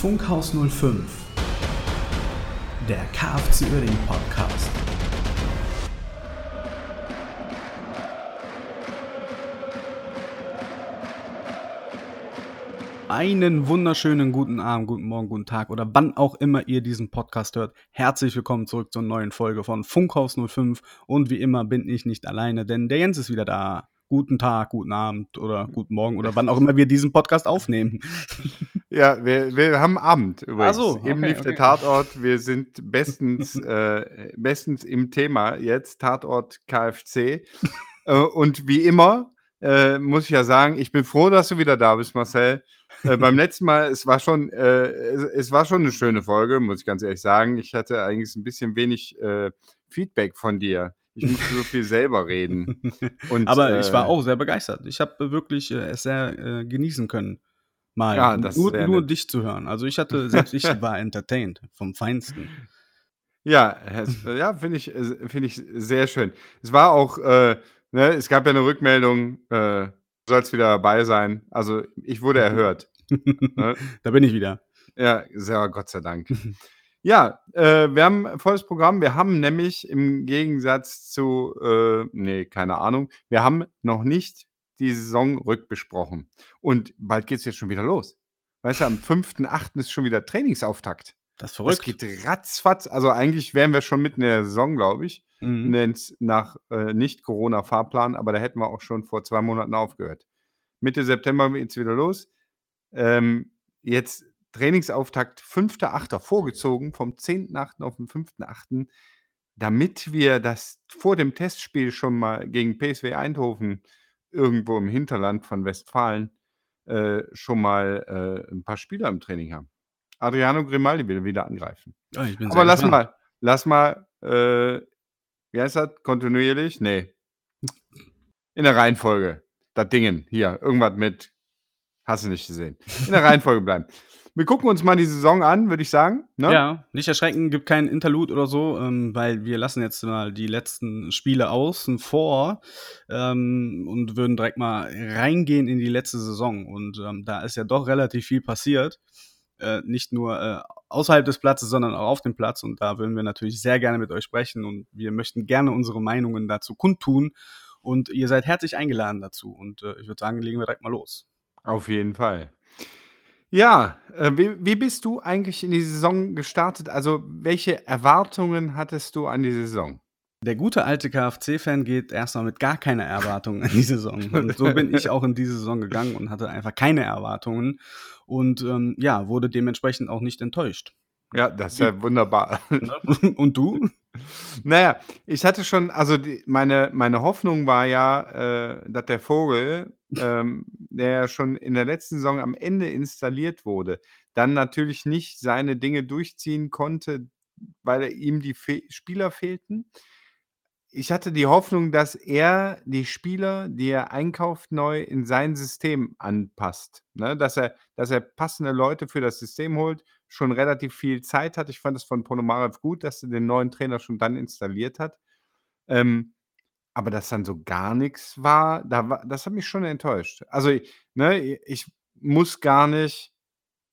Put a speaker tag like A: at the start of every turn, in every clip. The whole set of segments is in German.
A: Funkhaus 05, der KFC Uerdingen Podcast. Einen wunderschönen guten Abend, guten Morgen, guten Tag oder wann auch immer ihr diesen Podcast hört. Herzlich willkommen zurück zur neuen Folge von Funkhaus 05 und wie immer bin ich nicht alleine, denn der Jens ist wieder da. Guten Tag, guten Abend oder guten Morgen oder wann auch immer wir diesen Podcast aufnehmen.
B: Ja, wir, wir haben Abend übrigens.
A: Ach so, okay,
B: Eben lief
A: okay.
B: der Tatort. Wir sind bestens, äh, bestens im Thema jetzt. Tatort KFC. äh, und wie immer äh, muss ich ja sagen, ich bin froh, dass du wieder da bist, Marcel. Äh, beim letzten Mal, es war schon, äh, es, es war schon eine schöne Folge, muss ich ganz ehrlich sagen. Ich hatte eigentlich ein bisschen wenig äh, Feedback von dir. Ich musste so viel selber reden. Und,
A: Aber ich war
B: äh,
A: auch sehr begeistert. Ich habe wirklich äh, es sehr äh, genießen können, mal
B: Ja,
A: nur, nur dich zu hören. Also ich hatte, selbst ich war entertained vom Feinsten.
B: Ja, es, ja finde ich, äh, finde ich sehr schön. Es war auch, äh, ne, es gab ja eine Rückmeldung, äh, du sollst wieder dabei sein. Also ich wurde erhört. Ne?
A: da bin ich wieder.
B: Ja, sehr Gott sei Dank. Ja, äh, wir haben ein volles Programm. Wir haben nämlich im Gegensatz zu, äh, nee, keine Ahnung, wir haben noch nicht die Saison rückbesprochen. Und bald geht es jetzt schon wieder los. Weißt du, am 5.8. ist schon wieder Trainingsauftakt.
A: Das ist
B: Das
A: verrückt.
B: geht ratzfatz. Also eigentlich wären wir schon mitten in der Saison, glaube ich.
A: Mhm.
B: Nach äh, Nicht-Corona-Fahrplan, aber da hätten wir auch schon vor zwei Monaten aufgehört. Mitte September geht es wieder los. Ähm, jetzt Trainingsauftakt 5.8. vorgezogen, vom 10.8. auf den 5.8., damit wir das vor dem Testspiel schon mal gegen PSW Eindhoven irgendwo im Hinterland von Westfalen äh, schon mal äh, ein paar Spieler im Training haben. Adriano Grimaldi will wieder angreifen.
A: Bin
B: Aber lass
A: gespannt.
B: mal, lass mal, äh, wie heißt das? Kontinuierlich? Nee. In der Reihenfolge. Das Dingen. Hier, irgendwas mit. Hast du nicht gesehen. In der Reihenfolge bleiben. Wir gucken uns mal die Saison an, würde ich sagen. Ne?
A: Ja, nicht erschrecken, gibt keinen Interlude oder so, ähm, weil wir lassen jetzt mal die letzten Spiele außen vor ähm, und würden direkt mal reingehen in die letzte Saison. Und ähm, da ist ja doch relativ viel passiert. Äh, nicht nur äh, außerhalb des Platzes, sondern auch auf dem Platz. Und da würden wir natürlich sehr gerne mit euch sprechen und wir möchten gerne unsere Meinungen dazu kundtun. Und ihr seid herzlich eingeladen dazu. Und äh, ich würde sagen, legen wir direkt mal los.
B: Auf jeden Fall. Ja, äh, wie, wie bist du eigentlich in die Saison gestartet? Also, welche Erwartungen hattest du an die Saison?
A: Der gute alte KFC-Fan geht erstmal mit gar keiner Erwartung in die Saison. Und so bin ich auch in diese Saison gegangen und hatte einfach keine Erwartungen und ähm, ja, wurde dementsprechend auch nicht enttäuscht.
B: Ja, das ist ja wunderbar.
A: Ne? Und du?
B: Naja, ich hatte schon, also die, meine, meine Hoffnung war ja, äh, dass der Vogel, ähm, der ja schon in der letzten Saison am Ende installiert wurde, dann natürlich nicht seine Dinge durchziehen konnte, weil ihm die Fe Spieler fehlten. Ich hatte die Hoffnung, dass er die Spieler, die er einkauft, neu in sein System anpasst. Ne? Dass, er, dass er passende Leute für das System holt, schon relativ viel Zeit hat. Ich fand es von Ponomarev gut, dass er den neuen Trainer schon dann installiert hat. Ähm, aber dass dann so gar nichts war, da war das hat mich schon enttäuscht. Also, ne, ich muss gar nicht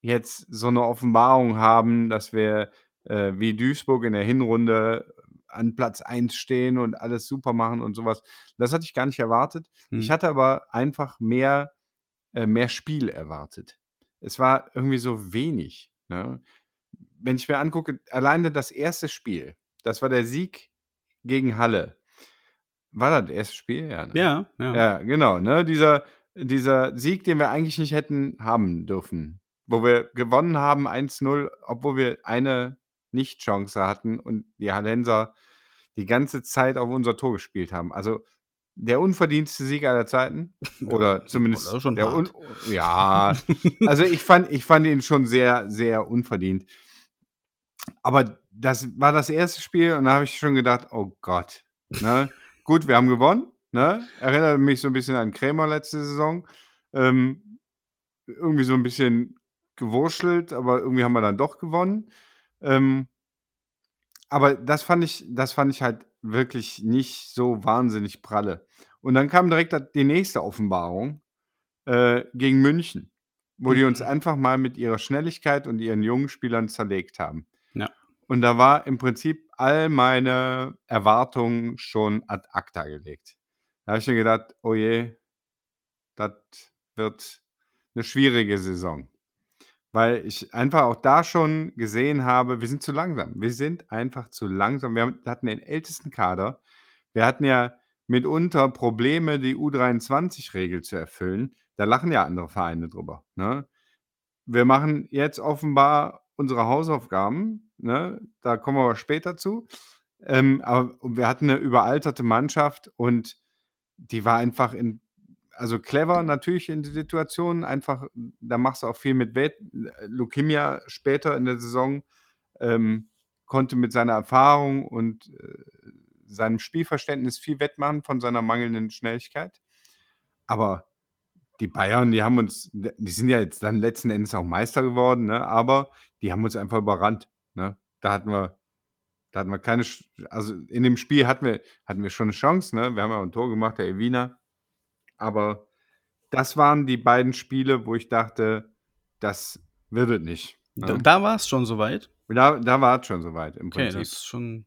B: jetzt so eine Offenbarung haben, dass wir, äh, wie Duisburg in der Hinrunde an Platz 1 stehen und alles super machen und sowas. Das hatte ich gar nicht erwartet. Ich
A: Hm.
B: hatte aber einfach mehr äh, mehr Spiel erwartet. Es war irgendwie so wenig, ne? Wenn ich mir angucke, alleine das erste Spiel, das war der Sieg gegen Halle. War das das erste Spiel? Ja, ne?
A: Ja, ja.
B: Ja, genau, ne? Dieser dieser Sieg, den wir eigentlich nicht hätten haben dürfen, wo wir gewonnen haben 1:0, obwohl wir eine Nichtchance hatten und die Hallenser die ganze Zeit auf unser Tor gespielt haben. Also, der unverdienteste Sieg aller Zeiten oder zumindest
A: schon
B: der un ja, also, ich fand ich fand ihn schon sehr, sehr unverdient. Aber das war das erste Spiel und da habe ich schon gedacht: „Oh Gott“, ne? Gut, wir haben gewonnen, ne? Erinnert mich so ein bisschen an Krämer letzte Saison. Ähm, irgendwie so ein bisschen gewurschtelt, aber irgendwie haben wir dann doch gewonnen. Ähm, aber das fand ich das fand ich halt wirklich nicht so wahnsinnig pralle. Und dann kam direkt die nächste Offenbarung, äh, gegen München. wo die uns einfach mal mit ihrer Schnelligkeit und ihren jungen Spielern zerlegt haben. Und da war im Prinzip all meine Erwartungen schon ad acta gelegt. Da habe ich mir gedacht: „Oh je, das wird eine schwierige Saison.“ Weil ich einfach auch da schon gesehen habe, wir sind zu langsam. Wir sind einfach zu langsam. Wir hatten den ältesten Kader. Wir hatten ja mitunter Probleme, die U23-Regel zu erfüllen. Da lachen ja andere Vereine drüber, ne? Wir machen jetzt offenbar unsere Hausaufgaben, ne? Da kommen wir aber später zu. Ähm, aber wir hatten eine überalterte Mannschaft und die war einfach in also clever natürlich in die Situation, einfach da machst du auch viel mit Wett Lukimia später in der Saison, ähm, konnte mit seiner Erfahrung und, äh, seinem Spielverständnis viel wettmachen von seiner mangelnden Schnelligkeit. Aber die Bayern, die haben uns die sind ja jetzt dann letzten Endes auch Meister geworden, ne, aber die haben uns einfach überrannt, ne? Da hatten wir da hatten wir keine also in dem Spiel hatten wir hatten wir schon 'ne Chance, ne? Wir haben ja auch 'n Tor gemacht, der Evina. Aber das waren die beiden Spiele, wo ich dachte: „Das wird es nicht“,
A: Da
B: ne?
A: da war's schon so weit?
B: Da da war's schon so weit im
A: Okay,
B: Prinzip.
A: das ist schon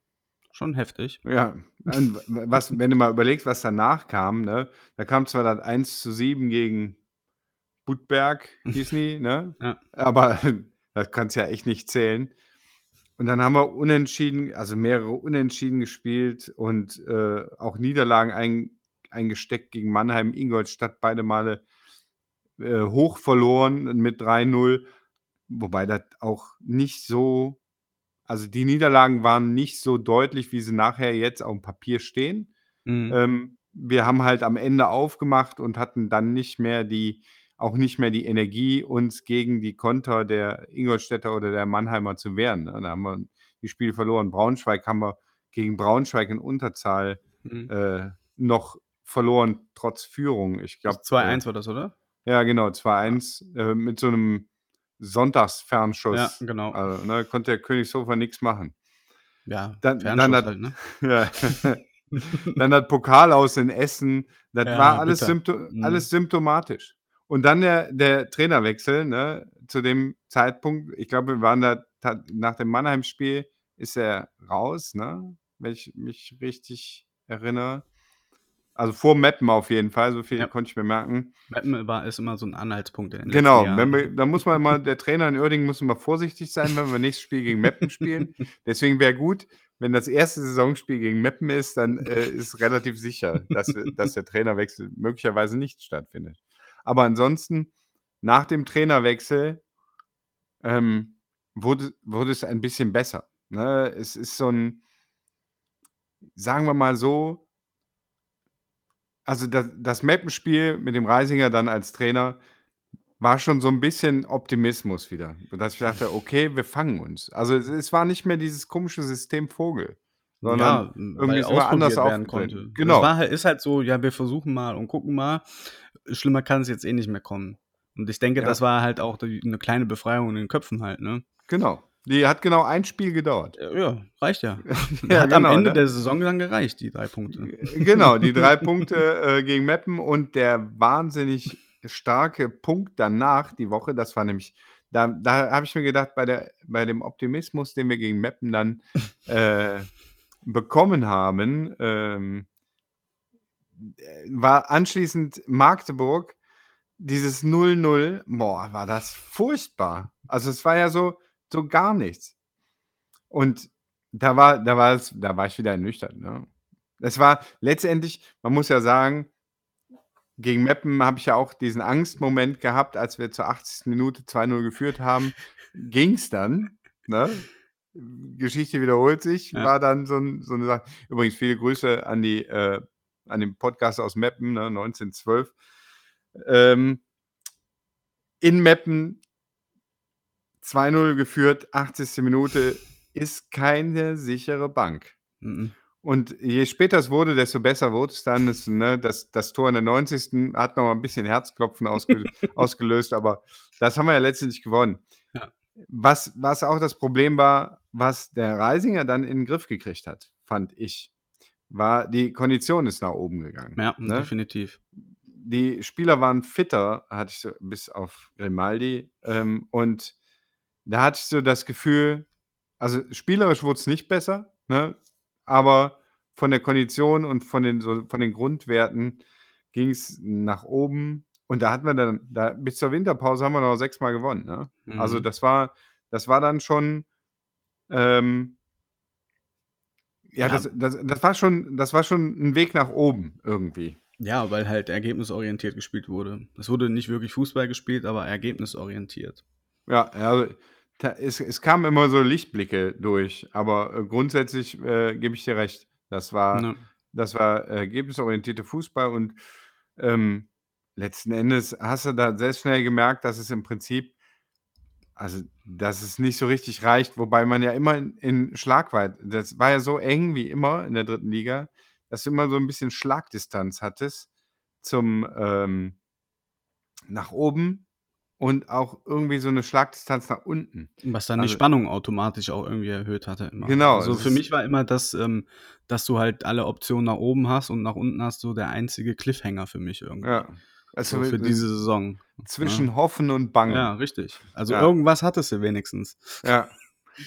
A: schon heftig.
B: Ja, was wenn du mal überlegst, was danach kam, ne? Da kam zwar das 1:7 gegen Budberg die, ne?
A: Ja.
B: Aber das kannst ja echt nicht zählen. Und dann haben wir unentschieden also mehrere Unentschieden gespielt und, äh, auch Niederlagen ein eingesteckt gegen Mannheim, Ingolstadt beide Male, äh, hoch verloren mit 3:0, wobei das auch nicht so also die Niederlagen waren nicht so deutlich, wie sie nachher jetzt aufm Papier stehen.
A: Mhm.
B: Ähm, wir haben halt am Ende aufgemacht und hatten dann nicht mehr die auch nicht mehr die Energie, uns gegen die Konter der Ingolstädter oder der Mannheimer zu wehren, ne? Da haben wir die Spiele verloren. Braunschweig haben wir gegen Braunschweig in Unterzahl,
A: Mhm.
B: äh, noch verloren, trotz Führung. Ich glaube,
A: Das 2:1
B: äh
A: war das, oder?
B: ja genau, 2:1, äh, mit so 'nem
A: Ja,
B: Sonntagsfernschuss.
A: genau.
B: Also, ne, konnte der Königshofer nix machen.
A: Ja,
B: Dann dann das
A: halt, ne?
B: ja. Dann das Pokal aus in Essen. Das
A: Ja,
B: war alles sympto
A: Mhm.
B: alles symptomatisch. Und dann der der Trainerwechsel, ne, zu dem Zeitpunkt. Ich glaube, wir waren da nach dem Mannheim-Spiel ist er raus, ne, wenn ich mich richtig erinnere. Also vor Meppen auf jeden Fall, so viel
A: Ja.
B: konnte ich mir merken.
A: Meppen war ist immer so 'n Anhaltspunkt
B: Genau, wir da muss man immer der Trainer in Uerdingen muss immer vorsichtig sein, wenn wir nächstes Spiel gegen Meppen spielen. Deswegen wäre gut, wenn das erste Saisonspiel gegen Meppen ist, dann, äh, ist relativ sicher, dass dass der Trainerwechsel möglicherweise nicht stattfindet. Aber ansonsten, nach dem Trainerwechsel, ähm, wurde wurde es ein bisschen besser, ne? Es ist so 'n sagen wir mal so also da das Meppenspiel mit dem Reisinger dann als Trainer war schon so 'n bisschen Optimismus wieder, dass ich dachte: „Okay, wir fangen uns.“ Also es es war nicht mehr dieses komische System Vogel, sondern
A: Ja,
B: irgendwie wir anders
A: werden konnte. Es
B: Genau.
A: war halt ist halt so, ja, wir versuchen mal und gucken mal. Schlimmer kann's jetzt eh nicht mehr kommen. Und ich denke,
B: Ja.
A: das war halt auch die 'ne kleine Befreiung in den Köpfen halt, ne?
B: Genau. Die hat genau ein Spiel gedauert.
A: Ja, reicht ja.
B: Ja,
A: Hat am
B: genau,
A: Ende
B: ne?
A: der Saison dann gereicht, die 3 Punkte.
B: Genau, die 3 Punkte, äh, gegen Meppen und der wahnsinnig starke Punkt danach die Woche, das war nämlich da da habe ich mir gedacht, bei der bei dem Optimismus, den wir gegen Meppen dann, äh, bekommen haben, ähm äh, war anschließend Magdeburg dieses 0:0. Boah, war das furchtbar. Also, es war ja so so gar nichts. Und da war da war es da war ich wieder ernüchtert, ne? Es war letztendlich man muss ja sagen, gegen Meppen habe ich ja auch diesen Angstmoment gehabt, als wir zur 80. Minute 2:0 geführt haben, ging's dann, ne? Geschichte wiederholt sich,
A: Ja.
B: war dann so 'n so 'ne Sache. Übrigens viele Grüße an die äh, an den Podcast aus Meppen, ne, 1912. Ähm in Meppen 2:0 geführt, 80. Minute ist keine sichere Bank.
A: Mhm.
B: Und je später es wurde, desto besser wurde es dann. Das ne, das das Tor in der 90. hat noch mal 'n bisschen Herzklopfen ausge ausgelöst, aber das haben wir ja letztendlich gewonnen.
A: Ja.
B: Was was auch das Problem war, was der Reisinger dann in 'n Griff gekriegt hat, fand ich, war die Kondition ist nach oben gegangen,
A: Ja,
B: ne?
A: definitiv.
B: die Spieler waren fitter, hatte ich so bis auf Grimaldi. Ähm, und da hatte ich so das Gefühl also, spielerisch wurde es nicht besser, ne, aber von der Kondition und von den so von den Grundwerten ging es nach oben. Und da hatten wir dann da bis zur Winterpause haben wir noch sechsmal gewonnen, ne? Also,
A: Mhm.
B: das war das war dann schon, ähm ja,
A: Ja.
B: das das das war schon das war schon 'n Weg nach oben irgendwie.
A: Ja, weil halt ergebnisorientiert gespielt wurde. Es wurde nicht wirklich Fußball gespielt, aber ergebnisorientiert.
B: Ja, ja, da es es kamen immer so Lichtblicke durch, aber, äh, grundsätzlich, äh, gebe ich dir recht. Das war
A: Ne.
B: das war ergebnisorientierter Fußball und, ähm, letzten Endes hast du da sehr schnell gemerkt, dass es im Prinzip also, dass es nicht so richtig reicht, wobei man ja immer in in Schlagweite das war ja so eng wie immer in der 3. Liga, dass du immer so 'n bisschen Schlagdistanz hattest zum, ähm nach oben und auch irgendwie so 'ne Schlagdistanz nach unten.
A: Was dann die
B: Also
A: Spannung automatisch auch irgendwie erhöht hatte immer.
B: Genau,
A: Also, für mich war immer das, ähm, dass du halt alle Optionen nach oben hast und nach unten hast du der einzige Cliffhanger für mich irgendwie.
B: Ja. Also,
A: So für diese Saison, ne?
B: zwischen Hoffen und Bangen.
A: Ja, richtig. Also,
B: Ja.
A: irgendwas hattest du wenigstens.
B: Ja.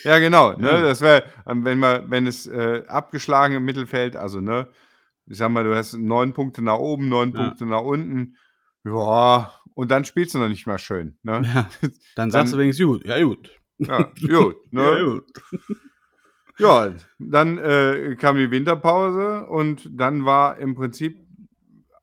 B: Ja, genau, ne?
A: Ja.
B: Das wäre ähm, wenn man wenn es, äh, abgeschlagen im Mittelfeld also, ne, ich sage mal, du hast 9 Punkte nach oben, 9
A: Ja.
B: Punkte nach unten. Ja, und dann spielst du noch nicht mal schön, ne?
A: Ja, dann sagst du wenigstens: „Gut, ja gut.“
B: Ja, gut, ne?
A: Ja, gut.
B: Ja, dann, äh, kam die Winterpause und dann war im Prinzip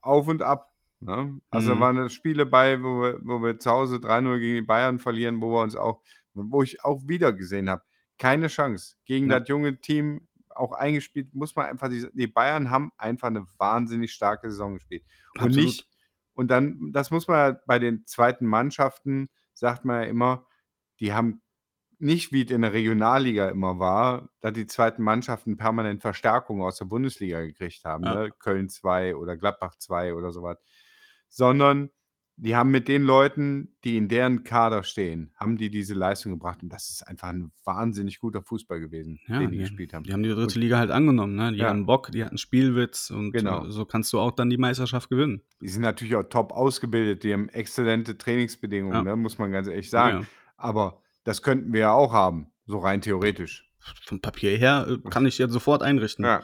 B: auf und ab, ne? Also,
A: Mhm.
B: waren da Spiele bei, wo wir wo wir zu Hause 3:0 gegen die Bayern verlieren, wo wir uns auch wo ich auch wieder gesehen habe, keine Chance. Gegen
A: Ja.
B: das junge Team auch eingespielt, muss man einfach die die Bayern haben einfach 'ne wahnsinnig starke Saison gespielt. Und
A: Absolut.
B: nicht und dann das muss man ja bei den 2. Mannschaften sagt man ja immer, die haben nicht, wie es in der Regionalliga immer war, dass die 2. Mannschaften permanent Verstärkung aus der Bundesliga gekriegt haben,
A: Ja.
B: ne? Köln 2 oder Gladbach 2 oder so was. Sondern die haben mit den Leuten, die in deren Kader stehen, haben die diese Leistung gebracht und das ist einfach 'n wahnsinnig guter Fußball gewesen,
A: Ja,
B: den die
A: die
B: gespielt haben.
A: die haben die 3.
B: Und
A: Liga halt angenommen, ne? Die
B: Ja.
A: hatten Bock, die hatten Spielwitz und,
B: Genau.
A: so kannst du auch dann die Meisterschaft gewinnen.
B: Die sind natürlich auch top ausgebildet, die haben exzellente Trainingsbedingungen,
A: Ja.
B: ne, muss man ganz ehrlich
A: Ja,
B: sagen.
A: ja.
B: Aber das könnten wir ja auch haben, so rein theoretisch.
A: Vom Papier her, äh, kann ich dir sofort einrichten.
B: Ja.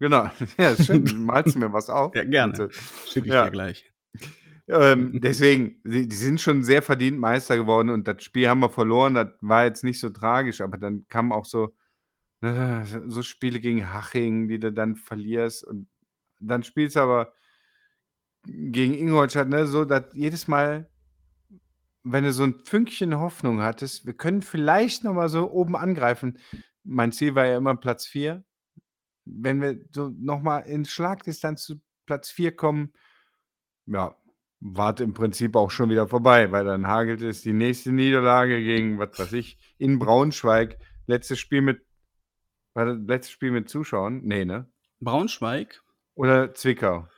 B: Genau. Ja, schön. Malst du mir was auf?
A: Ja, gerne. Schicke ich
B: Ja.
A: dir gleich.
B: Ähm, deswegen, die die sind schon sehr verdient Meister geworden und das Spiel haben wir verloren. Das war jetzt nicht so tragisch, aber dann kamen auch so äh, so Spiele gegen Haching, die du dann verlierst und dann spielst du aber gegen Ingolstadt, ne, so dass jedes Mal wenn du so 'n Fünkchen Hoffnung hattest, wir können vielleicht noch mal so oben angreifen. Mein Ziel war ja immer Platz 4. Wenn wir so noch mal in Schlagdistanz zu Platz 4 kommen, ja, war's im Prinzip auch schon wieder vorbei, weil dann hagelt es die nächste Niederlage gegen, was weiß ich, in Braunschweig. Letztes Spiel mit war das letztes Spiel mit Zuschauern? Ne, ne?
A: Braunschweig?
B: Oder Zwickau?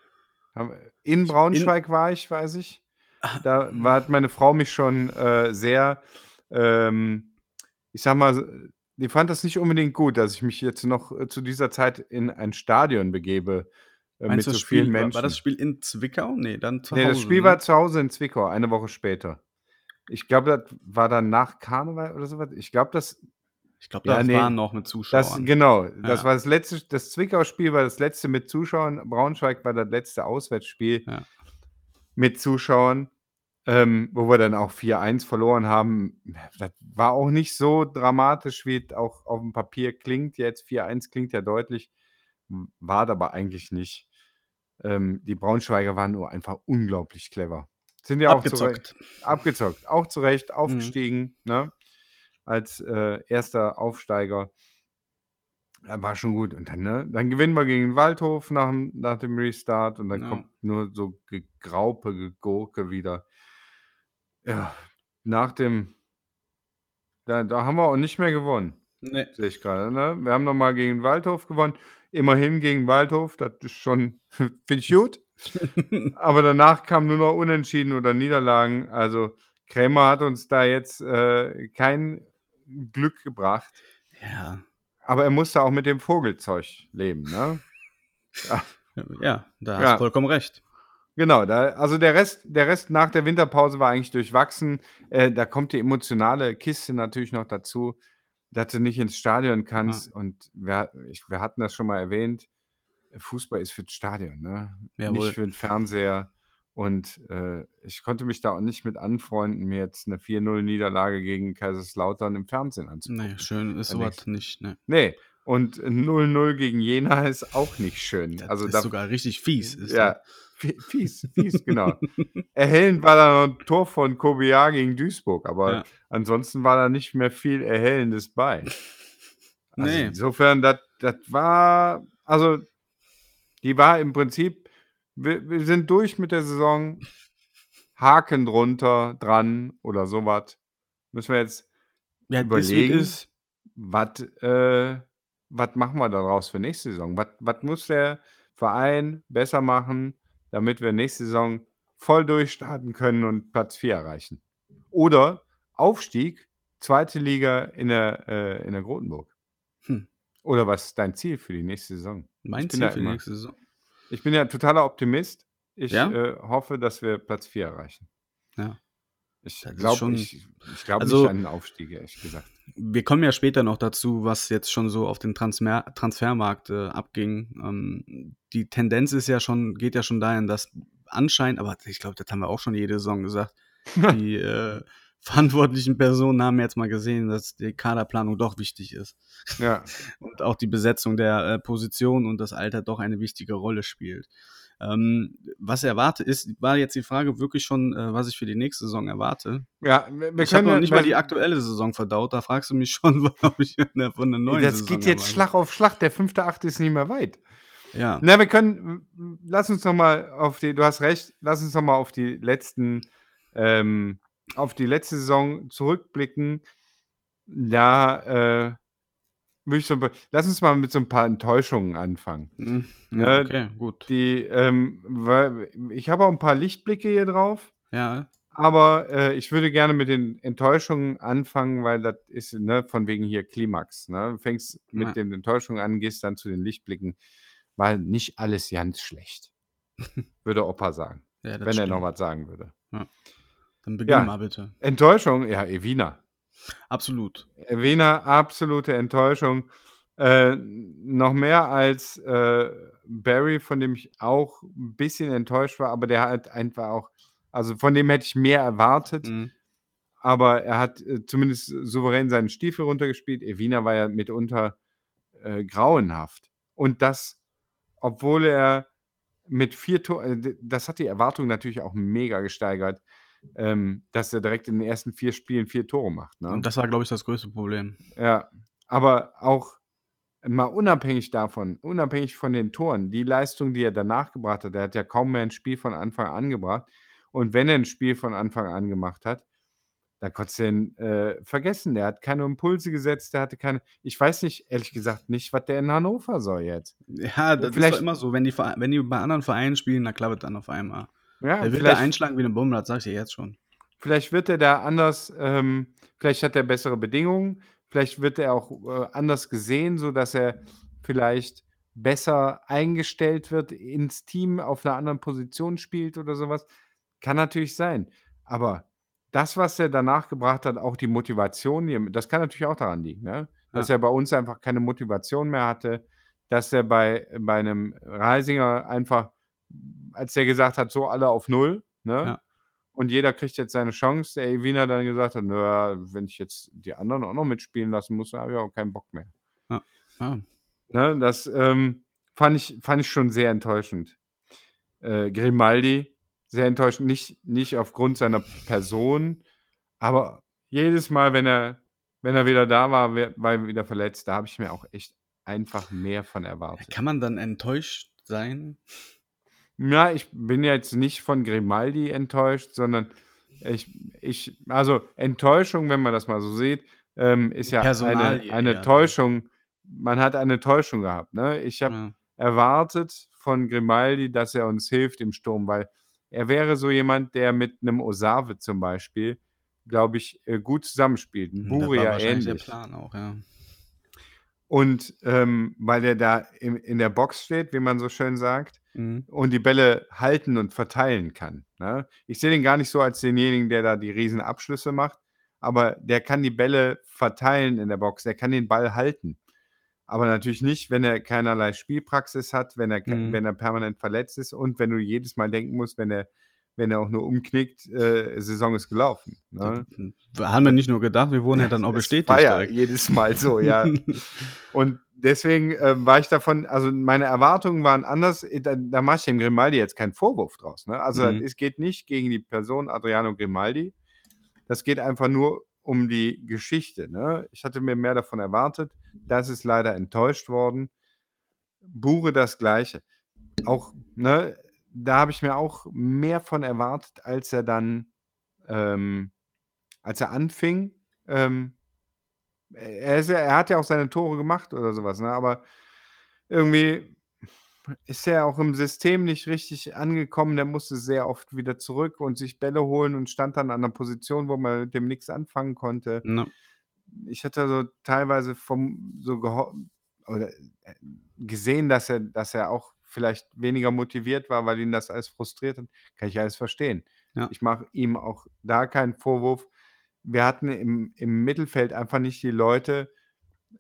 B: In
A: In
B: Braunschweig war ich, weiß ich. Da war hat meine Frau mich schon, äh, sehr, ähm, ich sage mal, die fand das nicht unbedingt gut, dass ich mich jetzt noch, äh, zu dieser Zeit in ein Stadion begebe, mit
A: Meinst du
B: so
A: das
B: vielen
A: Spiel war
B: Menschen.
A: war das Spiel in Zwickau? Ne, dann zu
B: Ne, das
A: Hause,
B: Spiel
A: ne?
B: war zu Hause in Zwickau, eine Woche später. Ich glaube, das war dann nach Karneval oder so was. Ich glaube, das
A: Ich glaube,
B: ja,
A: das
B: ne,
A: war noch mit
B: das
A: Zuschauern.
B: genau, das
A: Ja.
B: war das letzte das Zwickau-Spiel war das letzte mit Zuschauern. Braunschweig war das letzte Auswärtsspiel
A: Ja.
B: mit Zuschauern, ähm, wo wir dann auch 4:1 verloren haben. Das war auch nicht so dramatisch, wie es auch aufm Papier klingt jetzt. 4:1 klingt ja deutlich, w war's aber eigentlich nicht. Ähm, die Braunschweiger waren nur einfach unglaublich clever. Sind ja auch zu Recht
A: Abgezockt.
B: abgezockt, auch zu Recht
A: Mhm.
B: aufgestiegen, ne, als, äh, 1. Aufsteiger. War schon gut. Und dann, ne dann gewinnen wir gegen Waldhof nach'm nach dem Restart und dann
A: Ja.
B: kommt nur so Gegraupe, Gegurke wieder. Ja, nach dem da da haben wir auch nicht mehr gewonnen,
A: Ne.
B: sehe ich grade, ne? Wir haben noch mal gegen Waldhof gewonnen. Immerhin gegen Waldhof, das ist schon finde ich gut. Aber danach kam nur noch Unentschieden oder Niederlagen. Also, Krämer hat uns da jetzt, äh, kein Glück gebracht.
A: Ja.
B: Aber er musste auch mit dem Vogelzeug leben, ne? Ja.
A: Ja, da hast du
B: Ja.
A: vollkommen recht.
B: Genau, da also der Rest der Rest nach der Winterpause war eigentlich durchwachsen. Äh, da kommt die emotionale Kiste natürlich noch dazu, dass du nicht ins Stadion
A: Ja.
B: kannst und wir ich wir hatten das schon mal erwähnt, Fußball ist für's Stadion, ne?
A: Jawohl.
B: Nicht für 'n Fernseher und, äh, ich konnte mich da auch nicht mit anfreunden, mir jetzt 'ne 4:0 Niederlage gegen Kaiserslautern im Fernsehen anzugucken.
A: Ne, schön ist
B: Da
A: so
B: denkst
A: was nicht, ne.
B: Ne, und 0:0 gegen Jena ist auch nicht schön.
A: Das
B: Also
A: ist
B: da
A: sogar richtig fies, ist
B: ja, fies, fies, genau. Erhellend war da noch 'n Tor von Kobiar gegen Duisburg, aber
A: Ja.
B: ansonsten war da nicht mehr viel Erhellendes bei. Also
A: Ne.
B: insofern, das das war also die war im Prinzip wir wir sind durch mit der Saison, Haken drunter, dran oder so was. Müssen wir jetzt
A: Ja,
B: überlegen, was äh, machen wir daraus für nächste Saison? Was muss der Verein besser machen, damit wir nächste Saison voll durchstarten können und Platz 4 erreichen? Oder Aufstieg, 2. Liga in der äh, in der Grotenburg.
A: Hm.
B: Oder was ist dein Ziel für die nächste Saison?
A: Mein Ziel für die nächste Saison?
B: ich bin ja totaler Optimist. Ich,
A: Ja?
B: äh, hoffe, dass wir Platz 4 erreichen.
A: Ja.
B: Ich glaube
A: schon
B: ich ich nicht
A: also
B: an 'n Aufstieg, ehrlich gesagt.
A: wir kommen ja später noch dazu, was jetzt schon so auf den Transmer Transfermarkt, äh, abging. Ähm, die Tendenz ist ja schon geht ja schon dahin, dass anscheinend aber ich glaube, das haben wir auch schon jede Saison gesagt, die, äh, verantwortlichen Personen haben jetzt mal gesehen, dass die Kaderplanung doch wichtig ist.
B: Ja.
A: Und auch die Besetzung der, äh, Position und das Alter doch eine wichtige Rolle spielt. Ähm, was erwarte ist war jetzt die Frage wirklich schon, äh, was ich für die nächste Saison erwarte?
B: Ja, wir wir
A: Ich habe
B: können
A: noch nicht mal die aktuelle Saison verdaut, da fragst du mich schon, ob ich von der neuen
B: Das
A: Saison
B: geht jetzt
A: erwarte.
B: Schlag auf Schlag. Der 5.8. ist nicht mehr weit.
A: Ja.
B: Na, wir können lass uns noch mal auf die du hast recht, lass uns noch mal auf die letzten ähm, auf die letzte Saison zurückblicken. Da, äh, ich so lass uns mal mit so 'n paar Enttäuschungen anfangen.
A: Mhm. Ja,
B: Ne,
A: okay, gut.
B: die, ähm, weil ich habe auch 'n paar Lichtblicke hier drauf.
A: Ja.
B: Aber, äh, ich würde gerne mit den Enttäuschungen anfangen, weil das ist, ne, von wegen hier Klimax, ne? Du fängst mit
A: Ja.
B: den Enttäuschungen an, gehst dann zu den Lichtblicken, weil nicht alles ganz schlecht, würde Opa sagen,
A: Ja,
B: wenn er noch
A: stimmt.
B: was sagen würde.
A: Ja. Dann beginn mal bitte.
B: Enttäuschung, ja, Evina.
A: Absolut.
B: Evina, absolute Enttäuschung. Äh, noch mehr als, äh, Barry, von dem ich auch 'n bisschen enttäuscht war, aber der hat einfach auch also von dem hätte ich mehr erwartet,
A: Mhm.
B: aber er hat, äh, zumindest souverän seinen Stiefel runtergespielt. Evina war ja mitunter, äh, grauenhaft. Und das, obwohl er mit 4 Tor äh, das hat die Erwartung natürlich auch mega gesteigert, ähm, dass er direkt in den ersten 4 Spielen 4 Tore macht,
A: Und
B: ne?
A: das war, glaube ich, das größte Problem.
B: Ja, aber auch mal unabhängig davon unabhängig von den Toren, die Leistung, die er danach gebracht hat, er hat ja kaum mehr 'n Spiel von Anfang an gebracht. Und wenn er 'n Spiel von Anfang an gemacht hat, da konntest du den, äh, vergessen. Der hat keine Impulse gesetzt, der hatte keine ich weiß nicht ehrlich gesagt nicht, was der in Hannover soll jetzt.
A: Ja, das ist
B: vielleicht
A: immer so, wenn die wenn die bei anderen Vereinen spielen, dann klappt es dann auf einmal.
B: Ja,
A: Der wird da einschlagen wie 'ne Bombe, das sage ich dir jetzt schon.
B: vielleicht wird er da anders ähm, vielleicht hat er bessere Bedingungen, vielleicht wird er auch, äh, anders gesehen, sodass er vielleicht besser eingestellt wird ins Team, auf 'ner anderen Position spielt oder so was. Kann natürlich sein. Aber das, was er danach gebracht hat, auch die Motivation, das kann natürlich auch daran liegen, ne? Dass
A: Ja.
B: er bei uns einfach keine Motivation mehr hatte, dass er bei bei 'nem Reisinger einfach als der gesagt hat: „So, alle auf 0“, ne?
A: Ja.
B: Und jeder kriegt jetzt seine Chance, der Evina dann gesagt hat: „Na ja, wenn ich jetzt die anderen auch noch mitspielen lassen muss, habe ich auch keinen Bock mehr.“
A: Ja, ja.
B: Ne, das, ähm, fand ich fand ich schon sehr enttäuschend. Äh, Grimaldi, sehr enttäuschend, nicht nicht aufgrund seiner Person, aber jedes Mal, wenn er wenn er wieder da war, war er wieder verletzt. Da habe ich mir auch echt einfach mehr von erwartet.
A: Kann man dann enttäuscht sein?
B: Ja, ich bin jetzt nicht von Grimaldi enttäuscht, sondern ich ich also Enttäuschung, wenn man das mal so sieht, ähm, ist ja eine
A: Personalie
B: eine
A: eher, ne?
B: Täuschung. Man hat eine Täuschung gehabt, ne? Ich habe
A: Ja.
B: erwartet von Grimaldi, dass er uns hilft im Sturm, weil er wäre so jemand, der mit 'nem Osave zum Beispiel, glaube ich, äh, gut zusammenspielt. 'N
A: Hm, wahrscheinlich der
B: ähnlich.
A: Plan auch, ja.
B: Und, ähm, weil der da im in der Box steht, wie man so schön sagt,
A: Mhm.
B: und die Bälle halten und verteilen kann, ne? Ich sehe den gar nicht so als denjenigen, der da die Riesenabschlüsse macht, aber der kann die Bälle verteilen in der Box. Der kann den Ball halten. Aber natürlich nicht, wenn er keinerlei Spielpraxis hat, wenn er
A: Mhm.
B: wenn er permanent verletzt ist und wenn du jedes Mal denken musst, wenn er wenn er auch nur umknickt, äh, Saison ist gelaufen, ne?
A: Haben wir nicht nur gedacht, wir wurden ja dann auch
B: Es
A: bestätigt
B: war ja
A: direkt.
B: jedes Mal so, ja. Und deswegen, ähm, war ich davon also, meine Erwartungen waren anders. Äh, da da mache ich dem Grimaldi jetzt keinen Vorwurf draus, ne? Also,
A: Mhm.
B: es geht nicht gegen die Person Adriano Grimaldi. Das geht einfach nur um die Geschichte, ne? Ich hatte mir mehr davon erwartet. Das ist leider enttäuscht worden. Bure das Gleiche. Auch, ne, da habe ich mir auch mehr von erwartet, als er dann, ähm als er anfing. Ähm, er ist ja er hat ja auch seine Tore gemacht oder so was, ne? Aber irgendwie ist er auch im System nicht richtig angekommen. Der musste sehr oft wieder zurück und sich Bälle holen und stand dann an 'ner Position, wo man mit dem nix anfangen konnte.
A: Ne.
B: Ich hatte so teilweise vom so oder, äh, gesehen, dass er dass er auch vielleicht weniger motiviert war, weil ihn das alles frustriert hat. Kann ich alles verstehen.
A: Ja.
B: Ich mache ihm auch da keinen Vorwurf. Wir hatten im im Mittelfeld einfach nicht die Leute,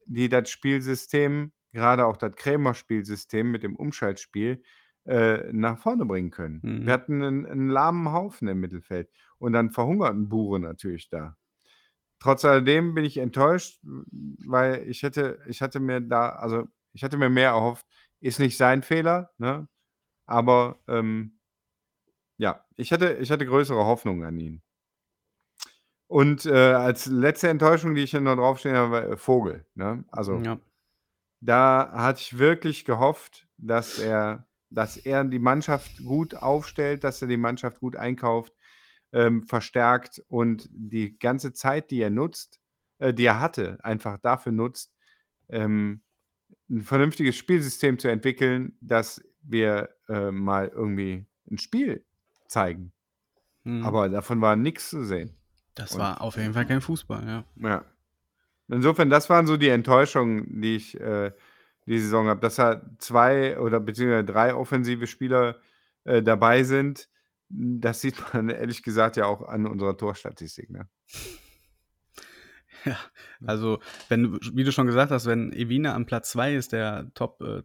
B: die das Spielsystem, gerade auch das Krämer-Spielsystem mit dem Umschaltspiel, äh, nach vorne bringen können.
A: Mhm.
B: Wir hatten 'nen 'n lahmen Haufen im Mittelfeld und dann verhungert 'n Bure natürlich da. Trotz alledem bin ich enttäuscht, weil ich hätte ich hatte mir da also, ich hatte mir mehr erhofft. Ist nicht sein Fehler, ne? Aber, ähm ja, ich hatte ich hatte größere Hoffnungen an ihn. Und, äh, als letzte Enttäuschung, die ich hier noch draufstehen habe, war, äh, Vogel, ne? Also
A: Ja.
B: da hatte ich wirklich gehofft, dass er dass er die Mannschaft gut aufstellt, dass er die Mannschaft gut einkauft, ähm, verstärkt und die ganze Zeit, die er nutzt äh, die er hatte, einfach dafür nutzt, ähm, 'n vernünftiges Spielsystem zu entwickeln, dass wir, äh, mal irgendwie 'n Spiel zeigen.
A: Mhm.
B: Aber davon war nix zu sehen.
A: Das
B: Und
A: war auf jeden Fall kein Fußball, ja.
B: Ja. Insofern, das waren so die Enttäuschungen, die ich, äh, die Saison habe, dass da 2 oder beziehungsweise 3 offensive Spieler, äh, dabei sind. Hm, das sieht man ehrlich gesagt ja auch an unserer Torstatistik, ne?
A: Ja, also, wenn du wie du schon gesagt hast, wenn Evina an Platz 2 ist, der Top äh,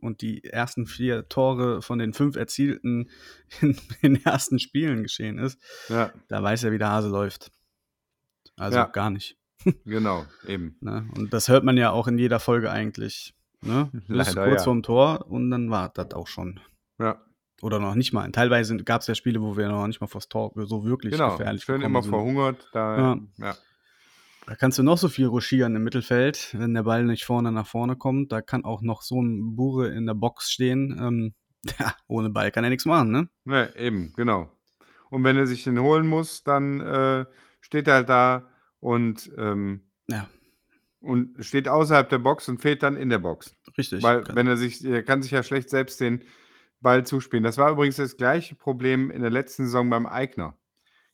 A: und die ersten 4 Tore von den 5 erzielten in in den ersten Spielen geschehen ist,
B: Ja.
A: da weiß er, wie der Hase läuft. Also,
B: Ja.
A: gar nicht.
B: Genau, eben.
A: Ne? Und das hört man ja auch in jeder Folge eigentlich, ne? Bis
B: Leider
A: kurz
B: ja.
A: vorm Tor und dann war das auch schon.
B: Ja.
A: Oder noch nicht mal. Teilweise gab's ja Spiele, wo wir noch nicht mal vors Tor so wirklich
B: Genau,
A: gefährlich
B: schön immer
A: sind.
B: verhungert, da
A: Ja.
B: ja.
A: Da kannst du noch so viel ruschieren im Mittelfeld, wenn der Ball nicht vorne nach vorne kommt. Da kann auch noch so 'n Bure in der Box stehen. Ähm, ja, ohne Ball kann er nix machen, ne?
B: Ne, eben, genau. Und wenn er sich den holen muss, dann, äh, steht er halt da und, ähm
A: Ja.
B: und steht außerhalb der Box und fehlt dann in der Box.
A: Richtig.
B: Weil, wenn er sich er kann sich ja schlecht selbst den Ball zuspielen. Das war übrigens das gleiche Problem in der letzten Saison beim Aigner.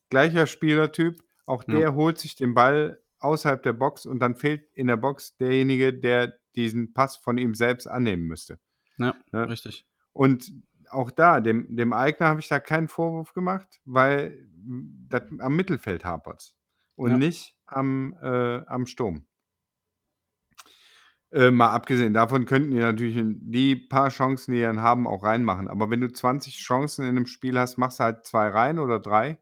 B: Gleicher Spielertyp, auch
A: Ja.
B: der holt sich den Ball außerhalb der Box und dann fehlt in der Box derjenige, der diesen Pass von ihm selbst annehmen müsste.
A: Ja,
B: Ne?
A: richtig.
B: Und auch da, dem dem Aigner habe ich da keinen Vorwurf gemacht, weil, das am Mittelfeld hapert's und
A: Ja.
B: nicht am äh, am Sturm. Äh, mal abgesehen davon könnten die natürlich die paar Chancen, die dann haben, auch reinmachen. Aber wenn du 20 Chancen in 'nem Spiel hast, machst du halt 2 rein oder 3.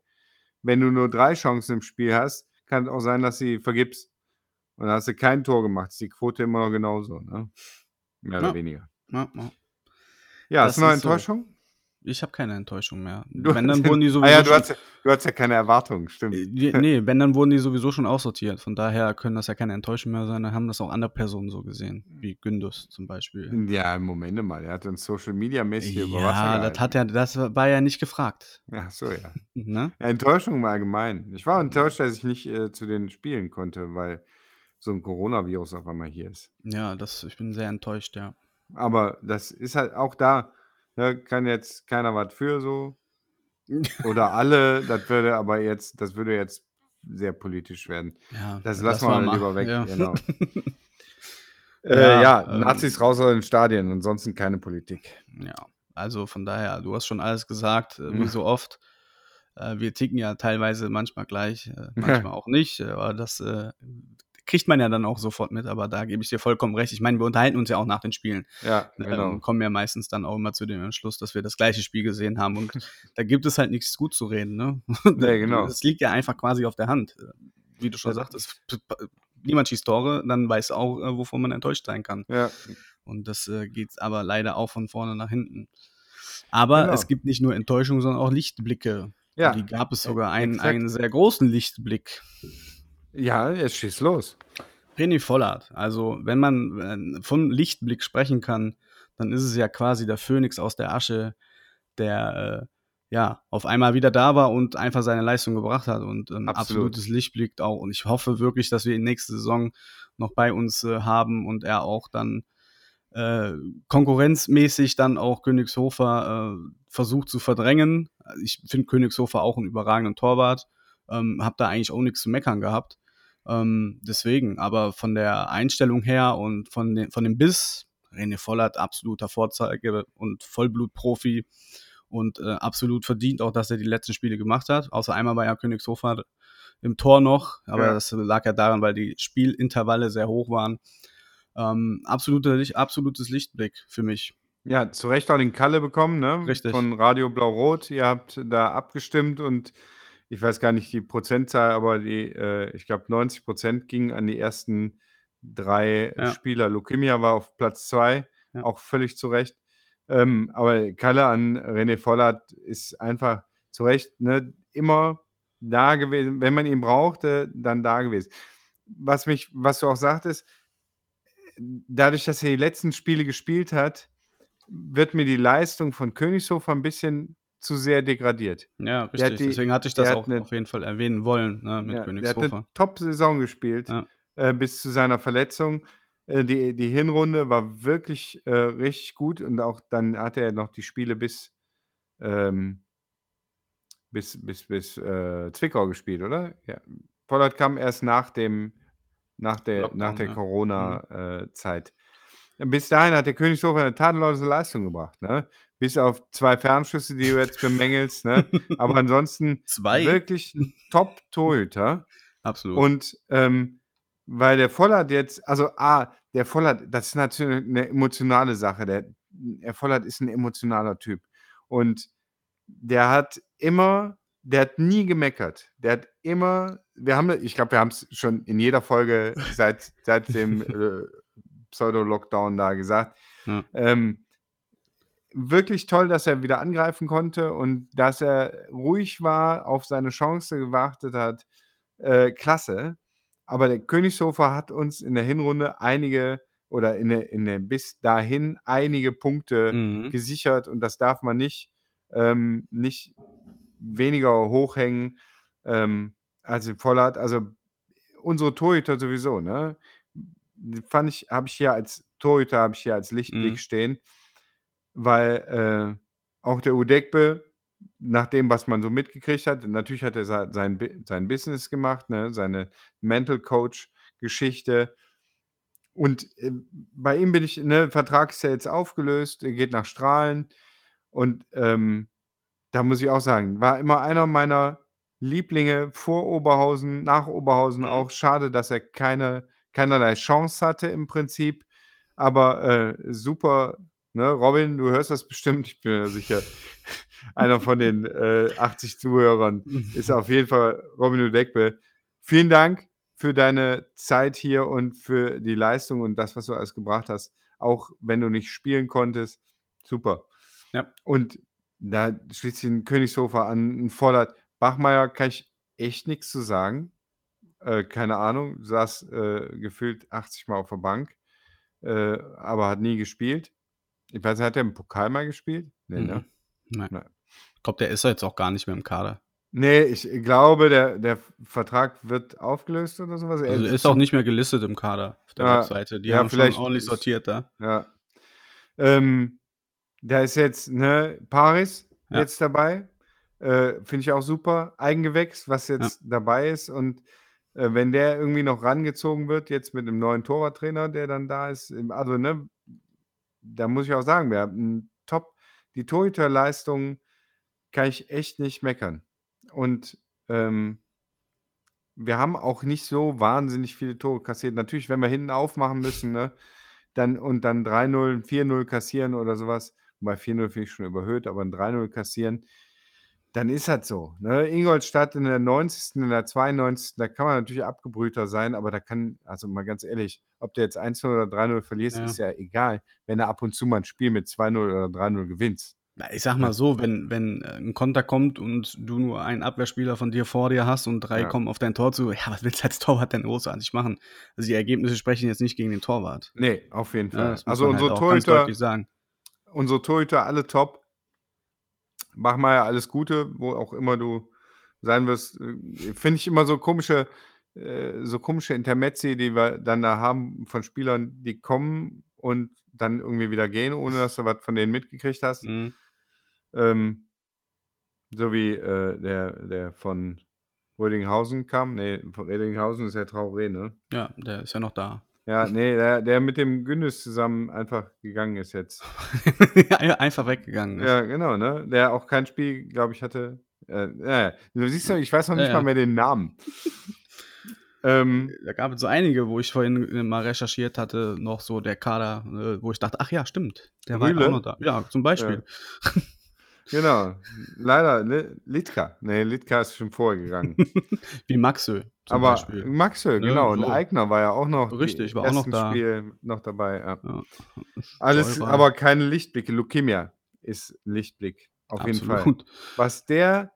B: Wenn du nur 3 Chancen im Spiel hast, kann auch sein, dass sie vergibst. Und dann hast du kein Tor gemacht. Ist die Quote immer noch genauso, ne? Mehr oder
A: Ja.
B: weniger.
A: Ja, ja.
B: Ja,
A: ist so.
B: Enttäuschung?
A: Ich habe keine Enttäuschung mehr.
B: Du
A: Wenn, dann
B: den
A: wurden die
B: ah
A: sowieso
B: ja, du
A: schon
B: hast ja du hast ja keine Erwartungen, stimmt.
A: Äh, je ne, wenn, dann wurden die sowieso schon aussortiert. Von daher können das ja keine Enttäuschung mehr sein. Dann haben das auch andere Personen so gesehen, wie Gündüz zum Beispiel.
B: Ja, Moment mal, der hat uns Social Media mäßig hier über Wasser
A: Ja, das hat ja das war ja nicht gefragt,
B: Ach so, ja.
A: ne?
B: Ja, Enttäuschung im Allgemeinen. Ich war enttäuscht, dass ich nicht, äh, zu den Spielen konnte, weil so 'n Coronavirus auf einmal hier ist.
A: Ja, das ich bin sehr enttäuscht, ja.
B: Aber das ist halt auch da, ne, kann jetzt keiner was für so oder alle. Das würde aber jetzt das würde jetzt sehr politisch werden.
A: Ja,
B: Das
A: lass
B: lassen wir
A: mal
B: lieber weg,
A: ja.
B: genau. Äh,
A: Ja,
B: ja,
A: ähm
B: Nazis raus aus den Stadien, ansonsten keine Politik.
A: Ja. Also, von daher, du hast schon alles gesagt, äh, wie
B: Mhm.
A: so oft. Äh, wir ticken ja teilweise manchmal gleich, äh, manchmal auch nicht, aber das, äh, kriegt man ja dann auch sofort mit, aber da gebe ich dir vollkommen recht. Ich meine, wir unterhalten uns ja auch nach den Spielen.
B: Ja,
A: Ähm,
B: genau.
A: kommen ja meistens dann auch immer zu dem Entschluss, dass wir das gleiche Spiel gesehen haben und da gibt es halt nichts gut zu reden, ne?
B: Ne, genau.
A: Das liegt ja einfach quasi auf der Hand. Wie du schon
B: Ja.
A: sagtest, niemand schießt Tore, dann weiß auch, äh, wovon man enttäuscht sein kann.
B: Ja.
A: Und das, äh, geht aber leider auch von vorne nach hinten. Aber
B: Genau.
A: es gibt nicht nur Enttäuschung, sondern auch Lichtblicke.
B: Ja,
A: die gab es
B: e
A: sogar einen
B: exakt.
A: einen sehr großen Lichtblick.
B: Ja, jetzt schieß los.
A: René Vollert. Also, wenn man, von Lichtblick sprechen kann, dann ist es ja quasi der Phönix aus der Asche, der, äh, ja, auf einmal wieder da war und einfach seine Leistung gebracht hat und, ähm,
B: Absolut.
A: absolutes Lichtblick auch. Und ich hoffe wirklich, dass wir ihn nächste Saison noch bei uns, äh, haben und er auch dann, äh, konkurrenzmäßig dann auch Königshofer, äh, versucht zu verdrängen. Ich finde Königshofer auch 'n überragenden Torwart, ähm, habe da eigentlich auch nix zu meckern gehabt. Ähm, deswegen, aber von der Einstellung her und von den von dem Biss, René Vollert absoluter Vorzeige und Vollblutprofi und, äh, absolut verdient auch, dass er die letzten Spiele gemacht hat. Außer einmal war ja Königshofer im Tor noch, aber
B: Ja.
A: das lag ja daran, weil die Spielintervalle sehr hoch waren. Ähm, absoluter Licht absolutes Lichtblick für mich.
B: Ja, zu Recht auch den Kalle bekommen, ne?
A: Richtig.
B: Von Radio Blau-Rot. Ihr habt da abgestimmt und ich weiß gar nicht die Prozentzahl, aber die, äh, ich glaube 90% gingen an die ersten 3
A: Ja.
B: Spieler. Lukimia war auf Platz 2,
A: Ja.
B: auch völlig zu Recht. Ähm, aber Kalle an René Vollert ist einfach zu Recht, ne, immer da gewesen. Wenn man ihn brauchte, dann da gewesen. Was mich was du auch sagtest, dadurch, dass er die letzten Spiele gespielt hat, wird mir die Leistung von Königshofer 'n bisschen zu sehr degradiert.
A: Ja,
B: hat
A: richtig.
B: die
A: Deswegen hatte ich das
B: hat
A: auch
B: 'ne
A: auf jeden Fall erwähnen wollen, ne, mit
B: ja, der hat 'ne
A: Königshofer.
B: Top-Saison gespielt,
A: Ja.
B: äh, bis zu seiner Verletzung. Äh, die die Hinrunde war wirklich, äh, richtig gut und auch dann hatte er noch die Spiele bis, ähm bis bis bis, äh, Zwickau gespielt, oder? Ja. Vollert kam erst nach dem nach der nach der
A: ja. Mhm.
B: Corona, äh. Bis dahin hat der Königshofer 'ne tadellose Leistung gebracht, ne? Bis auf 2 Fernschüsse, die du jetzt bemängelst, ne? Aber ansonsten
A: 2?
B: wirklich 'n Top-Torhüter.
A: Absolut.
B: Und, ähm, weil der Vollert jetzt also A, der Vollert, das ist natürlich 'ne emotionale Sache. Der der Vollert ist 'n emotionaler Typ. Und der hat immer der hat nie gemeckert. Der hat immer wir haben ich glaube, wir haben's schon in jeder Folge seit seit dem, äh, Pseudo-Lockdown da gesagt.
A: Ja.
B: Ähm, wirklich toll, dass er wieder angreifen konnte und dass er ruhig war, auf seine Chance gewartet hat. Äh, klasse. Aber der Königshofer hat uns in der Hinrunde einige oder in der in der bis dahin einige Punkte
A: Mhm.
B: gesichert und das darf man nicht ähm, nicht weniger hochhängen, ähm, als den Vollert. Also, unsere Torhüter sowieso, ne? Fand ich habe ich hier als Torhüter habe ich hier als Lichtblick
A: Mhm.
B: stehen, weil, äh, auch der Udegbe, nach dem, was man so mitgekriegt hat natürlich hat er sei sein sein Business gemacht, ne, seine Mental Coach-Geschichte. Und, äh, bei ihm bin ich ne, Vertrag ist ja jetzt aufgelöst, er geht nach Strahlen und, ähm, da muss ich auch sagen, war immer einer meiner Lieblinge vor Oberhausen, nach Oberhausen
A: Mhm.
B: auch. Schade, dass er keine keinerlei Chance hatte im Prinzip, aber, äh, super, ne? Robin, du hörst das bestimmt, ich bin mir sicher. Einer von den, äh, 80 Zuhörern ist auf jeden Fall Robin Udegbe. Vielen Dank für deine Zeit hier und für die Leistung und das, was du alles gebracht hast, auch wenn du nicht spielen konntest. Super.
A: Ja.
B: Und da schließt sich 'n Königshofer an, 'n Vollert. Bachmeier kann ich echt nix zu sagen. Äh, keine Ahnung, saß, äh, gefühlt 80 Mal auf der Bank, äh, aber hat nie gespielt. Ich weiß nicht, hat der im Pokal mal gespielt? Ne,
A: Mhm.
B: ne?
A: Nein.
B: Ne.
A: Ich glaube, der ist ja jetzt auch gar nicht mehr im Kader.
B: Ne, ich glaube, der der Vertrag wird aufgelöst oder so was. Er
A: Also,
B: ist
A: auch nicht mehr gelistet im Kader auf der
B: Ja,
A: Webseite. Die
B: ja,
A: haben schon
B: vielleicht
A: ordentlich
B: ist
A: sortiert da.
B: ja. Ähm, da ist jetzt, ne, Paris
A: Ja.
B: jetzt dabei. Äh, finde ich auch super. Eigengewächs, was jetzt dabei ist und, äh, wenn der irgendwie noch rangezogen wird, jetzt mit 'nem neuen Torwarttrainer, der dann da ist, also, ne, da muss ich auch sagen, wir haben top die Torhüterleistung kann ich echt nicht meckern. Und, ähm wir haben auch nicht so wahnsinnig viele Tore kassiert. Natürlich, wenn wir hinten aufmachen müssen, ne, dann und dann 3:0, 4:0 kassieren oder so was, wobei 4:0 finde ich schon überhöht, aber 'n 3:0 kassieren, dann ist das so, ne? Ingolstadt in der 90., in der 92., da kann man natürlich abgebrühter sein, aber da kann also mal ganz ehrlich, ob du jetzt 1:0 oder 3:0 verlierst,
A: Ja.
B: ist ja egal, wenn du ab und zu mal 'n Spiel mit 2:0 oder 3:0 gewinnst.
A: Na, ich sage
B: Ne?
A: mal so, wenn wenn, äh, 'n Konter kommt und du nur einen Abwehrspieler von dir vor dir hast und 3
B: Ja.
A: kommen auf dein Tor zu, ja, was willst du als Torwart denn großartig machen? Also, die Ergebnisse sprechen jetzt nicht gegen den Torwart.
B: Ne, auf jeden
A: Ja,
B: Fall.
A: muss
B: Also,
A: halt
B: unsere
A: ganz
B: Torhüter unsere Torhüter alle top. Bachmeier, alles Gute, wo auch immer du sein wirst. Äh, finde ich immer so komische äh, so komische Intermezzi, die wir dann da haben von Spielern, die kommen und dann irgendwie wieder gehen, ohne dass du was von denen mitgekriegt hast.
A: Mhm.
B: Ähm so wie, äh, der der von Rödinghausen kam. Ne, von Reddinghausen ist ja Traoré, ne?
A: Ja, der ist ja noch da.
B: Ja, ne, der der mit dem Gündüz zusammen einfach gegangen ist jetzt.
A: Ja, ja, einfach weggegangen ist.
B: Ja, genau, ne? Der auch kein Spiel, glaube ich, hatte. Äh, ja, ja. Du siehst ja, ich weiß noch
A: Ja,
B: nicht mal
A: ja.
B: mehr den Namen. Ähm
A: Da gab es so einige, wo ich vorhin, äh, mal recherchiert hatte, noch so der Kader, äh, wo ich dachte: „Ach ja, stimmt, der war ja auch
B: Rühle?
A: noch da.“ Ja, zum Beispiel.
B: Genau. Leider, ne? Litka. Ne, Litka ist schon vorher gegangen.
A: Wie Maxö
B: Aber
A: Beispiel.
B: Maxwell,
A: Ne,
B: genau. Und
A: so.
B: Eigner war ja auch noch
A: Richtig, war auch noch da.
B: Spiel noch dabei, ja.
A: Ja.
B: Alles
A: Toll
B: aber keine Lichtblicke. Lukemia ist Lichtblick, auf jeden Fall.
A: Absolut.
B: Was der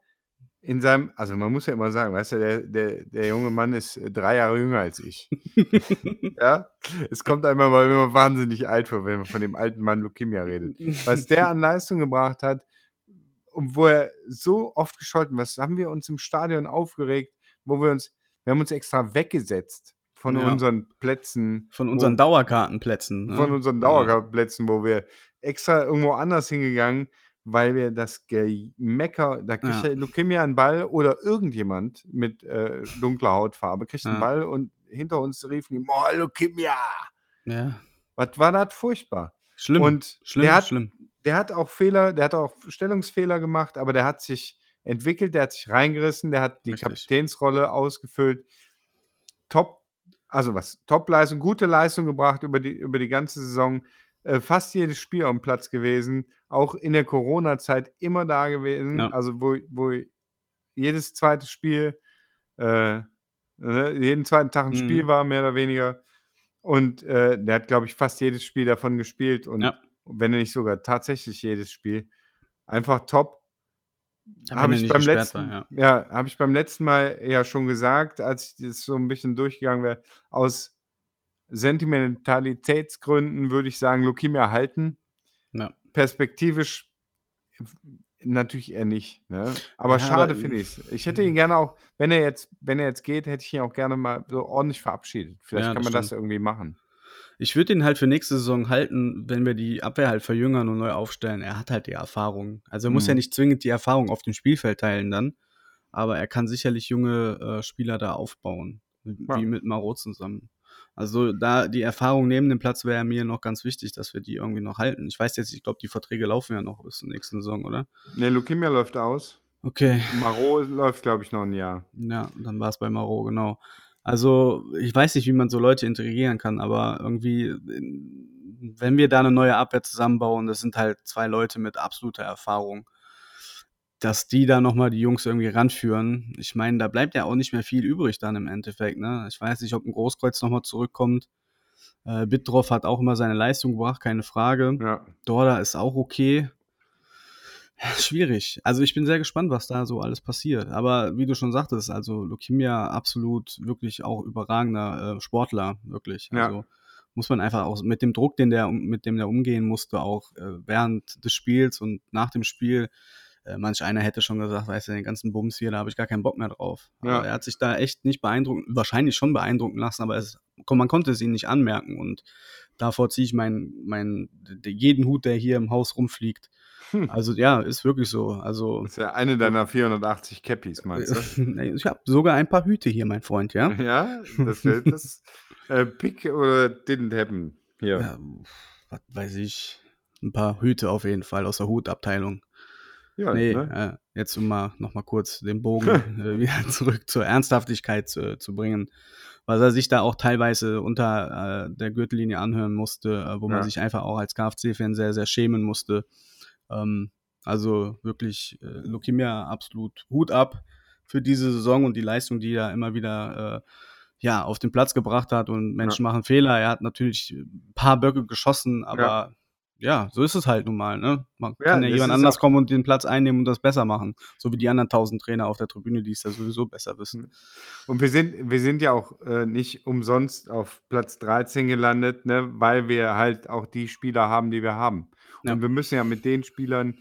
B: in seinem also, man muss ja immer sagen, weißt du, der der der junge Mann ist 3 Jahre jünger als ich. Ja? Es kommt einem aber immer wahnsinnig alt vor, wenn man von dem alten Mann Lukemia redet. Was der an Leistung gebracht hat und wo er so oft gescholten was haben wir uns im Stadion aufgeregt, wo wir uns wir haben uns extra weggesetzt von
A: Ja.
B: unseren Plätzen,
A: Von
B: wo
A: unseren Dauerkartenplätzen, ne?
B: von unseren. Dauerkartenplätzen, wo wir extra irgendwo anders hingegangen, weil wir das Gemecker da kriegt
A: Ja.
B: der Lukemia 'n Ball oder irgendjemand mit, äh, dunkler Hautfarbe kriegt
A: Ja.
B: Ball und hinter uns riefen die: „Moin Lukemia!“
A: Ja.
B: Was war das furchtbar.
A: Schlimm,
B: Und
A: schlimm,
B: hat
A: schlimm.
B: Der hat auch Fehler der hat auch Stellungsfehler gemacht, aber der hat sich entwickelt, der hat sich reingerissen, der hat die
A: Richtig.
B: Kapitänsrolle ausgefüllt. Top also was Topleistung, gute Leistung gebracht über die über die ganze Saison. Äh, fast jedes Spiel aufm Platz gewesen, auch in der Corona-Zeit immer da gewesen.
A: Ja.
B: Also, wo wo jedes 2. Spiel, äh, ne, jeden 2. Tag 'n Spiel
A: Mhm.
B: war, mehr oder weniger. Und, äh, der hat, glaube ich, fast jedes Spiel davon gespielt und
A: Ja.
B: Wenn nicht sogar tatsächlich jedes Spiel. Einfach top. Habe ich beim letzten
A: war, ja.
B: ja, habe ich beim letzten Mal ja schon gesagt, als ich das so 'n bisschen durchgegangen wäre. Aus Sentimentalitätsgründen würde ich sagen, Lukemia halten.
A: Ja.
B: Perspektivisch natürlich eher nicht, ne? Aber
A: Ja,
B: schade finde ich's. Ich hätte ihn gerne auch wenn er jetzt wenn er jetzt geht, hätte ich ihn auch gerne mal so ordentlich verabschiedet. Vielleicht
A: Ja,
B: kann
A: das
B: man das
A: stimmt.
B: irgendwie machen.
A: Ich würde ihn halt für nächste Saison halten, wenn wir die Abwehr halt verjüngern und neu aufstellen. Er hat halt die Erfahrung. Also, er muss ja
B: Mhm.
A: nicht zwingend die Erfahrung auf dem Spielfeld teilen dann, aber er kann sicherlich junge, äh, Spieler da aufbauen,
B: Ja.
A: wie mit Marot zusammen. Also, da die Erfahrung neben dem Platz wäre mir noch ganz wichtig, dass wir die irgendwie noch halten. Ich weiß jetzt ich glaube, die Verträge laufen ja noch bis zur nächsten Saison, oder?
B: Ne, Lukemia läuft aus.
A: Okay.
B: Marot läuft, glaube ich, noch 'n Jahr.
A: Ja, dann war's bei Marot, genau. Also, ich weiß nicht, wie man so Leute integrieren kann, aber irgendwie, wenn wir da 'ne neue Abwehr zusammenbauen, das sind halt 2 Leute mit absoluter Erfahrung, dass die da noch mal die Jungs irgendwie ranführen. Ich meine, da bleibt ja auch nicht mehr viel übrig dann im Endeffekt, ne? Ich weiß nicht, ob 'n Großkreuz noch mal zurückkommt. Äh, Bittroff hat auch immer seine Leistung gebracht, keine Frage.
B: Ja.
A: Dorda ist auch okay. Schwierig. Also, ich bin sehr gespannt, was da so alles passiert. Aber wie du schon sagtest, also, Lukemia absolut wirklich auch überragender, äh, Sportler, wirklich.
B: Ja.
A: Also, muss man einfach auch mit dem Druck, den der mit dem der umgehen musste, auch, äh, während des Spiels und nach dem Spiel. Äh, manch einer hätte schon gesagt: „Weißt du, den ganzen Bums hier, da habe ich gar keinen Bock mehr drauf.“
B: Ja.
A: Aber er hat sich da echt nicht beeindrucken wahrscheinlich schon beeindrucken lassen, aber es man konnte es ihm nicht anmerken und davor ziehe ich meinen meinen jeden Hut, der hier im Haus rumfliegt.
B: Hm.
A: Also, ja, ist wirklich so. Also
B: Das ist ja eine deiner 480 Cappies, meinst du?
A: Ich habe sogar ein paar Hüte hier, mein Freund, ja?
B: Ja, das das äh, pick oder didn't happen hier.
A: Ja, was weiß ich. 'n paar Hüte auf jeden Fall aus der Hutabteilung.
B: Ja,
A: Ne,
B: ne?
A: äh, jetzt um mal noch mal kurz den Bogen, äh, wieder zurück zur Ernsthaftigkeit zu zu bringen, was er sich da auch teilweise unter, äh, der Gürtellinie anhören musste, äh, wo man
B: Ja.
A: sich einfach auch als KFC-Fan sehr, sehr schämen musste. Ähm, also wirklich, äh, Lukimia absolut Hut ab für diese Saison und die Leistung, die er immer wieder, äh, ja, auf den Platz gebracht hat und Menschen machen Fehler. Er hat natürlich 'n paar Böcke geschossen, aber ja, so ist es halt nun mal, ne? Man
B: Ja,
A: kann ja jemand anders kommen und den Platz einnehmen und das besser machen, so wie die anderen 1.000 Trainer auf der Tribüne, die es ja sowieso besser wissen.
B: Und wir sind wir sind ja auch, äh, nicht umsonst auf Platz 13 gelandet, ne, weil wir halt auch die Spieler haben, die wir haben.
A: Ja.
B: Und wir müssen ja mit den Spielern,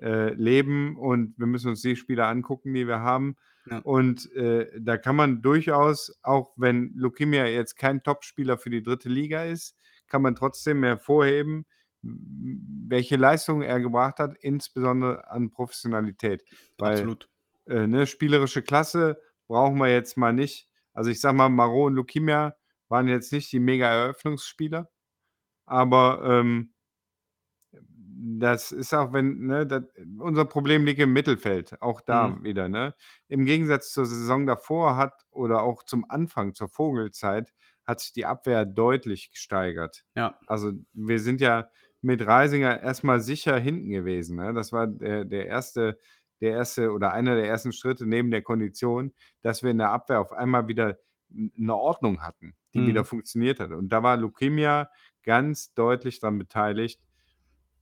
B: äh, leben und wir müssen uns die Spieler angucken, die wir haben.
A: Ja.
B: Und, äh, da kann man durchaus, auch wenn Lukimia jetzt kein Topspieler für die 3. Liga ist, kann man trotzdem hervorheben, welche Leistung er gebracht hat, insbesondere an Professionalität. Weil,
A: Absolut.
B: äh, ne, spielerische Klasse brauchen wir jetzt mal nicht. Also, ich sage mal, Marot und Lukimia waren jetzt nicht die Mega-Eröffnungsspieler, aber, ähm das ist auch, wenn ne, da unser Problem liegt im Mittelfeld, auch da
A: Mhm.
B: wieder, ne? Im Gegensatz zur Saison davor hat oder auch zum Anfang, zur Vogelzeit, hat sich die Abwehr deutlich gesteigert.
A: Ja.
B: Also, wir sind ja mit Reisinger erst mal sicher hinten gewesen, ne? Das war der der erste der erste oder einer der ersten Schritte neben der Kondition, dass wir in der Abwehr auf einmal wieder 'n 'ne Ordnung hatten, die wieder
A: Mhm.
B: funktioniert hat. Und da war Lukimia ganz deutlich dran beteiligt.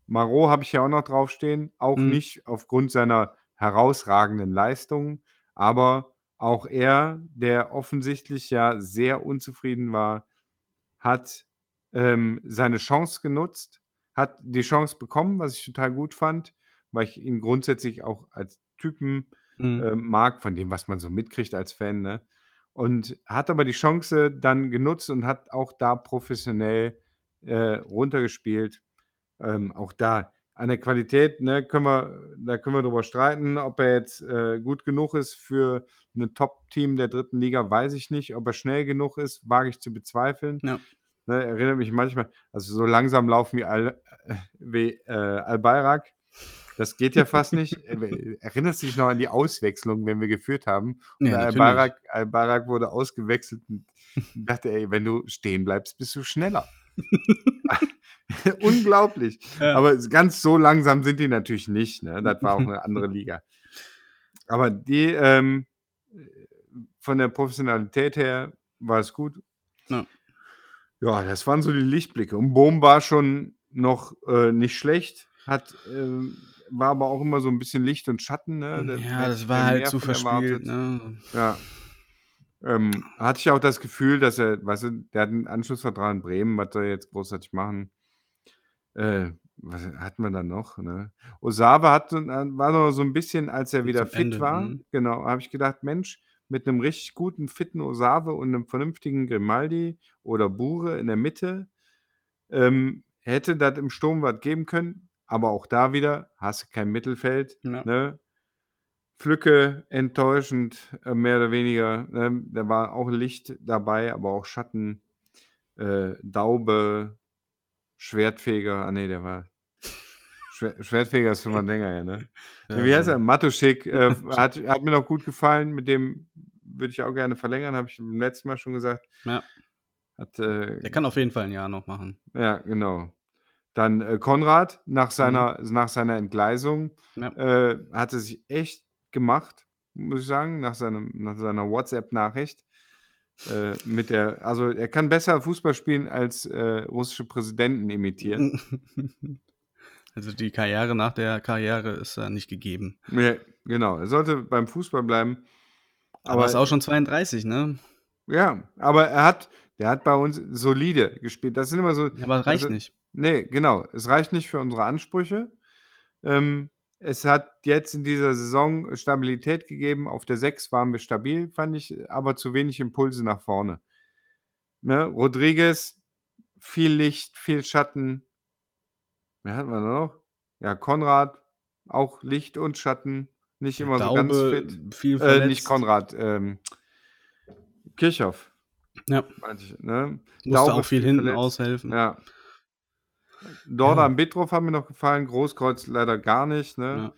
B: Marot habe ich hier auch noch draufstehen, auch
A: Mhm.
B: nicht aufgrund seiner herausragenden Leistungen, aber auch er, der offensichtlich ja sehr unzufrieden war, hat, ähm, seine Chance genutzt, hat die Chance bekommen, was ich total gut fand, weil ich ihn grundsätzlich auch als Typen,
A: Mhm.
B: ähm, mag, von dem, was man so mitkriegt als Fan, ne? Und hat aber die Chance dann genutzt und hat auch da professionell, äh, runtergespielt. Ähm, auch da an der Qualität, ne, können wir da können wir drüber streiten, ob er jetzt, äh, gut genug ist für 'ne Top-Team der 3. Liga, weiß ich nicht. Ob er schnell genug ist, wage ich zu bezweifeln.
A: Ja.
B: Ne, erinnert mich manchmal also, so langsam laufen wie Al äh, wie, äh, Al-Bayrak. Das geht ja fast nicht. Äh, erinnerst du dich noch an die Auswechslung, wenn wir geführt haben? Und
A: Ja,
B: Al-Bayrak wurde ausgewechselt und dachte: „Ey, wenn du stehen bleibst, bist du schneller.“ Unglaublich.
A: Ja.
B: Aber ganz so langsam sind die natürlich nicht, ne? Das war auch 'ne andere Liga. Aber die, ähm äh, von der Professionalität her war es gut.
A: Ja.
B: Ja, das waren so die Lichtblicke. Und Bohm war schon noch, äh, nicht schlecht, hat, ähm war aber auch immer so 'n bisschen Licht und Schatten, ne? Da
A: Ja, das war halt zu verspielt,
B: erwartet.
A: ne?
B: Ja. Ähm, hatte ich auch das Gefühl, dass er weißt du, der hat 'n Anschlussvertrag in Bremen, was soll er jetzt großartig machen? Äh, was hatten wir da noch, ne? Osave hat an war noch so 'n bisschen als er wieder fit
A: Ende,
B: war
A: mhm.
B: genau, habe ich gedacht: „Mensch, mit 'nem richtig guten, fitten Osave und 'nem vernünftigen Grimaldi oder Bure in der Mitte, ähm, hätte das im Sturm was geben können.“ Aber auch da wieder hast du kein Mittelfeld,
A: Ja.
B: ne? Flücke enttäuschend, äh, mehr oder weniger, ne? Da war auch Licht dabei, aber auch Schatten. Äh, Daube, Schwertfeger ah, ne, der war Schwer Schwertfeger ist schon mal länger her, ne? Ne, wie heißt er? Matuschik, äh, hat hat mir noch gut gefallen. Mit dem würde ich auch gerne verlängern, habe ich beim letzten Mal schon gesagt.
A: Ja.
B: Hat, äh
A: Der kann auf jeden Fall 'n Jahr noch machen.
B: Ja, genau. Dann, äh, Konrad nach
A: Mhm.
B: seiner nach seiner Entgleisung,
A: Ja.
B: äh, hat er sich echt gemacht, muss ich sagen, nach seinem nach seiner WhatsApp-Nachricht, äh, mit der also, er kann besser Fußball spielen als, äh, russische Präsidenten imitieren.
A: Also, die Karriere nach der Karriere ist da nicht gegeben.
B: Ne, genau. Er sollte beim Fußball bleiben.
A: Aber
B: Aber
A: ist auch schon 32, ne?
B: Ja, aber er hat der hat bei uns solide gespielt. Das sind immer so
A: Ja, aber reicht
B: also
A: nicht.
B: ne, genau. Es reicht nicht für unsere Ansprüche. Ähm, es hat jetzt in dieser Saison Stabilität gegeben. Auf der 6 waren wir stabil, fand ich, aber zu wenig Impulse nach vorne. Ne, Rodriguez, viel Licht, viel Schatten. Wen hatten wir da noch? Ja, Konrad, auch Licht und Schatten, nicht immer so ganz
A: Daube,
B: fit.
A: viel
B: Äh, nicht. Konrad, ähm, Kirchhoff
A: Ja.
B: ich, ne?
A: Musste
B: Daube
A: auch viel
B: viel
A: hinten
B: verletzt.
A: aushelfen.
B: Ja. Dordan
A: Ja.
B: Bitrov hat mir noch gefallen, Großkreuz leider gar nicht, ne?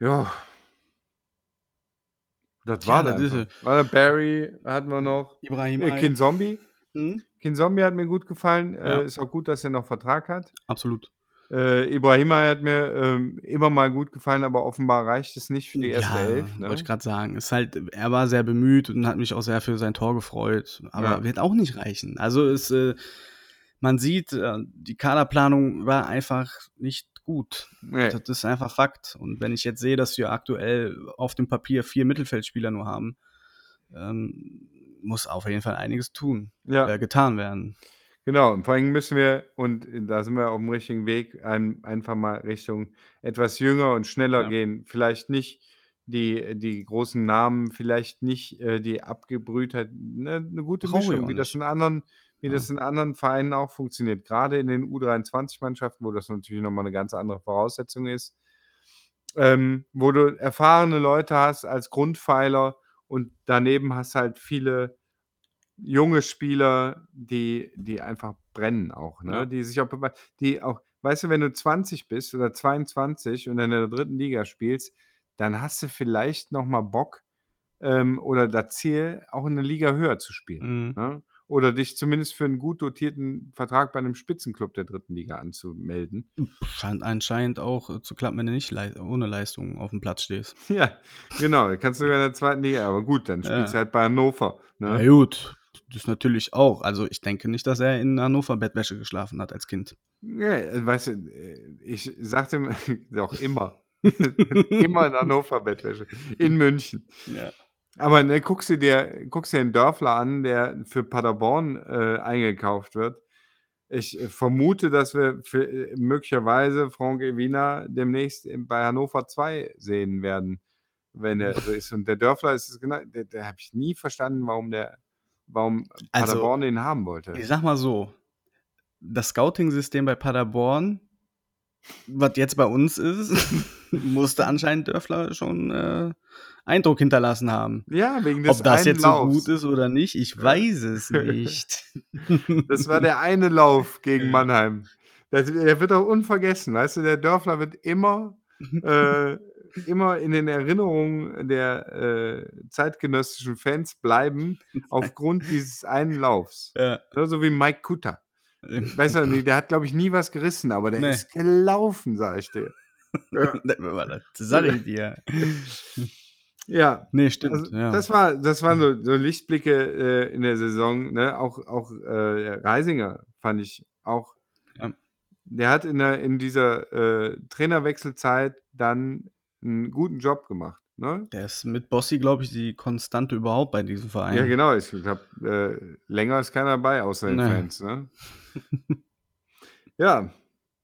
B: Ja. Das
A: Ja,
B: war
A: das
B: dann
A: ist
B: einfach. Äh, Barry hatten wir noch.
A: Ibrahim
B: Äh,
A: Ay.
B: Kinzombie.
A: Mhm.
B: Kinzombie hat mir gut gefallen.
A: Ja.
B: Äh, ist auch gut, dass er noch Vertrag hat.
A: Absolut.
B: Äh, Ibrahima hat mir, ähm, immer mal gut gefallen, aber offenbar reicht es nicht für die erste
A: Ja,
B: Elf, ne?
A: wollte ich grad sagen. Ist halt er war sehr bemüht und hat mich auch sehr für sein Tor gefreut, aber
B: Ja.
A: wird auch nicht reichen. Also, es äh, man sieht, äh, die Kaderplanung war einfach nicht gut.
B: Ne.
A: Das ist einfach Fakt. Und wenn ich jetzt sehe, dass wir aktuell auf dem Papier 4 Mittelfeldspieler nur haben, ähm, muss auf jeden Fall einiges tun
B: Ja.
A: äh, getan werden.
B: Genau, und vor allem müssen wir und da sind wir auf dem richtigen Weg, ein einfach mal Richtung etwas jünger und schneller
A: Ja.
B: gehen. Vielleicht nicht die die großen Namen, vielleicht nicht, äh, die Abgebrühtheit, ne, 'ne gute Mischung, wie das in anderen wie das in anderen Vereinen auch funktioniert. Grade in den U23-Mannschaften, wo das natürlich noch mal 'ne ganz andere Voraussetzung ist. Ähm, wo du erfahrene Leute hast als Grundpfeiler und daneben hast halt viele junge Spieler, die die einfach brennen auch, ne?
A: Ja.
B: Die sich auch die auch weißt du, wenn du 20 bist oder 22 und in der 3. Liga spielst, dann hast du vielleicht noch mal Bock, ähm, oder das Ziel, auch in 'ne Liga höher zu spielen,
A: Mhm.
B: ne? Oder dich zumindest für 'n gut dotierten Vertrag bei 'nem Spitzenklub der 3. Liga anzumelden.
A: Scheint anscheinend auch, äh, zu klappen, wenn du nicht lei ohne Leistung aufm Platz stehst.
B: Ja, genau, kannst du sogar in der 2. Liga, aber gut, dann spielst
A: Ja.
B: du halt bei Hannover,
A: Na
B: ne?
A: gut, das natürlich auch. Also, ich denke nicht, dass er in Hannover Bettwäsche geschlafen hat als Kind.
B: Ne, äh, weißt du, äh, ich sagte doch immer immer in Hannover Bettwäsche, in München.
A: Ja.
B: Aber, ne, guckst du dir guckst dir 'n Dörfler an, der für Paderborn, äh, eingekauft wird. Ich, äh, vermute, dass wir für äh, möglicherweise Franck Evina demnächst bei Hannover 2 sehen werden, wenn er so ist. Und der Dörfler ist es genau der der habe ich nie verstanden, warum der warum
A: Also,
B: Paderborn den haben wollte.
A: ich sage mal so, das Scouting-System bei Paderborn, was jetzt bei uns ist, musste anscheinend Dörfler schon, äh, Eindruck hinterlassen haben.
B: Ja, wegen des
A: Ob das jetzt so
B: Laufs.
A: gut ist oder nicht, ich
B: Ja.
A: weiß es nicht.
B: Das war der eine Lauf gegen. Mannheim. Das der wird auch unvergessen, weißt du? Der Dörfler wird immer äh, immer in den Erinnerungen der, äh, zeitgenössischen Fans bleiben aufgrund dieses einen Laufs.
A: Ja.
B: Ne, so wie Mike Kutter. Weißt du, der hat, glaube ich, nie was gerissen, aber der
A: Ne.
B: ist gelaufen, sage ich dir. Ja.
A: Das sage ich dir.
B: Ja.
A: Ne, stimmt,
B: Also,
A: ja.
B: das war das waren so so Lichtblicke, äh, in der Saison, ne? Auch auch, äh, Reisinger fand ich auch
A: Ja.
B: der hat in der in dieser, äh, Trainerwechselzeit dann 'n guten Job gemacht, ne?
A: Der ist mit Bossi, glaube ich, die Konstante überhaupt bei diesem Verein.
B: Ja, genau. Ich glaube, äh, länger ist keiner dabei außer den
A: Ne.
B: Fans, ne? Ja,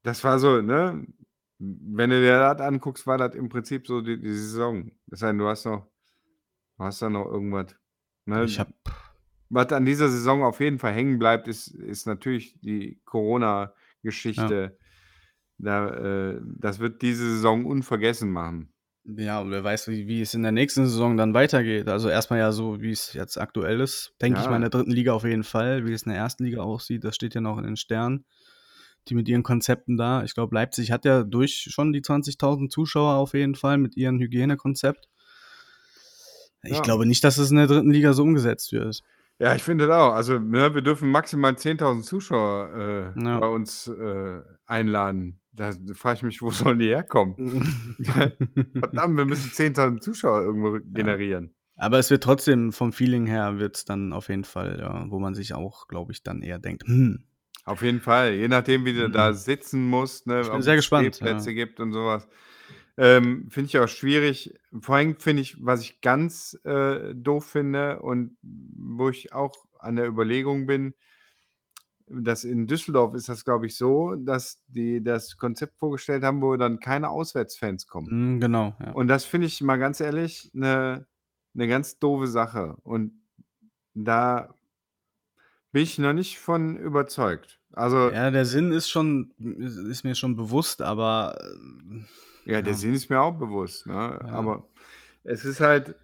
B: das war so, ne? Wenn du dir das anguckst, war das im Prinzip so die die Saison. Sei denn, du hast noch du hast da noch irgendwas, ne?
A: Ich habe
B: Was an dieser Saison auf jeden Fall hängen bleibt, ist ist natürlich die Corona-Geschichte. Da, äh das wird diese Saison unvergessen machen.
A: Ja, und wer weiß, wie wie es in der nächsten Saison dann weitergeht. Also, erst mal ja so, wie es jetzt aktuell ist, denke ich mal in
B: Ja.
A: der 3. Liga auf jeden Fall. Wie es in der 1. Liga aussieht, das steht ja noch in den Sternen. Die mit ihren Konzepten da. Ich glaube, Leipzig hat ja durch schon die 20.000 Zuschauer auf jeden Fall mit ihrem Hygienekonzept. Ich
B: Ja.
A: glaube nicht, dass es in der 3. Liga so umgesetzt wird.
B: Ja, ich finde das auch. Also, ne, wir dürfen maximal 10.000 Zuschauer, äh,
A: Ja.
B: bei uns, äh, einladen. Da frage ich mich, wo sollen die herkommen? Verdammt, wir müssen 10.000 Zuschauer irgendwo
A: Ja.
B: generieren.
A: Aber es wird trotzdem vom Feeling her wird's dann auf jeden Fall, ja, wo man sich auch, glaube ich, dann eher denkt: „Hm.“
B: Auf jeden Fall, je nachdem, wie du da
A: Mhm.
B: sitzen musst, ne,
A: Ich bin
B: ob
A: sehr
B: es
A: gespannt,
B: Stehplätze
A: ja.
B: gibt und so was. Ähm, finde ich auch schwierig. Vor allem finde ich, was ich ganz, äh, doof finde und wo ich auch an der Überlegung bin, dass in Düsseldorf ist das, glaube ich, so, dass die das Konzept vorgestellt haben, wo dann keine Auswärtsfans kommen.
A: Mhm, genau, ja.
B: Und das finde ich mal ganz ehrlich 'ne 'ne ganz doofe Sache. Und da bin ich noch nicht von überzeugt. Also
A: Ja, der Sinn ist schon is ist mir schon bewusst, aber, ähm,
B: Ja, der
A: ja.
B: Sinn ist mir auch bewusst, ne?
A: Ja.
B: Aber es ist halt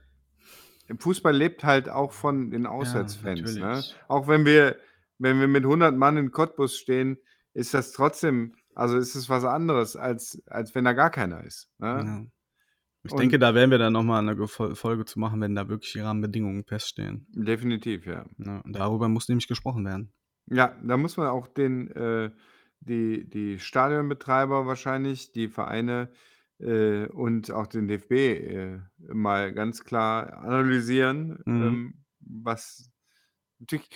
B: Fußball lebt halt auch von den
A: Ja,
B: Auswärtsfans, ne?
A: natürlich.
B: Auch wenn wir wenn wir mit 100 Mann in Cottbus stehen, ist das trotzdem also, ist es was anderes, als als wenn da gar keiner ist, ne?
A: Ja. Ich
B: Und
A: denke, da werden wir dann noch mal 'ne ge Fol Folge zu machen, wenn da wirklich die Rahmenbedingungen feststehen.
B: Definitiv, ja.
A: Ja, darüber muss nämlich gesprochen werden.
B: Ja, da muss man auch den äh, die die Stadionbetreiber wahrscheinlich, die Vereine, äh, und auch den DFB, äh, mal ganz klar analysieren,
A: Mhm.
B: ähm, was natürlich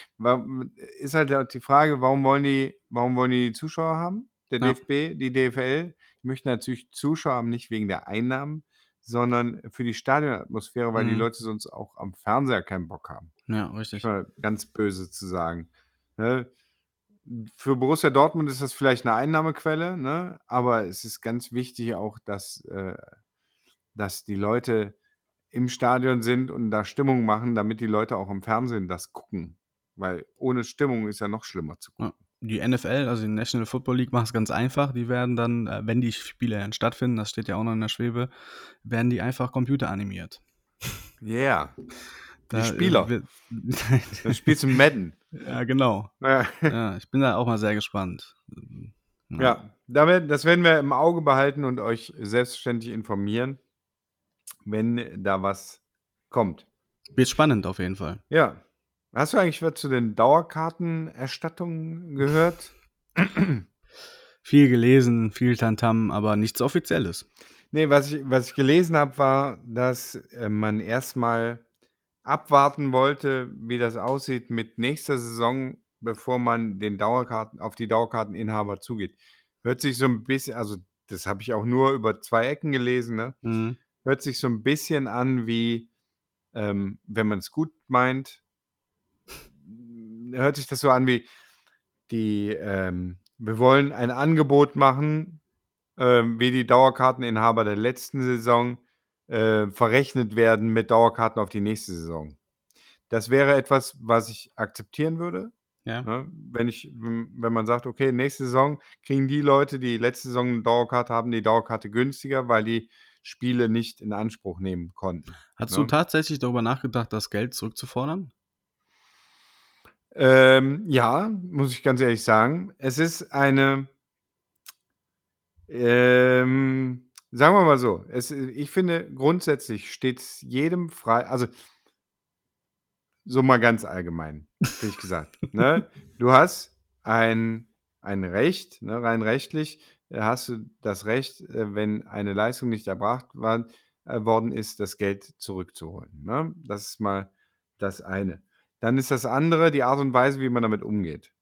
B: ist halt die Frage, warum wollen die warum wollen die Zuschauer haben? Der
A: Ja.
B: DFB, die DFL möchten natürlich Zuschauer haben, nicht wegen der Einnahmen, sondern für die Stadionatmosphäre, weil die
A: Mhm.
B: Leute sonst auch am Fernseher keinen Bock haben.
A: Ja, richtig.
B: ganz böse zu sagen, ne? Für Borussia Dortmund ist das vielleicht 'ne Einnahmequelle, ne, aber es ist ganz wichtig auch, dass äh, dass die Leute im Stadion sind und da Stimmung machen, damit die Leute auch im Fernsehen das gucken, weil ohne Stimmung ist ja noch schlimmer zu
A: Ja.
B: gucken.
A: Die NFL, also die National Football League, macht's ganz einfach. Die werden dann, äh, wenn die Spiele dann stattfinden, das steht ja auch noch in der Schwebe, werden die einfach computeranimiert.
B: Ja, die
A: Da, äh,
B: Spieler.
A: wird
B: Da spielst du Madden.
A: Ja, genau.
B: Ja.
A: Ja, ich bin da auch mal sehr gespannt. Ja.
B: Ja, da werden das werden wir im Auge behalten und euch selbstverständlich informieren, wenn da was kommt.
A: Wird spannend auf jeden Fall.
B: Ja. Hast du eigentlich was zu den Dauerkartenerstattungen gehört?
A: Viel gelesen, viel Tamtam, aber nichts Offizielles.
B: Ne, was ich was ich gelesen habe, war, dass, äh, man erst mal abwarten wollte, wie das aussieht mit nächster Saison, bevor man den Dauerkarten auf die Dauerkarteninhaber zugeht. Hört sich so 'n bisschen also, das habe ich auch nur über 2 Ecken gelesen, ne?
A: Mhm.
B: Hört sich so 'n bisschen an wie, ähm, wenn man's gut meint hört sich das so an wie die, ähm wir wollen ein Angebot machen, ähm, wie die Dauerkarteninhaber der letzten Saison, äh, verrechnet werden mit Dauerkarten auf die nächste Saison. Das wäre etwas, was ich akzeptieren würde,
A: Ja.
B: ne? Wenn ich wenn man sagt: „Okay, nächste Saison kriegen die Leute, die letzte Saison 'ne Dauerkarte haben, die Dauerkarte günstiger, weil die Spiele nicht in Anspruch nehmen konnten“,
A: Hast du
B: ne?
A: tatsächlich darüber nachgedacht, das Geld zurückzufordern?
B: Ähm, ja, muss ich ganz ehrlich sagen. Es ist eine ähm, sagen wir mal so, es ich finde, grundsätzlich steht's jedem frei also so mal ganz allgemein dich gesagt, ne? Du hast ein ein Recht, ne, rein rechtlich, äh, hast du das Recht, äh, wenn eine Leistung nicht erbracht war äh, worden ist, das Geld zurückzuholen, ne? Das ist mal das eine. Dann ist das andere die Art und Weise, wie man damit umgeht.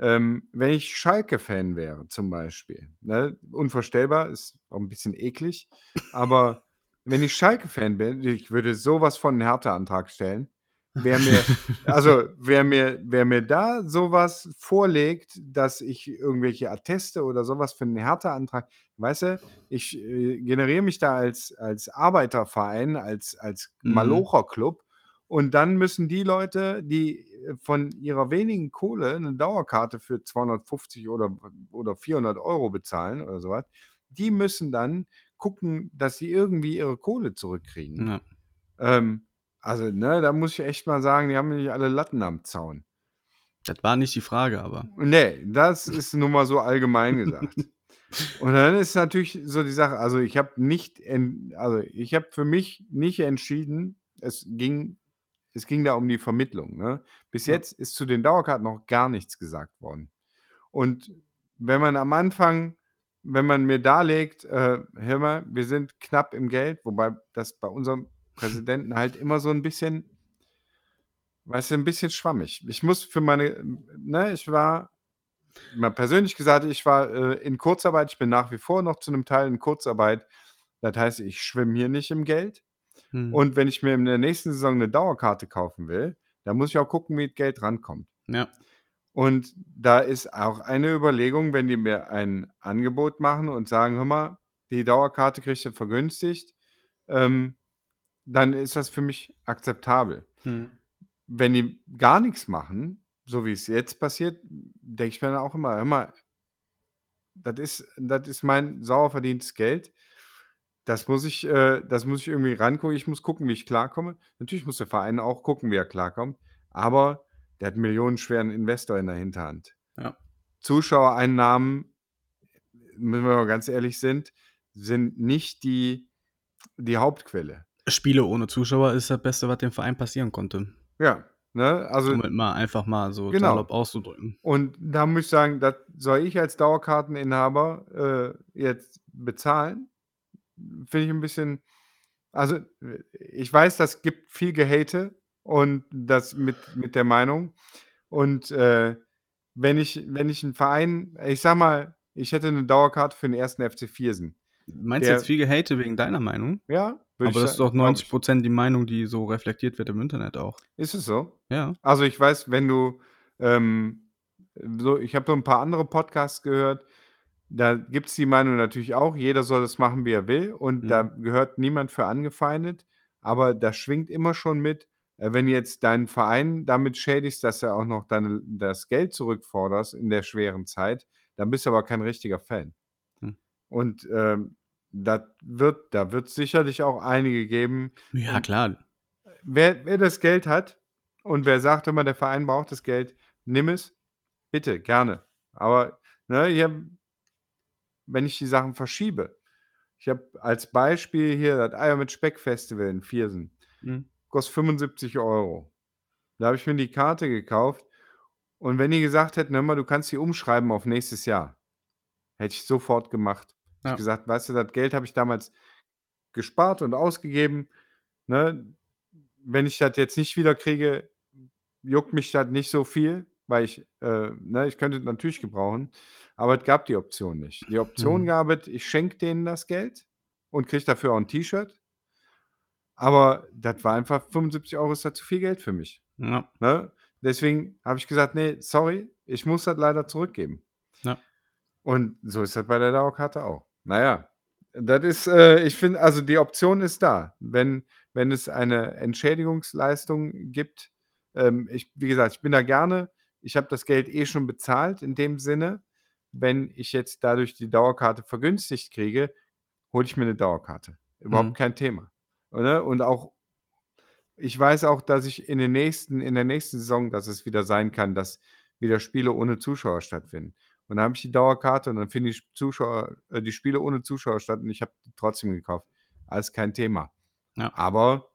B: Ähm, wenn ich Schalke-Fan wäre zum Beispiel, ne, unvorstellbar, ist auch 'n bisschen eklig, aber wenn ich Schalke-Fan bin, ich würde so was von 'n Härteantrag stellen. Wer mir also, wer mir wer mir da so was vorlegt, dass ich irgendwelche Atteste oder so was für 'n Härteantrag weißt du, ich, äh, generiere mich da als als Arbeiterverein, als als
A: Mhm.
B: Malocher-Club und dann müssen die Leute, die, äh, von ihrer wenigen Kohle 'ne Dauerkarte für 250 oder oder 400 € bezahlen oder so was, die müssen dann gucken, dass sie irgendwie ihre Kohle zurückkriegen.
A: Ja.
B: Ähm, also, ne, da muss ich echt mal sagen, die haben nicht alle Latten am Zaun.
A: Das war nicht die Frage, aber
B: Ne, das ist nur mal so allgemein gesagt. Und dann ist natürlich so die Sache also, ich habe nicht also, ich habe für mich nicht entschieden es ging es ging da um die Vermittlung, ne? Bis
A: Ja.
B: jetzt ist zu den Dauerkarten noch gar nichts gesagt worden. Und wenn man am Anfang wenn man mir darlegt: „Äh, hör mal, wir sind knapp im Geld“, wobei das bei unserem Präsidenten halt immer so 'n bisschen weißt du, 'n bisschen schwammig. Ich muss für meine ne, ich war mal persönlich gesagt, ich war, äh, in Kurzarbeit. Ich bin nach wie vor noch zu 'nem Teil in Kurzarbeit. Das heißt, ich schwimme hier nicht im Geld.
A: Mhm.
B: Und wenn ich mir in der nächsten Saison 'ne Dauerkarte kaufen will, dann muss ich auch gucken, wie Geld rankommt.
A: Ja.
B: Und da ist auch eine Überlegung, wenn die mir ein Angebot machen und sagen: „Hör mal, die Dauerkarte kriegst du vergünstigt“, ähm, dann ist das für mich akzeptabel.
A: Mhm.
B: Wenn die gar nix machen, so wie es jetzt passiert, denke ich mir dann auch immer: „Hör mal“ „das ist das ist mein sauer verdientes Geld. Das muss ich äh, das muss ich irgendwie rangucken. Ich muss gucken, wie ich klarkomme.“ Natürlich muss der Verein auch gucken, wie er klarkommt, aber der hat 'n millionenschweren Investor in der Hinterhand.
A: Ja.
B: Zuschauereinnahmen, wenn wir mal ganz ehrlich sind, sind nicht die die Hauptquelle.
A: Spiele ohne Zuschauer ist das Beste, was dem Verein passieren konnte.
B: Ja, ne? Also
A: Um es mal einfach mal so
B: Genau.
A: salopp auszudrücken.
B: Und da muss ich sagen, das soll ich als Dauerkarteninhaber, äh, jetzt bezahlen? Finde ich 'n bisschen also, ich weiß, das gibt viel Gehate und das mit mit der Meinung. Und, äh, wenn ich wenn ich 'n Verein ich sage mal, ich hätte 'ne Dauerkarte für den 1. FC Viersen.
A: Meinst du jetzt viel Gehate wegen deiner Meinung?
B: Ja,
A: Aber das ist doch
B: glaube
A: 90
B: ich.
A: die Meinung, die so reflektiert wird im Internet auch.
B: Ist es so?
A: Ja.
B: Also, ich weiß, wenn du, ähm, so ich habe so 'n paar andere Podcasts gehört, da gibt's die Meinung natürlich auch, jeder soll das machen, wie er will und da
A: Mhm.
B: gehört niemand für angefeindet, aber da schwingt immer schon mit, äh, wenn jetzt deinen Verein damit schädigst, dass du auch noch deine das Geld zurückforderst in der schweren Zeit, dann bist du aber kein richtiger Fan.
A: Hm.
B: Und, ähm, das wird da wird's sicherlich auch einige geben
A: Ja, klar.
B: wer wer das Geld hat und wer sagt immer, der Verein braucht das Geld, nimm es, bitte, gerne. Aber, ne, hier wenn ich die Sachen verschiebe ich habe als Beispiel hier das Eier mit Speck Festival in Viersen.
A: Mhm.
B: Kostet 75 €. Da habe ich mir die Karte gekauft und wenn die gesagt hätten: „Hör mal, du kannst die umschreiben auf nächstes Jahr“, hätte ich sofort gemacht.
A: Ja.
B: ich gesagt: „Weißt du, das Geld habe ich damals gespart und ausgegeben, ne? Wenn ich das jetzt nicht wiederkriege, juckt mich das nicht so viel, weil ich äh, ne, ich könnte es natürlich gebrauchen, aber es gab die Option nicht. Die Option
A: Mhm.
B: gab es, ich schenke denen das Geld und kriege dafür auch 'n T-Shirt. Aber das war einfach 75 € ist da zu viel Geld für mich,
A: Ja.
B: ne? Deswegen habe ich gesagt: „Ne, sorry, ich muss das leider zurückgeben.“
A: Ja.
B: Und so ist das bei der Dauerkarte auch. Na ja, das ist äh, ich finde also, die Option ist da. Wenn wenn es eine Entschädigungsleistung gibt ähm, ich wie gesagt, ich bin da gerne ich habe das Geld eh schon bezahlt in dem Sinne. Wenn ich jetzt dadurch die Dauerkarte vergünstigt kriege, hole ich mir 'ne Dauerkarte. Überhaupt
A: Mhm.
B: kein Thema, ne? Und auch ich weiß auch, dass ich in den nächsten in der nächsten Saison dass es wieder sein kann, dass wieder Spiele ohne Zuschauer stattfinden. Und dann habe ich die Dauerkarte und dann finden die Sch Zuschauer äh, die Spiele ohne Zuschauer statt und ich habe trotzdem gekauft. Alles kein Thema.
A: Ja.
B: Aber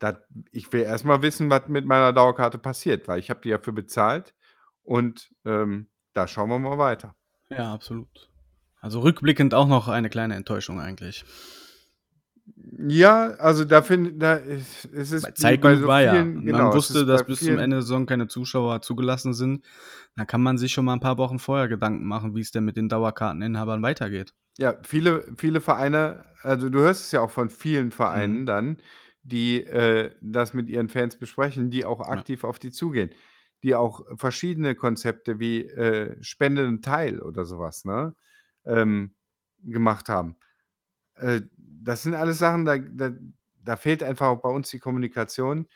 B: das ich will erst mal wissen, was mit meiner Dauerkarte passiert, weil ich habe die ja für bezahlt und, ähm, da schauen wir mal weiter.
A: Ja, absolut. Also, rückblickend auch noch eine kleine Enttäuschung eigentlich.
B: Ja, also, da finde da es es ist wie
A: Zeit
B: bei
A: genug
B: so
A: war ja. Man
B: genau, es
A: wusste, dass
B: bei
A: bis zum Ende der Saison keine Zuschauer zugelassen sind. Da kann man sich schon mal 'n paar Wochen vorher Gedanken machen, wie's denn mit den Dauerkarteninhabern weitergeht.
B: Ja, viele viele Vereine also, du hörst es ja auch von vielen Vereinen
A: Mhm.
B: dann, die, äh, das mit ihren Fans besprechen, die auch
A: Ja.
B: aktiv auf die zugehen, die auch verschiedene Konzepte wie, äh, Spende Teil oder so was, ne, ähm, gemacht haben. Äh, das sind alles Sachen, da da da fehlt einfach auch bei uns die Kommunikation.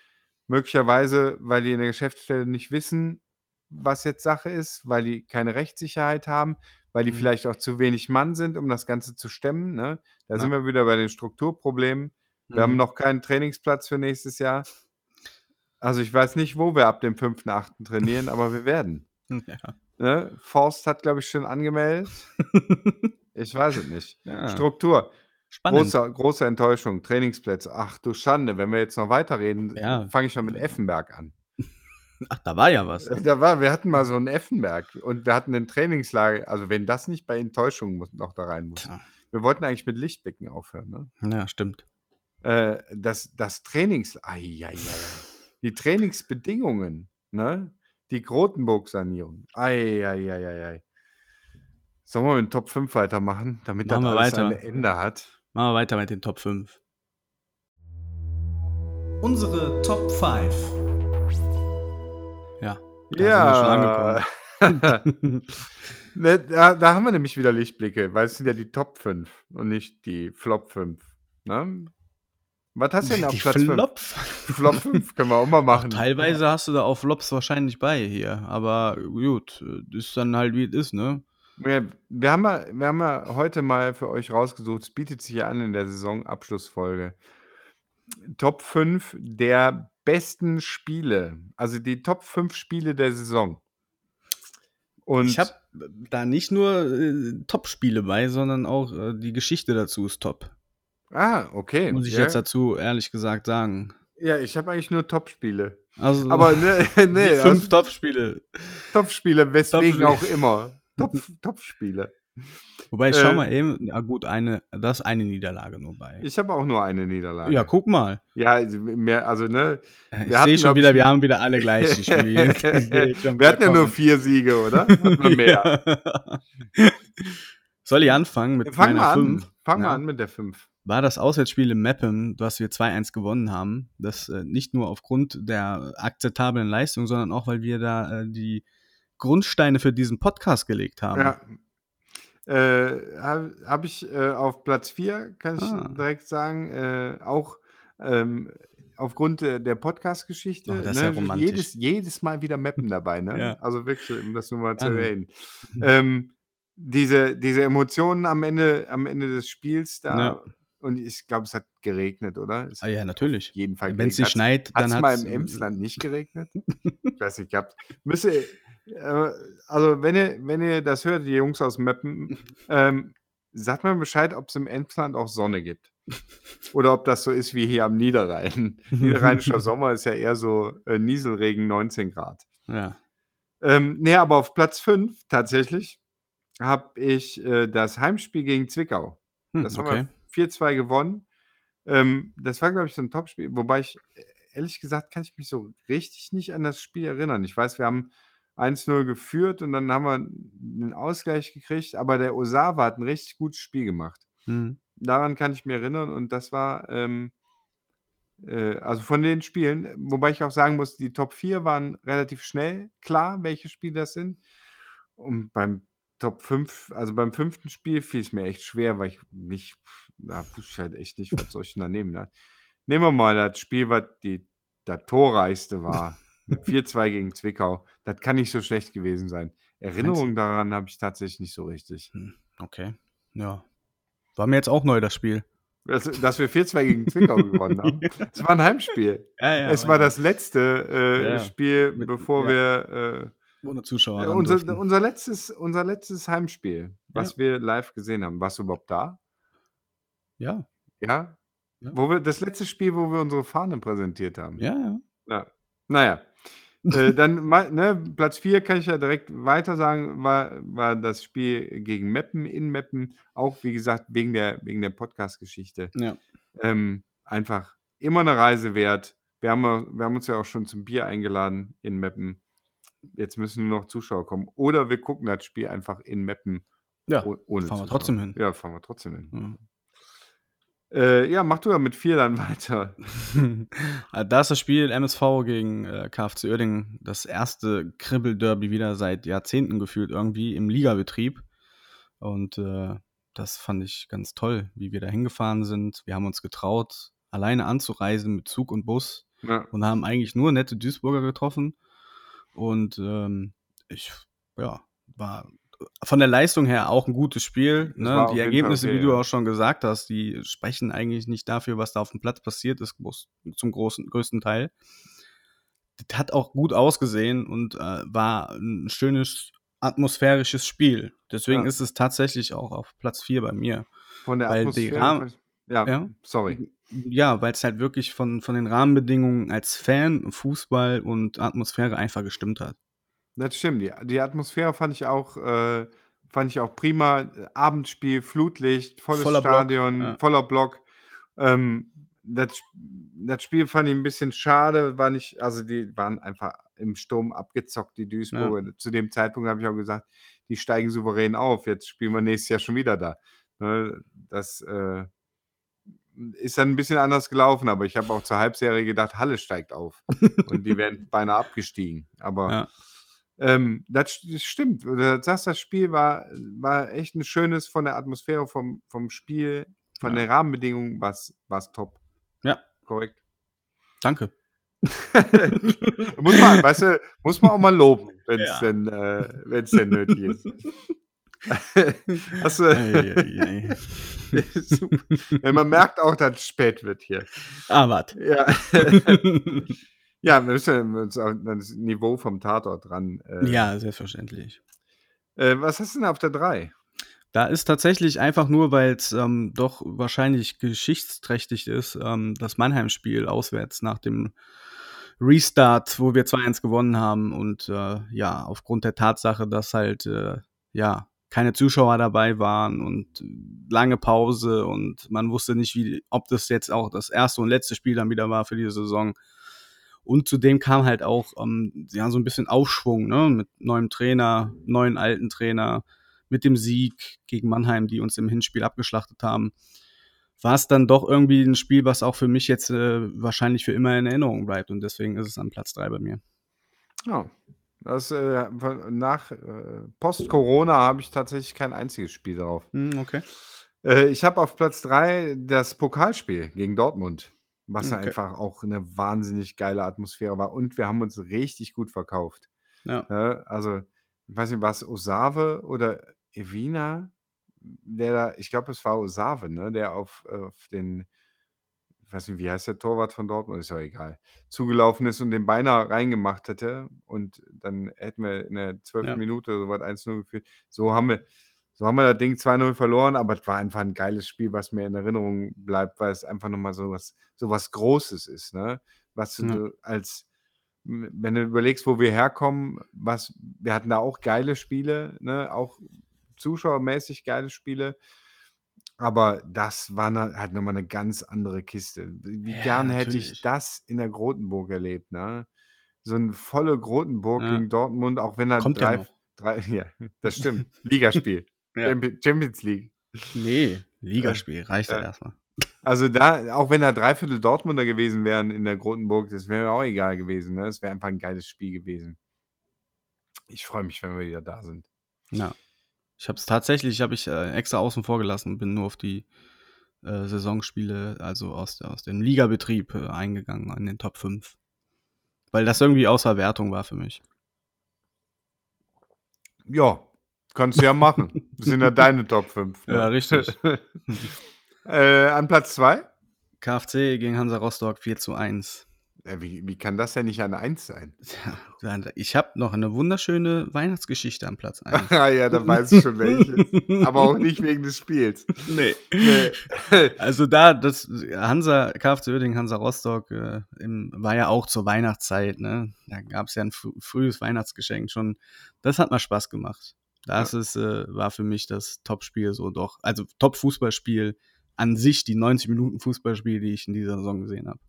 B: Möglicherweise, weil die in der Geschäftsstelle nicht wissen, was jetzt Sache ist, weil die keine Rechtssicherheit haben, weil die
A: Mhm.
B: vielleicht auch zu wenig Mann sind, um das Ganze zu stemmen, ne? Da sind
A: Ja.
B: wir wieder bei den Strukturproblemen. Wir haben
A: Mhm.
B: noch keinen Trainingsplatz für nächstes Jahr. Also, ich weiß nicht, wo wir ab dem 5.8. trainieren, aber wir werden.
A: Ja.
B: Ne? Forst hat, glaube ich, schon angemeldet. Ich weiß es nicht.
A: Ja.
B: Struktur.
A: Spannend.
B: Große große Enttäuschung. Trainingsplätze. Ach du Schande, wenn wir jetzt noch weiterreden,
A: Ja.
B: fange ich schon mit Effenberg an.
A: Ach, da war ja was.
B: Da war wir hatten mal so 'n Effenberg und wir hatten 'nen Trainingslager also, wenn das nicht bei Enttäuschung noch da rein muss.
A: Tja.
B: Wir wollten eigentlich mit Lichtblicken aufhören, ne?
A: Ja, stimmt.
B: Äh, das das Trainings ei, ei, ei, ei. Die Trainingsbedingungen, ne? Die Grotenburg-Sanierung. Ei, ei, ei, ei, ei. Sollen wir mit Top 5 weitermachen, damit das
A: Machen wir
B: alles
A: weiter.
B: ein Ende hat?
A: Machen wir weiter mit den Top 5. Unsere Top 5. Ja, da
B: Ja.
A: sind wir schon angekommen.
B: Ne, da da haben wir nämlich wieder Lichtblicke, weil es sind ja die Top 5 und nicht die Flop 5, ne? Was hast du denn auf
A: Die
B: Platz 5?
A: Flop?
B: Flop 5 können wir auch mal
A: Ach,
B: machen.
A: teilweise hast du da auch Flops wahrscheinlich bei hier, aber gut, ist dann halt, wie es ist, ne?
B: Ja, wir haben ja wir haben ja heute mal für euch rausgesucht es bietet sich ja an in der Saisonabschlussfolge. Top 5 der besten Spiele, also die Top 5 Spiele der Saison. Und
A: Ich habe da nicht nur äh, Top-Spiele bei, sondern auch äh, die Geschichte dazu ist top.
B: Ah, okay.
A: Muss ich
B: ja.
A: jetzt dazu ehrlich gesagt sagen.
B: Ja, ich habe eigentlich nur Top-Spiele.
A: Also
B: Aber ne, nee,
A: fünf
B: also
A: Top-Spiele.
B: Top-Spiele, weswegen
A: Top-Spiele.
B: auch immer. Top- Top-Spiele.
A: Wobei, schau
B: Äh,
A: mal eben, ja gut, eine, das ist eine Niederlage nur bei.
B: Ich habe auch nur eine Niederlage.
A: ja, guck mal.
B: Ja, also mehr, also ne.
A: Ich
B: Wir hatten,
A: sehe schon wieder,
B: ich-
A: wir haben wieder alle gleich gespielt.
B: Wir hatten ja nur vier Siege, oder? Wir mehr.
A: Soll ich anfangen mit
B: Fang
A: meiner
B: mal an.
A: 5?
B: Fang mal
A: Ja.
B: an mit der 5.
A: War das Auswärtsspiel in Meppen, was wir 2-1 gewonnen haben. Das äh, nicht nur aufgrund der akzeptablen Leistung, sondern auch, weil wir da äh, die Grundsteine für diesen Podcast gelegt haben.
B: Ja. Äh, Habe hab ich äh, auf Platz 4, kann ich
A: Ah.
B: direkt sagen, äh, auch ähm, aufgrund der, Podcast-Geschichte.
A: Oh, das ist ja
B: ne,
A: romantisch.
B: jedes, jedes Mal wieder Mappen dabei, ne?
A: Ja.
B: Also wirklich, um das nur mal zu erwähnen. Ähm, diese, diese Emotionen am Ende, am Ende des Spiels da.
A: Ja.
B: Und ich glaube, es hat geregnet, oder? Es
A: Ah, ja, natürlich.
B: jeden Fall
A: Wenn es nicht schneit,
B: Hat
A: dann
B: es
A: hat
B: mal im Emsland nicht geregnet? ich weiß nicht, gehabt. Müsse, äh, also wenn ihr, wenn ihr das hört, die Jungs aus Meppen, ähm, sagt mal Bescheid, ob es im Emsland auch Sonne gibt. Oder ob das so ist wie hier am Niederrhein. Niederrheinischer Sommer ist ja eher so äh, Nieselregen 19 Grad.
A: Ja.
B: Ähm, nee, aber auf Platz 5 tatsächlich habe ich äh, das Heimspiel gegen Zwickau.
A: Hm,
B: Das
A: okay.
B: Haben wir 4-2 gewonnen. Ähm, das war, glaube ich, so ein Topspiel. Wobei ich, äh, ehrlich gesagt, kann ich mich so richtig nicht an das Spiel erinnern. Ich weiß, wir haben 1-0 geführt und dann haben wir einen Ausgleich gekriegt, aber der Osawa hat ein richtig gutes Spiel gemacht.
A: Hm.
B: Daran kann ich mich erinnern und das war, ähm, äh, also von den Spielen, wobei ich auch sagen muss, die Top 4 waren relativ schnell klar, welche Spiele das sind. Und beim Top 5, also beim fünften Spiel fiel es mir echt schwer, weil ich nicht, da wusste ich halt echt nicht, was soll ich denn da nehmen. Ne? Nehmen wir mal das Spiel, was die, das torreichste war. 4-2 gegen Zwickau. Das kann nicht so schlecht gewesen sein. Erinnerungen daran habe ich tatsächlich nicht so richtig.
A: Hm, Okay. Ja. War mir jetzt auch neu, das Spiel.
B: Dass, dass wir 4-2 gegen Zwickau gewonnen haben. Es war ein Heimspiel.
A: Ja,
B: es war das letzte äh,
A: Ja,
B: Spiel,
A: mit-
B: bevor
A: ja.
B: wir
A: Ohne Zuschauer.
B: äh, unser, unser, letztes, unser letztes Heimspiel, was wir live gesehen haben. Warst du überhaupt da?
A: Ja.
B: Ja?
A: Ja.
B: Wo wir, das letzte Spiel, wo wir unsere Fahne präsentiert haben.
A: Ja, ja.
B: Ja. Naja. äh, dann ne, Platz 4 kann ich ja direkt weiter sagen, war, war das Spiel gegen Meppen in Meppen, auch wie gesagt, wegen der, wegen der Podcast-Geschichte.
A: Ja.
B: Ähm, einfach immer eine Reise wert. Wir haben, wir haben uns ja auch schon zum Bier eingeladen in Meppen. Jetzt müssen nur noch Zuschauer kommen. Oder wir gucken das Spiel einfach in Meppen
A: Ja.
B: oh- ohne
A: fahren wir
B: Zuschauer.
A: trotzdem hin.
B: Ja, fahren wir trotzdem hin.
A: Ja.
B: Äh, ja, mach du ja mit 4 dann weiter.
A: Äh, da ist das Spiel MSV gegen äh, KFC Uerdingen das erste Kribbel-Derby wieder seit Jahrzehnten gefühlt irgendwie im Ligabetrieb. Und äh, das fand ich ganz toll, wie wir da hingefahren sind. Wir haben uns getraut, alleine anzureisen mit Zug und Bus
B: Ja.
A: und haben eigentlich nur nette Duisburger getroffen. Und ähm, ich, ja, war von der Leistung her auch ein gutes Spiel. Ne? Die Ergebnisse,
B: okay,
A: wie du
B: ja.
A: auch schon gesagt hast, die sprechen eigentlich nicht dafür, was da auf dem Platz passiert ist, zum großen, größten Teil. Das hat auch gut ausgesehen und äh, war ein schönes atmosphärisches Spiel. Deswegen
B: Ja.
A: ist es tatsächlich auch auf Platz 4 bei mir.
B: Von der
A: Weil
B: Atmosphäre.
A: Rahmen-
B: ja,
A: Ja.
B: sorry.
A: Ja, weil es halt wirklich von, von den Rahmenbedingungen als Fan, Fußball und Atmosphäre einfach gestimmt hat.
B: Das stimmt. Die, die Atmosphäre fand ich auch, äh, fand ich auch prima. Abendspiel, Flutlicht, volles
A: Voller Block,
B: Stadion,
A: ja.
B: voller Block. Ähm, das, das Spiel fand ich ein bisschen schade, war nicht, also die waren einfach im Sturm abgezockt, die Duisburger. Zu dem Zeitpunkt habe ich auch gesagt, die steigen souverän auf. Jetzt spielen wir nächstes Jahr schon wieder da. Ne, Das äh, ist dann ein bisschen anders gelaufen, aber ich habe auch zur Halbserie gedacht, Halle steigt auf. Und die wären beinahe abgestiegen. Aber
A: Ja.
B: Ähm, das das stimmt. Du sagst, das Spiel war, war echt ein schönes von der Atmosphäre, vom, vom Spiel, von
A: Ja.
B: den Rahmenbedingungen war es top.
A: Ja.
B: Korrekt.
A: Danke.
B: muss man, weißt du, muss man auch mal loben, wenn es
A: Ja.
B: denn, äh, wenn's denn nötig ist. Hast du,
A: Eieiei.
B: Super. Ja, man merkt auch, dass es spät wird hier.
A: ah, warte.
B: Ja. Ja, wir müssen uns auf das Niveau vom Tatort dran. Äh,
A: Ja, selbstverständlich.
B: Äh, was hast du denn auf der 3?
A: Da ist tatsächlich einfach nur, weil's, ähm, doch wahrscheinlich geschichtsträchtig ist, ähm, das Mannheim-Spiel auswärts nach dem Restart, wo wir 2:1 gewonnen haben und, äh, ja, aufgrund der Tatsache, dass halt, äh, ja, keine Zuschauer dabei waren und lange Pause und man wusste nicht, wie ob das jetzt auch das erste und letzte Spiel dann wieder war für diese Saison. Und zudem kam halt auch, ähm, ja, so ein bisschen Aufschwung, ne, mit neuem Trainer, neuen alten Trainer, mit dem Sieg gegen Mannheim, die uns im Hinspiel abgeschlachtet haben. War es dann doch irgendwie ein Spiel, was auch für mich jetzt, äh, wahrscheinlich für immer in Erinnerung bleibt und deswegen ist es an Platz 3 bei mir.
B: Ja, das, äh, nach, äh, Post-Corona habe ich tatsächlich kein einziges Spiel drauf.
A: Mhm, okay.
B: Äh, ich habe auf Platz 3 das Pokalspiel gegen Dortmund, was ja
A: Okay.
B: einfach auch 'ne wahnsinnig geile Atmosphäre war und wir haben uns richtig gut verkauft.
A: Ja.
B: Ne, also, ich weiß nicht, war's Osave oder Evina, der da ich glaube, es war Osave, ne, der auf auf den ich weiß nicht, wie heißt der Torwart von Dortmund? Ist ja egal. Zugelaufen ist und den beinahe reingemacht hätte und dann hätten wir in der 12.
A: Ja.
B: Minute so was 1:0 geführt. So haben wir so haben wir das Ding 2:0 verloren, aber es war einfach 'n geiles Spiel, was mir in Erinnerung bleibt, weil es einfach noch mal so was so was Großes ist, ne? Was
A: Ja.
B: du als wenn du überlegst, wo wir herkommen, was wir hatten da auch geile Spiele, ne, auch zuschauermäßig geile Spiele. Aber das war na halt noch mal 'ne ganz andere Kiste. Wie
A: Ja,
B: gern hätte ich
A: natürlich.
B: das in der Grotenburg erlebt, ne? So 'n volle Grotenburg
A: Ja.
B: gegen Dortmund, auch wenn da
A: Kommt ja
B: 3
A: noch.
B: 3 ja, das stimmt. Ligaspiel.
A: Ja.
B: Champi Champions League.
A: Ne,
B: Äh,
A: Ligaspiel reicht halt
B: ja.
A: erst mal.
B: Also, da auch wenn da 3/4 Dortmunder gewesen wären in der Grotenburg, das wäre mir auch egal gewesen, ne? Es wäre einfach 'n geiles Spiel gewesen. Ich freue mich, wenn wir wieder da sind.
A: Ja. Ich habe es tatsächlich habe ich, äh, extra außen vor gelassen und bin nur auf die, äh, Saisonspiele, also aus aus dem Ligabetrieb, äh, eingegangen in den Top 5. Weil das irgendwie außer Wertung war für mich.
B: Ja, kannst du ja machen. Das sind ja deine Top 5, ne?
A: Ja, richtig.
B: Äh, an Platz 2?
A: KFC gegen Hansa Rostock 4:1.
B: Ja, wie wie kann das denn nicht an 1 sein?
A: Ja, ich habe noch 'ne wunderschöne Weihnachtsgeschichte an Platz 1.
B: Ah ja, da weiß ich schon welche. Aber auch nicht wegen des Spiels.
A: Ne.
B: Ne.
A: Also, da das Hansa KFC Uerdingen, Hansa Rostock, äh, im war ja auch zur Weihnachtszeit, ne? Da gab's ja 'n frü frühes Weihnachtsgeschenk schon. Das hat mal Spaß gemacht. Das
B: Ja.
A: ist, äh war für mich das Topspiel so doch also, Top-Fußballspiel an sich, die 90 Minuten Fußballspiel, die ich in dieser Saison gesehen habe.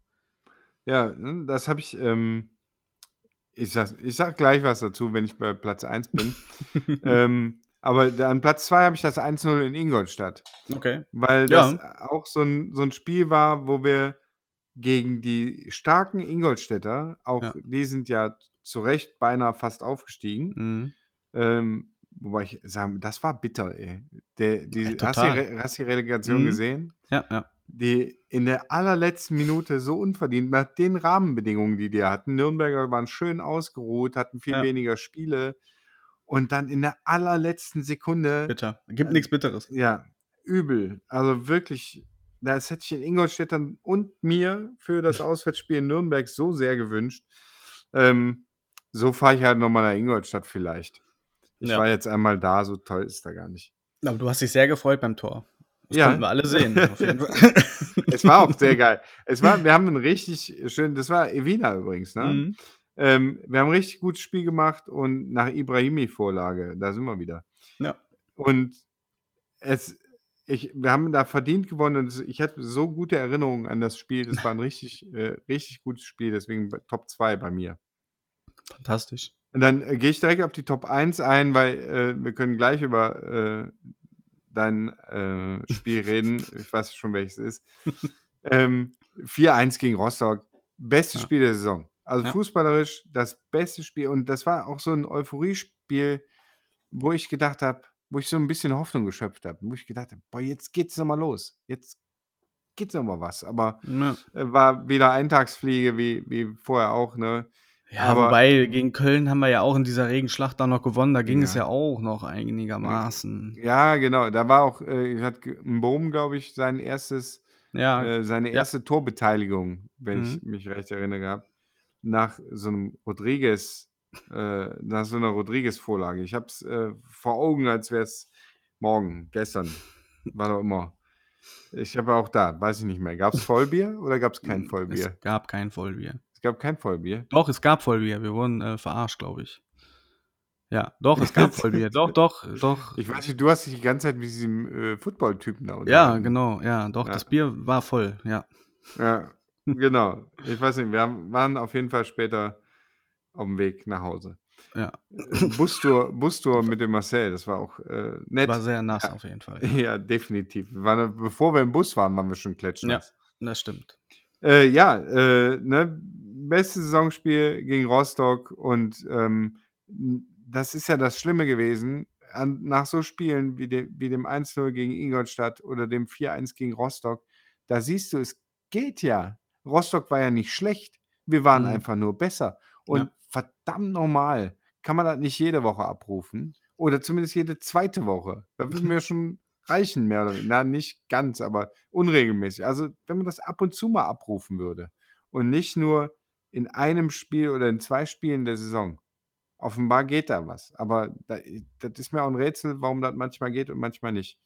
B: Ja, ne, das habe ich, ähm ich sage ich sage gleich was dazu, wenn ich bei Platz 1 bin. Ähm, aber an Platz 2 habe ich das 1:0 in Ingolstadt.
A: Okay.
B: Weil das
A: Ja.
B: auch so 'n so 'n Spiel war, wo wir gegen die starken Ingolstädter auch
A: Ja.
B: die sind ja zu Recht beinahe fast aufgestiegen.
A: Mhm.
B: Ähm, wobei ich sagen das war bitter, ey. Der die hast du hast du die Relegation
A: Mhm.
B: gesehen?
A: Ja, ja.
B: Die in der allerletzten Minute so unverdient nach den Rahmenbedingungen, die die hatten. Nürnberger waren schön ausgeruht, hatten viel
A: Ja.
B: weniger Spiele und dann in der allerletzten Sekunde
A: Bitter. Gibt
B: äh,
A: nix Bitteres.
B: ja, übel. Also, wirklich, das hätte ich den Ingolstädtern und mir für das Auswärtsspiel in Nürnberg so sehr gewünscht. Ähm, so fahre ich halt noch mal nach Ingolstadt vielleicht. Ich
A: Ja.
B: war jetzt einmal da, so toll ist da gar nicht.
A: Aber du hast dich sehr gefreut beim Tor. Das
B: Ja.
A: konnten wir alle sehen.
B: Es war auch sehr geil. Es war wir haben 'n richtig schön das war Evina übrigens, ne?
A: Mhm.
B: Ähm, wir haben 'n richtig gutes Spiel gemacht und nach Ibrahimi-Vorlage, da sind wir wieder.
A: Ja.
B: Und es ich wir haben da verdient gewonnen und ich hatte so gute Erinnerungen an das Spiel. Das war 'n richtig äh, richtig gutes Spiel, deswegen Top 2 bei mir.
A: Fantastisch.
B: Und dann, äh, gehe ich direkt auf die Top 1 ein, weil, äh, wir können gleich über, äh, dein, äh, Spiel reden. Ich weiß schon, welches es ist. Ähm, 4:1 gegen Rostock. Bestes
A: Ja.
B: Spiel der Saison. Also,
A: Ja.
B: fußballerisch das beste Spiel und das war auch so 'n Euphoriespiel, wo ich gedacht habe wo ich so 'n bisschen Hoffnung geschöpft habe, wo ich gedacht habe: „Boah, jetzt geht's noch mal los. Jetzt geht's noch mal was.“ Aber,
A: Ja.
B: äh, war wieder Eintagsfliege wie wie vorher auch, ne?
A: Ja,
B: Aber
A: wobei gegen Köln haben wir ja auch in dieser Regenschlacht dann noch gewonnen. Da ging es
B: Ja.
A: ja auch noch einigermaßen.
B: Ja, genau. Da war auch, äh hat Mbom, glaube ich, sein erstes
A: Ja.
B: äh, seine
A: Ja.
B: erste Torbeteiligung, wenn
A: Mhm.
B: ich mich recht erinnere gehabt, nach so 'nem Rodriguez Äh, nach so einer Rodriguez-Vorlage. Ich habe es äh, vor Augen, als wäre es morgen, gestern, war doch immer. Ich habe auch da, weiß ich nicht mehr. Gab es Vollbier oder gab es kein Vollbier?
A: Es gab kein Vollbier.
B: Es gab kein Vollbier.
A: Doch, es gab Vollbier. Wir wurden äh, verarscht, glaube ich. Ja, doch, es gab Vollbier. doch, doch, doch.
B: Ich weiß nicht, du hast dich die ganze Zeit mit diesem äh, Football-Typen da
A: Ja,
B: unterhalten.
A: genau, ja, doch,
B: Ja.
A: das Bier war voll, ja.
B: Ja, genau. Ich weiß nicht, wir haben, waren auf jeden Fall später auf dem Weg nach Hause.
A: Ja,
B: Äh, Bustour, Bustour mit dem Marcel, das war auch äh, nett.
A: war sehr nass
B: Ja.
A: auf jeden Fall.
B: Ja, definitiv. Wir waren, bevor wir im Bus waren, waren wir schon klatschnass.
A: Das stimmt.
B: Äh, ja, äh, ne, bestes Saisonspiel gegen Rostock und ähm, das ist ja das Schlimme gewesen. An, nach so Spielen wie, de, wie dem 1-0 gegen Ingolstadt oder dem 4-1 gegen Rostock, da siehst du, es geht ja. Rostock war ja nicht schlecht. Wir waren
A: Mhm.
B: einfach nur besser. Und
A: Ja.
B: verdammt normal, kann man das nicht jede Woche abrufen? Oder zumindest jede zweite Woche. Da würden wir schon reichen, mehr oder weniger. Na, nicht ganz, aber unregelmäßig. Also, wenn man das ab und zu mal abrufen würde und nicht nur in einem Spiel oder in zwei Spielen der Saison. Offenbar geht da was. Aber da, das ist mir auch ein Rätsel, warum das manchmal geht und manchmal nicht.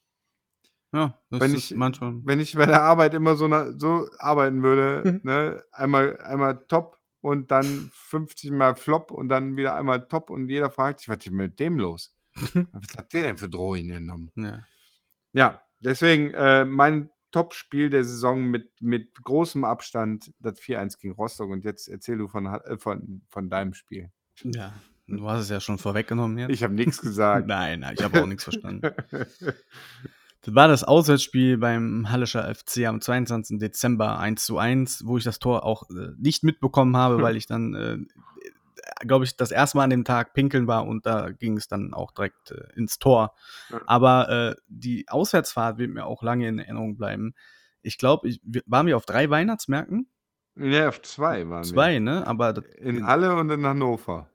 A: Ja, das
B: Wenn
A: ist
B: ich-
A: manchmal.
B: Wenn ich bei der Arbeit immer so, na, so arbeiten würde, ne, einmal, einmal top und dann 50 Mal Flop und dann wieder einmal top und jeder fragt sich, was ist mit dem los? Was hat der denn für Drohungen genommen?
A: Ja.
B: Ja, deswegen äh, mein Top-Spiel der Saison mit, mit großem Abstand, das 4-1 gegen Rostock. Und jetzt erzähl du von, äh, von, von deinem Spiel.
A: ja, du hast es ja schon vorweggenommen jetzt.
B: Ich habe nichts gesagt.
A: Nein, nein, ich habe auch nichts verstanden. Das war das Auswärtsspiel beim Hallischer FC am 22. Dezember 1 zu 1, wo ich das Tor auch äh, nicht mitbekommen habe, weil ich dann, äh, glaube ich, das erste Mal an dem Tag pinkeln war und da ging es dann auch direkt äh, ins Tor.
B: Ja.
A: Aber äh, die Auswärtsfahrt wird mir auch lange in Erinnerung bleiben. Ich glaube, wir- waren wir auf drei Weihnachtsmärkten?
B: Ja, auf zwei waren
A: Zwei, ne? Aber das,
B: wir. In Halle und in Hannover.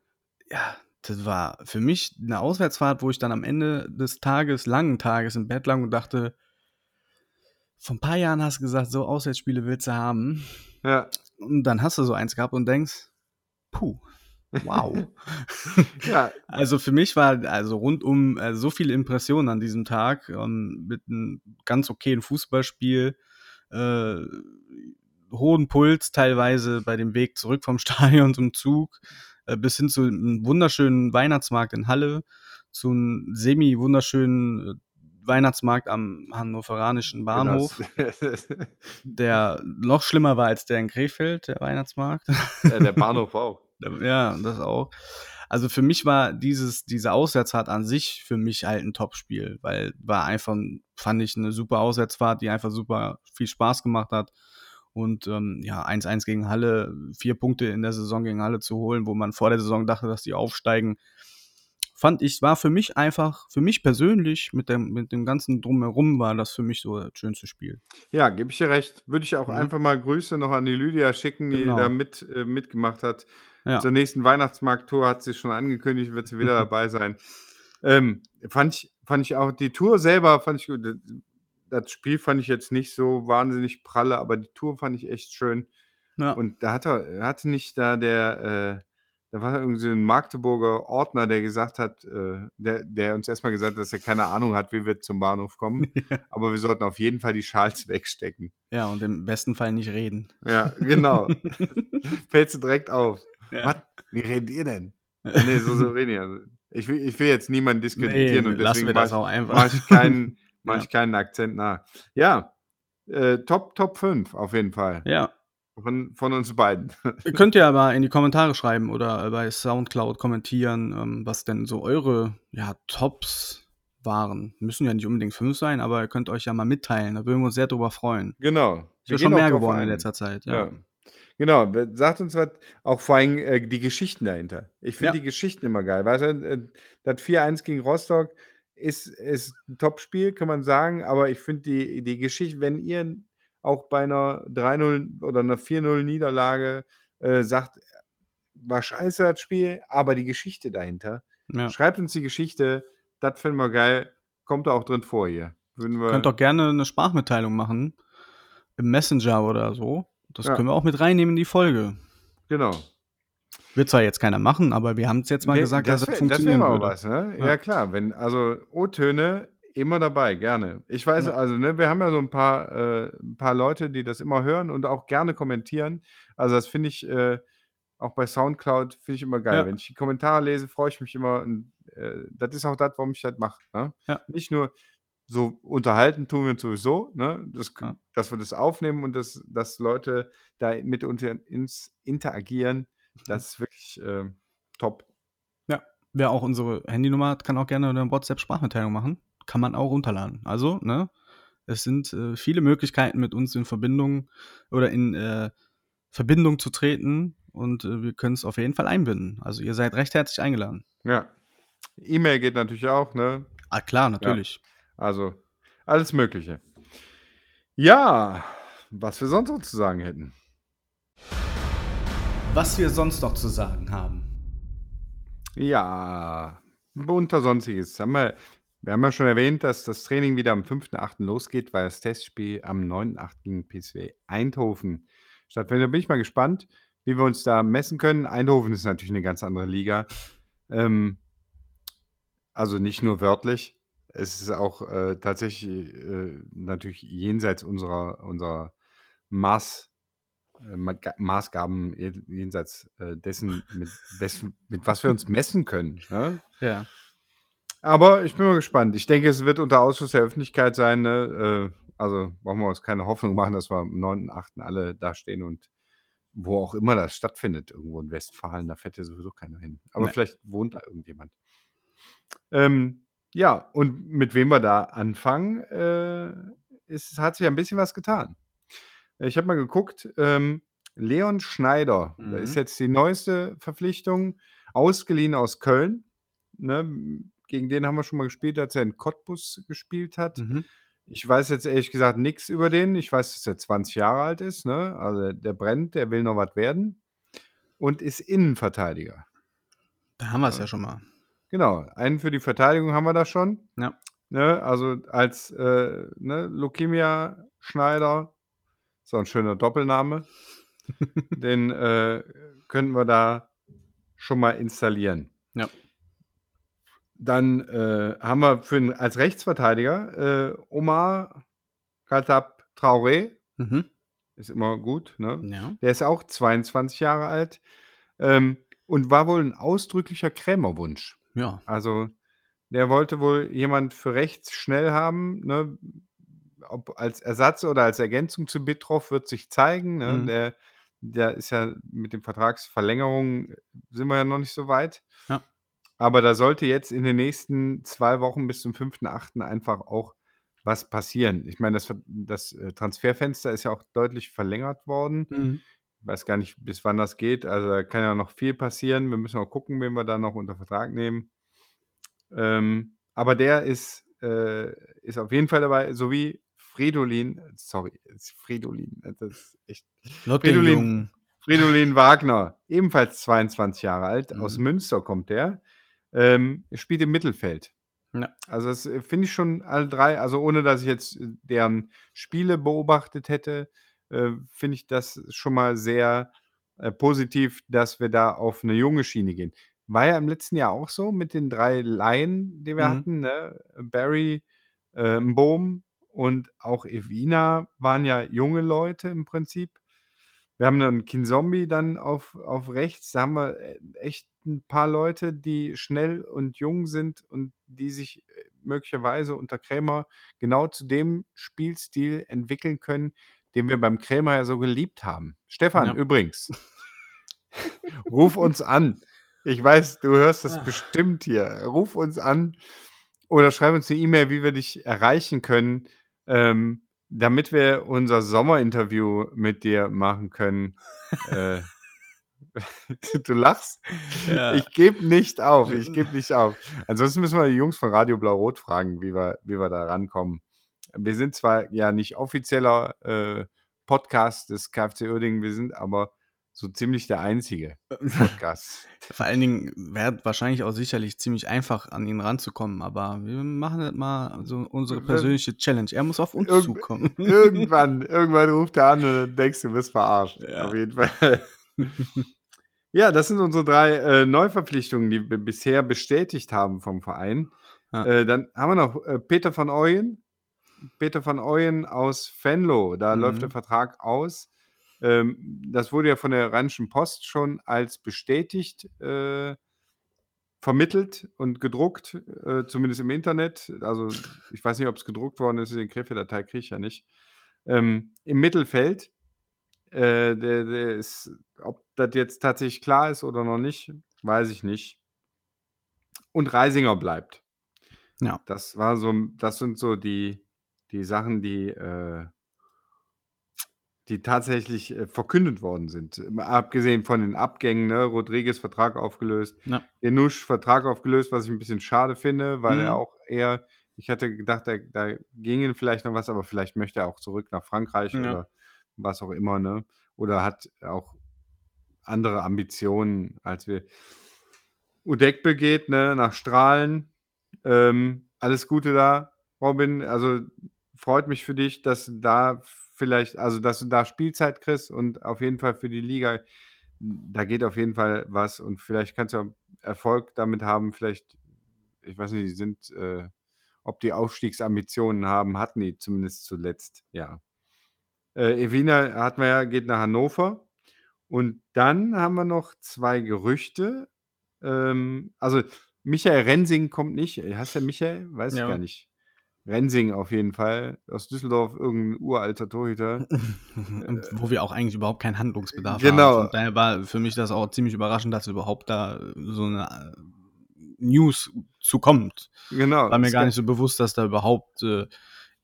A: ja, das war für mich eine Auswärtsfahrt, wo ich dann am Ende des Tages, langen Tages im Bett lag und dachte, vor ein paar Jahren hast du gesagt, so Auswärtsspiele willst du haben.
B: Ja.
A: Und dann hast du so eins gehabt und denkst, puh, wow.
B: ja,
A: also für mich war also rundum äh, so viele Impressionen an diesem Tag ähm, mit einem ganz okayen Fußballspiel, äh, hohen Puls teilweise bei dem Weg zurück vom Stadion zum Zug, äh, bis hin zu einem wunderschönen Weihnachtsmarkt in Halle, zu einem semi-wunderschönen äh, Weihnachtsmarkt am hannoveranischen Bahnhof,
B: Das,
A: der noch schlimmer war als der in Krefeld, der Weihnachtsmarkt.
B: ja, der Bahnhof auch.
A: Ja, das auch. Also für mich war dieses, diese Auswärtsfahrt an sich für mich halt ein Topspiel, weil war einfach, fand ich eine super Auswärtsfahrt, die einfach super viel Spaß gemacht hat. Und ähm, ja, 1-1 gegen Halle, vier Punkte in der Saison gegen Halle zu holen, wo man vor der Saison dachte, dass die aufsteigen, fand ich, war für mich einfach, für mich persönlich, mit dem, mit dem ganzen Drumherum war das für mich so das schönste Spiel.
B: Ja, gebe ich dir recht. Würde ich auch
A: Mhm.
B: einfach mal Grüße noch an die Lydia schicken, die
A: Genau.
B: da mit, äh, mitgemacht hat.
A: Ja.
B: Zur nächsten Weihnachtsmarkt-Tour hat sie schon angekündigt, wird sie wieder dabei sein. Ähm, fand, ich, fand ich auch, die Tour selber fand ich gut. Das Spiel fand ich jetzt nicht so wahnsinnig pralle, aber die Tour fand ich echt schön.
A: Ja.
B: Und da hat er, hatte nicht da der, äh, da war irgendwie so ein Magdeburger Ordner, der gesagt hat, äh, der, der uns erstmal gesagt hat, dass er keine Ahnung hat, wie wir zum Bahnhof kommen. Aber wir sollten auf jeden Fall die Schals wegstecken.
A: ja, und im besten Fall nicht reden.
B: Ja, genau. Fällst du direkt auf.
A: Ja.
B: Was? Wie redet ihr denn? Nee, so, so wir. Ich will, ich will jetzt niemanden diskreditieren
A: Nee,
B: und deswegen mache
A: das
B: ich,
A: auch einfach.
B: mach ich, keinen, mach
A: Ja.
B: ich keinen Akzent nach. Ja, äh, Top, Top 5 auf jeden Fall.
A: Ja,
B: Von, von uns beiden.
A: Ihr könnt ja mal in die Kommentare schreiben oder bei Soundcloud kommentieren, ähm, was denn so eure ja, Tops waren. Müssen ja nicht unbedingt fünf sein, aber ihr könnt euch ja mal mitteilen. Da würden wir uns sehr drüber freuen.
B: Genau.
A: Ist
B: Wir
A: ja schon mehr geworden in
B: ein.
A: letzter Zeit.
B: Ja.
A: Ja.
B: Genau, sagt uns was, auch vor allem äh, die Geschichten dahinter. Ich finde
A: Ja.
B: die Geschichten immer geil. Weißt du, äh, das 4-1 gegen Rostock ist, ist ein Top-Spiel, kann man sagen, aber ich finde die, die Geschichte, wenn ihr auch bei einer 3-0 oder einer 4-0-Niederlage äh, sagt, war scheiße das Spiel, aber die Geschichte dahinter,
A: Ja.
B: schreibt uns die Geschichte, das finden wir geil, kommt da auch drin vor hier. Würden wir,
A: Könnt doch gerne eine Sprachmitteilung machen. Im Messenger oder so. Das
B: Ja.
A: können wir auch mit reinnehmen in die Folge.
B: Genau.
A: Wird zwar jetzt keiner machen, aber wir haben es jetzt mal
B: Ne,
A: gesagt,
B: das
A: dass es
B: wär das
A: funktionieren
B: mal
A: würde.
B: was, ne?
A: Ja.
B: Ja klar, wenn also O-Töne immer dabei, gerne. Ich weiß
A: Ja.
B: also, ne, wir haben ja so 'n paar äh, 'n paar Leute, die das immer hören und auch gerne kommentieren. Also, das finde ich, äh, auch bei Soundcloud finde ich immer geil.
A: Ja.
B: Wenn ich die Kommentare lese, freue ich mich immer und, äh, das ist auch das, warum ich das mache, ne?
A: Ja.
B: Nicht nur so unterhalten tun wir uns sowieso, ne? Das
A: Ja.
B: dass wir das aufnehmen und dass dass Leute da mit uns ins interagieren,
A: Mhm.
B: das ist wirklich, ähm, top.
A: Ja, wer auch unsere Handynummer hat, kann auch gerne 'ne WhatsApp-Sprachmitteilung machen. Kann man auch runterladen. Also, ne, es sind, äh, viele Möglichkeiten, mit uns in Verbindung oder in, äh, Verbindung zu treten und, äh, wir können's auf jeden Fall einbinden. Also, ihr seid recht herzlich eingeladen.
B: Ja. E-Mail geht natürlich auch, ne?
A: Ah klar,
B: Ja. Also, alles Mögliche. Ja, was wir sonst noch zu sagen hätten.
A: Was wir sonst noch zu sagen haben.
B: Ja, bunter Sonstiges. Haben wir wir haben ja schon erwähnt, dass das Training wieder am 5.8. losgeht, weil das Testspiel am 9.8. gegen PSV Eindhoven stattfindet. Da bin ich mal gespannt, wie wir uns da messen können. Eindhoven ist natürlich 'ne ganz andere Liga. Ähm also, nicht nur wörtlich. Es ist auch, äh, tatsächlich, äh, natürlich jenseits unserer unserer Maß äh, Ma Ga Maßgaben jen jenseits, äh, dessen, mit wessen mit was wir uns messen können, ne?
A: Ja.
B: Aber ich bin mal gespannt. Ich denke, es wird unter Ausschluss der Öffentlichkeit sein, ne? Äh, also, brauchen wir uns keine Hoffnung machen, dass wir am 9.8. alle da stehen und wo auch immer das stattfindet, irgendwo in Westfalen, da fährt ja sowieso keiner hin. Aber
A: Ne.
B: vielleicht wohnt da irgendjemand. Ähm, ja, und mit wem wir da anfangen, äh, es hat sich ein bisschen was getan. Ich habe mal geguckt, ähm, Leon Schneider, da ist
A: Mhm.
B: jetzt die neueste Verpflichtung, ausgeliehen aus Köln, ne? Gegen den haben wir schon mal gespielt, als er in Cottbus gespielt hat.
A: Mhm.
B: Ich weiß jetzt ehrlich gesagt nix über den. Ich weiß, dass er 20 Jahre alt ist, ne? Also, der brennt, der will noch was werden und ist Innenverteidiger.
A: Da haben wir's
B: Ja.
A: ja schon mal.
B: Genau, einen für die Verteidigung haben wir da schon.
A: Ja.
B: Ne, also als, äh, ne, Lukemia Schneider, ist auch 'n schöner Doppelname. Den, äh, könnten wir da schon mal installieren.
A: Ja.
B: Dann, äh, haben wir für als Rechtsverteidiger, äh, Omar Khattab Traoré.
A: Mhm.
B: Ist immer gut, ne?
A: Ja.
B: Der ist auch 22 Jahre alt, ähm, und war wohl 'n ausdrücklicher Krämerwunsch.
A: Ja.
B: Also, der wollte wohl jemand für rechts schnell haben, ne? Ob als Ersatz oder als Ergänzung zu Bitroff, wird sich zeigen, ne?
A: Mhm.
B: Der der ist ja mit den Vertragsverlängerungen sind wir ja noch nicht so weit.
A: Ja.
B: Aber da sollte jetzt in den nächsten 2 Wochen bis zum 5.8. einfach auch was passieren. Ich meine, das das, äh, Transferfenster ist ja auch deutlich verlängert worden.
A: Mhm.
B: Ich weiß gar nicht, bis wann das geht. Also, da kann ja noch viel passieren. Wir müssen mal gucken, wen wir da noch unter Vertrag nehmen. Ähm, aber der ist äh, ist auf jeden Fall dabei, sowie Fridolin sorry, Fridolin, das ist echt Fridolin. Fridolin Wagner, ebenfalls 22 Jahre alt, aus
A: Mhm.
B: Münster kommt der, ähm, spielt im Mittelfeld.
A: Ja.
B: Also, das, äh, finde ich schon alle 3 also, ohne dass ich jetzt, äh, deren Spiele beobachtet hätte, äh, finde ich das schon mal sehr, äh, positiv, dass wir da auf 'ne junge Schiene gehen. War ja im letzten Jahr auch so mit den 3 Leihen, die wir
A: Mhm.
B: hatten, ne? Barry, äh, Mbom und auch Evina waren ja junge Leute im Prinzip. Wir haben dann Kinzombie dann auf auf rechts. Da haben wir, äh, echt 'n paar Leute, die schnell und jung sind und die sich, äh, möglicherweise unter Krämer genau zu dem Spielstil entwickeln können, den wir beim Krämer ja so geliebt haben. Stefan,
A: Ja.
B: übrigens ruf uns an. Ich weiß, du hörst das
A: Ah.
B: bestimmt hier. Ruf uns an oder schreib uns 'ne E-Mail, wie wir dich erreichen können, ähm, damit wir unser Sommerinterview mit dir machen können. Äh, du lachst?
A: Ja.
B: Ich gebe nicht auf, ich gebe nicht auf. Ansonsten müssen wir die Jungs von Radio Blau-Rot fragen, wie wir wie wir da rankommen. Wir sind zwar ja nicht offizieller, äh, Podcast des KFC Uerdingen, wir sind aber so ziemlich der einzige Podcast.
A: Vor allen Dingen wäre wahrscheinlich auch sicherlich ziemlich einfach, an ihn ranzukommen, aber wir machen das mal so unsere persönliche Challenge. Er muss auf uns
B: irgend
A: zukommen.
B: irgendwann irgendwann ruft er an und dann denkst du, du bist verarscht.
A: Ja.
B: Auf jeden Fall. Ja, das sind unsere 3, äh, Neuverpflichtungen, die wir bisher bestätigt haben vom Verein.
A: Ja.
B: Äh, dann haben wir noch, äh, Peter van Ooyen. Peter van Ooyen aus Venlo, da läuft der
A: Mhm.
B: Vertrag aus. Ähm, das wurde ja von der Rheinischen Post schon als bestätigt, äh, vermittelt und gedruckt, äh, zumindest im Internet. Also, ich weiß nicht, ob's gedruckt worden ist, die Krefeld-Datei kriege ich ja nicht. Ähm, im Mittelfeld. Äh, der der ist ob das jetzt tatsächlich klar ist oder noch nicht, weiß ich nicht. Und Reisinger bleibt.
A: Ja.
B: Das war so das sind so die die Sachen, die, äh die tatsächlich, äh, verkündet worden sind. Abgesehen von den Abgängen, ne? Rodriguez Vertrag aufgelöst,
A: Ja.
B: Guenouche Vertrag aufgelöst, was ich 'n bisschen schade finde, weil er
A: Mhm.
B: auch eher ich hätte gedacht, da da ginge vielleicht noch was, aber vielleicht möchte er auch zurück nach Frankreich
A: Ja.
B: oder was auch immer, ne? Oder hat auch andere Ambitionen als wir. Udekbe geht, ne, nach Strahlen. Ähm, alles Gute da, Robin. Also, freut mich für dich, dass du da vielleicht also, dass du da Spielzeit kriegst und auf jeden Fall für die Liga da geht auf jeden Fall was und vielleicht kannst du Erfolg damit haben. Vielleicht ich weiß nicht, die sind, äh ob die Aufstiegsambitionen haben, hatten die zumindest zuletzt, ja. Äh, Evina hatten wir ja, geht nach Hannover. Und dann haben wir noch 2 Gerüchte. Ähm, also, Michael Rensing kommt nicht. Äh, heißt der Michael? Weiß ich gar
A: Ja.
B: nicht. Rensing auf jeden Fall aus Düsseldorf, irgend 'n uralter Torhüter.
A: Und
B: Äh
A: wo wir auch eigentlich überhaupt keinen Handlungsbedarf haben.
B: Genau.
A: Daher war für mich das auch ziemlich überraschend, dass überhaupt da so 'ne, äh, News zu kommt.
B: Genau,
A: War mir gar
B: ga
A: nicht so bewusst, dass da überhaupt, äh,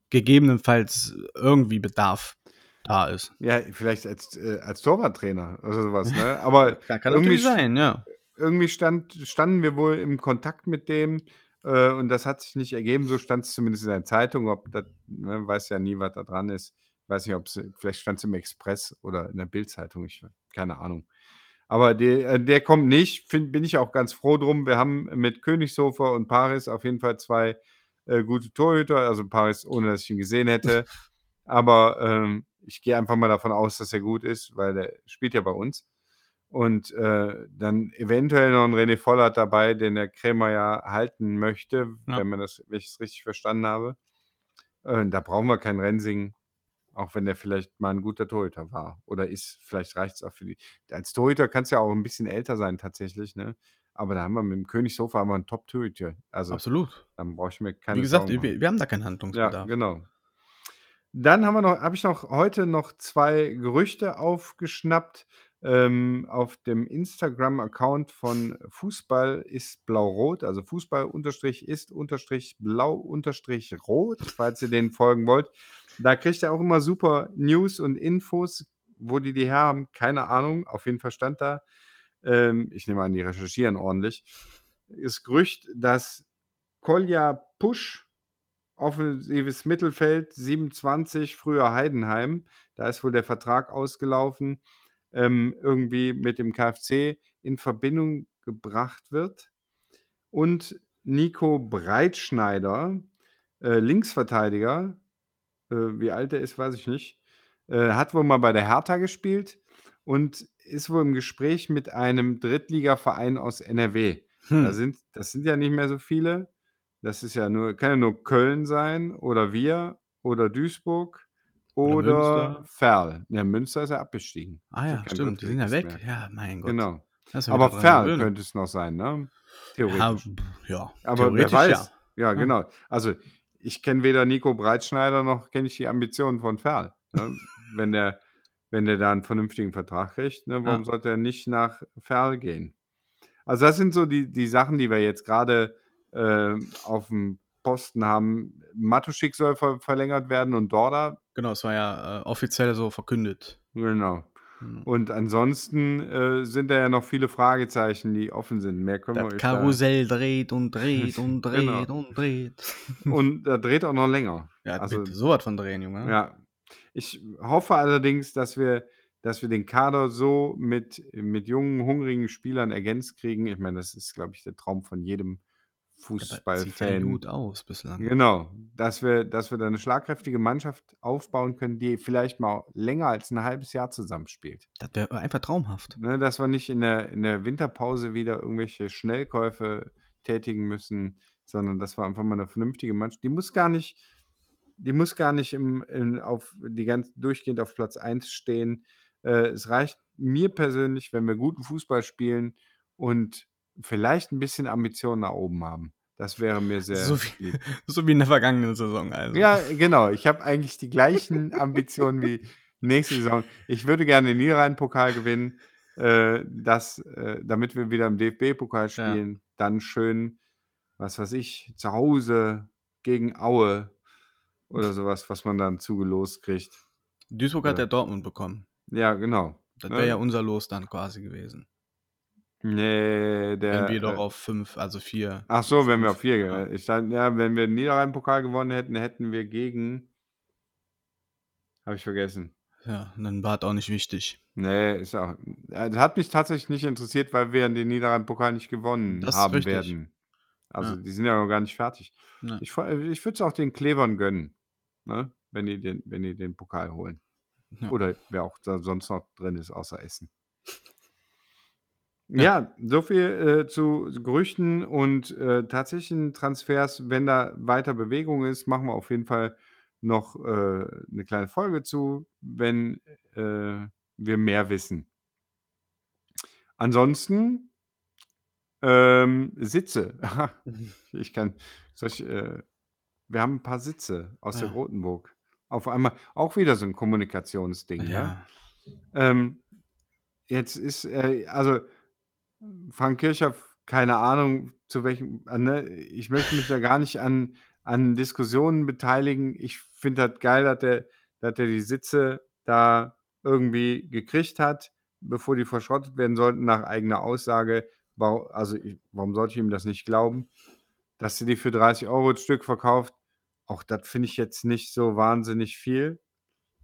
A: gegebenenfalls irgendwie Bedarf da ist.
B: Ja, vielleicht als äh, als Torwarttrainer oder so was, ne? Aber
A: kann
B: irgendwie
A: sein, ja.
B: irgendwie stand standen wir wohl im Kontakt mit dem, äh, und das hat sich nicht ergeben. So stand's zumindest in der Zeitung. Ob das ne, weiß ja nie, was da dran ist. Weiß nicht, ob's vielleicht stand's im Express oder in der Bild-Zeitung, ich keine Ahnung. Aber de äh, der kommt nicht, fin bin ich auch ganz froh drum. Wir haben mit Königshofer und Paris auf jeden Fall 2, äh, gute Torhüter, also Paris, ohne dass ich ihn gesehen hätte. Aber, ähm, ich gehe einfach mal davon aus, dass er gut ist, weil der spielt ja bei uns. Und, äh, dann eventuell noch 'n René Vollert dabei, den der Krämer ja halten möchte,
A: Ja.
B: wenn man das wenn ich's richtig verstanden habe. Äh, da brauchen wir keinen Rensing, auch wenn der vielleicht mal 'n guter Torhüter war oder ist. Vielleicht reicht's auch für die als Torhüter kannst du ja auch 'n bisschen älter sein tatsächlich, ne? Aber da haben wir mit dem Königshofer haben wir 'n Top-Torhüter. Also,
A: Absolut.
B: dann brauche ich mir
A: Wie
B: keine
A: gesagt,
B: Sorgen machen.
A: wir wir haben da keinen
B: Ja,
A: Handlungsbedarf.
B: genau. Dann haben wir noch habe ich noch heute noch 2 Gerüchte aufgeschnappt, ähm, auf dem Instagram-Account von Fußball ist blau-rot, also Fußball Unterstrich ist Unterstrich blau Unterstrich rot, falls ihr denen folgen wollt. Da kriegt ihr auch immer super News und Infos. Wo die die her haben, keine Ahnung. Auf jeden Fall stand da ähm, ich nehme an, die recherchieren ordentlich. Das Gerücht, dass Kolja Pusch, offensives Mittelfeld, 27, früher Heidenheim, da ist wohl der Vertrag ausgelaufen, ähm, irgendwie mit dem KFC in Verbindung gebracht wird. Und Nico Breitschneider, äh, Linksverteidiger, äh, wie alt der ist, weiß ich nicht, äh, hat wohl mal bei der Hertha gespielt und ist wohl im Gespräch mit einem Drittligaverein aus NRW. Da
A: Hm.
B: sind das sind ja nicht mehr so viele. Das ist ja nur kann ja nur Köln sein oder wir oder Duisburg
A: Oder
B: oder. Verl. Ja, Münster ist ja abgestiegen.
A: Ah ja, stimmt, die sind ja weg.
B: mehr.
A: Ja, mein Gott.
B: Genau.
A: Ja
B: Aber
A: gewöhnen.
B: könnte es noch sein, ne?
A: Ja,
B: Theoretisch.
A: ja,
B: Aber wer
A: theoretisch
B: weiß.
A: ja.
B: Ja,
A: Ja.
B: genau. Also, ich kenne weder Nico Breitschneider noch kenne ich die Ambitionen von Verl, ne? Wenn der wenn der da 'n vernünftigen Vertrag kriegt, ne, warum
A: Ja.
B: sollte er nicht nach Verl gehen? Also, das sind so die die Sachen, die wir jetzt grade, ähm, aufm Posten haben. Matuschik soll ver verlängert werden und Dorda.
A: Genau, es war ja, äh, offiziell so verkündet.
B: Genau.
A: Mhm.
B: Und ansonsten, äh, sind da ja noch viele Fragezeichen, die offen sind. Mehr können wir
A: Das
B: da
A: Karussell dreht und dreht und
B: Genau.
A: dreht und dreht.
B: Und da dreht auch noch länger.
A: Ja,
B: Also
A: bitte, so was von drehen, Junge.
B: ja. Ich hoffe allerdings, dass wir dass wir den Kader so mit mit jungen, hungrigen Spielern ergänzt kriegen. Ich meine, das ist, glaube ich, der Traum von jedem Fußballfan.
A: gut aus bislang.
B: Genau, dass wir dass wir da 'ne schlagkräftige Mannschaft aufbauen können, die vielleicht mal länger als 'n halbes Jahr zusammenspielt.
A: Das wäre einfach traumhaft.
B: Ne, dass wir nicht in der in der Winterpause wieder irgendwelche Schnellkäufe tätigen müssen, sondern dass wir einfach mal 'ne vernünftige Mannschaft die muss gar nicht die muss gar nicht im in auf die ganz durchgehend auf Platz 1 stehen. Äh, es reicht mir persönlich, wenn wir guten Fußball spielen und vielleicht 'n bisschen Ambition nach oben haben. Das wäre mir sehr
A: So wie so wie in der vergangenen Saison also.
B: Ja, genau. Ich habe eigentlich die gleichen Ambitionen wie nächste Saison. Ich würde gerne den Niederrhein-Pokal gewinnen, äh, das äh, damit wir wieder im DFB-Pokal
A: Ja.
B: spielen. Dann schön, was weiß ich, zu Hause gegen Aue oder so was, man dann zugelost kriegt.
A: Duisburg hat
B: Ja.
A: ja Dortmund bekommen.
B: Ja, genau,
A: Das
B: ne?
A: wäre ja unser Los dann quasi gewesen.
B: Ne,
A: Wenn
B: der,
A: wir doch
B: äh
A: auf 5, also 4
B: Ach so, wenn wir auf
A: 5,
B: 4
A: ja.
B: ich dachte, ja, wenn wir den Niederrhein-Pokal gewonnen hätten, hätten wir gegen habe ich vergessen.
A: Ja, dann war es auch nicht wichtig.
B: Ne, ist auch äh, hat mich tatsächlich nicht interessiert, weil wir den Niederrhein-Pokal nicht gewonnen
A: Das
B: haben
A: richtig.
B: werden. Also,
A: Ja.
B: die sind ja noch gar nicht fertig.
A: Ja.
B: Ich ich würde es auch den Klevern gönnen, ne, wenn die den wenn die den Pokal holen. Oder wer auch da sonst noch drin ist außer Essen.
A: Ja.
B: Ja, so viel, äh, zu Gerüchten und, äh, tatsächlichen Transfers. Wenn da weiter Bewegung ist, machen wir auf jeden Fall noch, äh, 'ne kleine Folge zu, wenn, äh, wir mehr wissen. Ansonsten, ähm, Sitze. Ich kann soll ich, äh wir haben 'n paar Sitze aus der
A: Ja.
B: Grotenburg. Auf einmal auch wieder so 'n Kommunikationsding, ja?
A: Ja.
B: Ähm, jetzt ist, äh also, Frank Kirchhoff, keine Ahnung, zu welchem äh, ne, ich möchte mich da gar nicht an an Diskussionen beteiligen. Ich finde das geil, dass der dass der die Sitze da irgendwie gekriegt hat, bevor die verschrottet werden sollten, nach eigener Aussage. Also, ich warum sollte ich ihm das nicht glauben? Dass er die für 30 € das Stück verkauft, auch das finde ich jetzt nicht so wahnsinnig viel.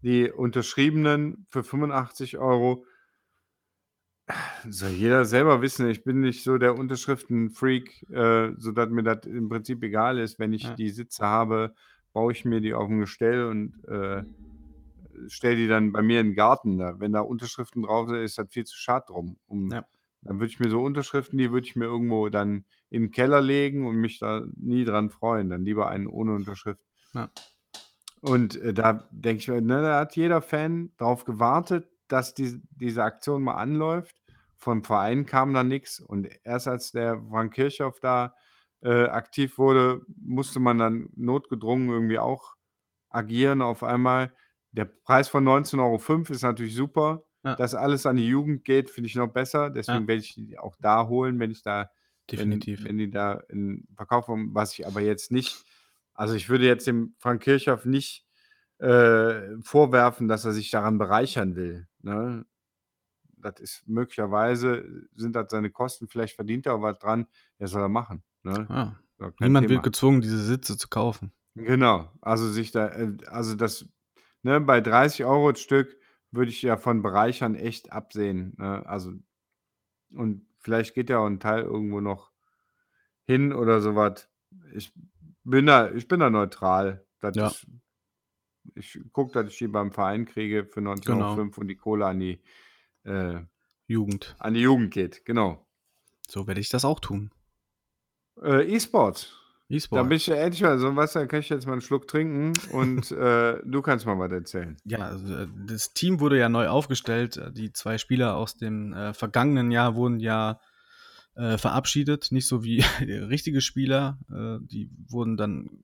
B: Die unterschriebenen für 85 €. Soll jeder selber wissen. Ich bin nicht so der Unterschriften-Freak, äh, sodass mir das im Prinzip egal ist. Wenn ich
A: Ja.
B: die Sitze habe, baue ich mir die aufm Gestell und, äh, stelle die dann bei mir in 'n Garten da. Wenn da Unterschriften drauf sind, ist das viel zu schade drum. Um
A: Ja.
B: dann würde ich mir so Unterschriften die würde ich mir irgendwo dann in 'n Keller legen und mich da nie dran freuen. Dann lieber einen ohne Unterschrift.
A: Ja.
B: Und, äh, da denke ich mir, ne, da hat jeder Fan drauf gewartet, dass dies diese Aktion mal anläuft. Vom Verein kam da nix und erst als der Frank Kirchhoff da, äh, aktiv wurde, musste man dann notgedrungen irgendwie auch agieren auf einmal. Der Preis von 19,05 € ist natürlich super.
A: Ja.
B: Dass alles an die Jugend geht, finde ich noch besser. Deswegen
A: Ja.
B: werde ich die auch da holen, wenn ich da wenn
A: Definitiv.
B: wenn die da in Verkauf kommen, was ich aber jetzt nicht also, ich würde jetzt dem Frank Kirchhoff nicht, äh, vorwerfen, dass er sich daran bereichern will, ne? Das ist möglicherweise sind das seine Kosten, vielleicht verdient er auch was dran. Ja, soll er machen, ne?
A: Ja.
B: Kein
A: Niemand wird
B: Thema.
A: gezwungen, diese Sitze zu kaufen.
B: Genau, also, sich da äh, also, das ne, bei 30 € das Stück würde ich ja von bereichern echt absehen, ne? Also und vielleicht geht ja auch 'n Teil irgendwo noch hin oder so was. Ich bin da ich bin da neutral. Das
A: Ja.
B: ist ich gucke, dass ich die beim Verein kriege für
A: Genau.
B: 19,05 € und die Kohle an die äh,
A: Jugend.
B: an die Jugend geht, genau.
A: So werde ich das auch tun.
B: Äh, E-Sport. Da
A: E-Sport.
B: bin ich ja endlich mal so du, da kann ich jetzt mal 'n Schluck trinken und, äh, du kannst mal was erzählen.
A: Ja, also, äh, das Team wurde ja neu aufgestellt. Äh, die 2 Spieler aus dem, äh, vergangenen Jahr wurden ja, äh, verabschiedet. Nicht so wie richtige Spieler, die wurden dann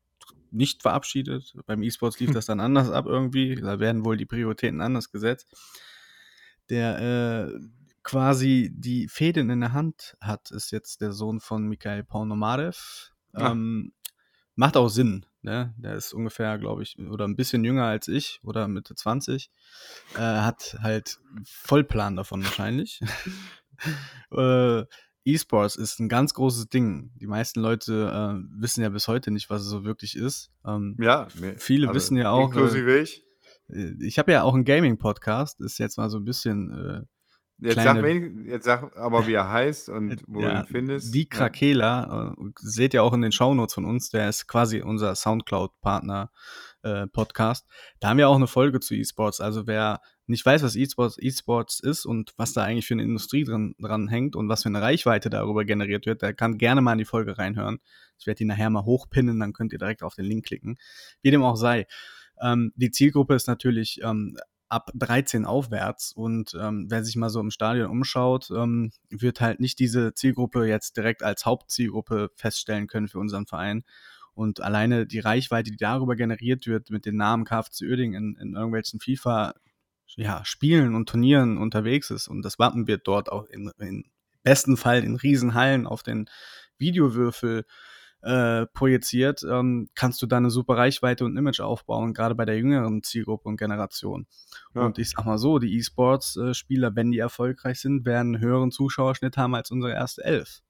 A: nicht verabschiedet. Beim E-Sports lief das dann anders ab irgendwie. Da werden wohl die Prioritäten anders gesetzt. Der, äh, quasi die Fäden in der Hand hat, ist jetzt der Sohn von Mikhail Ponomarev.
B: Ah.
A: Ähm, macht auch Sinn, ne? Der ist ungefähr, glaube ich oder 'n bisschen jünger als ich oder Mitte 20. Äh, hat halt Vollplan davon wahrscheinlich. Äh, E-Sports ist 'n ganz großes Ding. Die meisten Leute, äh, wissen ja bis heute nicht, was es so wirklich ist. Ähm,
B: Ja, ne,
A: viele
B: also,
A: wissen ja auch, äh
B: inklusive ich.
A: äh, ich habe ja auch 'n Gaming-Podcast, ist jetzt mal so 'n bisschen, äh,
B: Jetzt sag, wen, jetzt sag aber, wie er heißt und wo ja, du ihn findest.
A: Die Krakela, äh, seht ihr auch in den Shownotes von uns, der ist quasi unser Soundcloud-Partner äh, Podcast. Da haben wir auch eine Folge zu E-Sports. Also wer nicht weiß, was E-Sports, E-Sports ist und was da eigentlich für eine Industrie dran, dran hängt und was für eine Reichweite darüber generiert wird, der kann gerne mal in die Folge reinhören. Ich werde die nachher mal hochpinnen, dann könnt ihr direkt auf den Link klicken. Wie dem auch sei. Ähm, die Zielgruppe ist natürlich ähm, ab 13 aufwärts. Und ähm, wer sich mal so im Stadion umschaut, ähm, wird halt nicht diese Zielgruppe jetzt direkt als Hauptzielgruppe feststellen können für unseren Verein. Und alleine die Reichweite, die darüber generiert wird, mit dem Namen KFC Oerding in, in irgendwelchen FIFA ja, Spielen und Turnieren unterwegs ist. Und das Wappen wird dort auch in, in besten Fall in Riesenhallen auf den Videowürfel äh, projiziert, ähm, kannst du da eine super Reichweite und Image aufbauen, gerade bei der jüngeren Zielgruppe und Generation. Ja. Und ich sag mal so, die E-Sports-Spieler, wenn die erfolgreich sind, werden einen höheren Zuschauerschnitt haben als unsere erste Elf.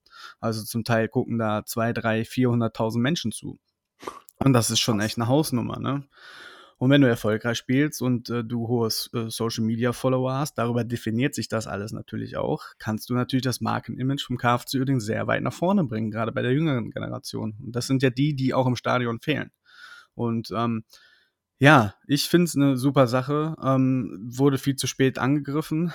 A: Also zum Teil gucken da zwei, drei, 400.000 Menschen zu. Und das ist schon echt eine Hausnummer, ne? Und wenn du erfolgreich spielst und äh, du hohes äh, Social Media Follower hast, darüber definiert sich das alles natürlich auch, kannst du natürlich das Markenimage vom KFC Uerdingen sehr weit nach vorne bringen, gerade bei der jüngeren Generation. Und das sind ja die, die auch im Stadion fehlen. Und ähm, ja, ich finde es eine super Sache. Ähm, wurde viel zu spät angegriffen.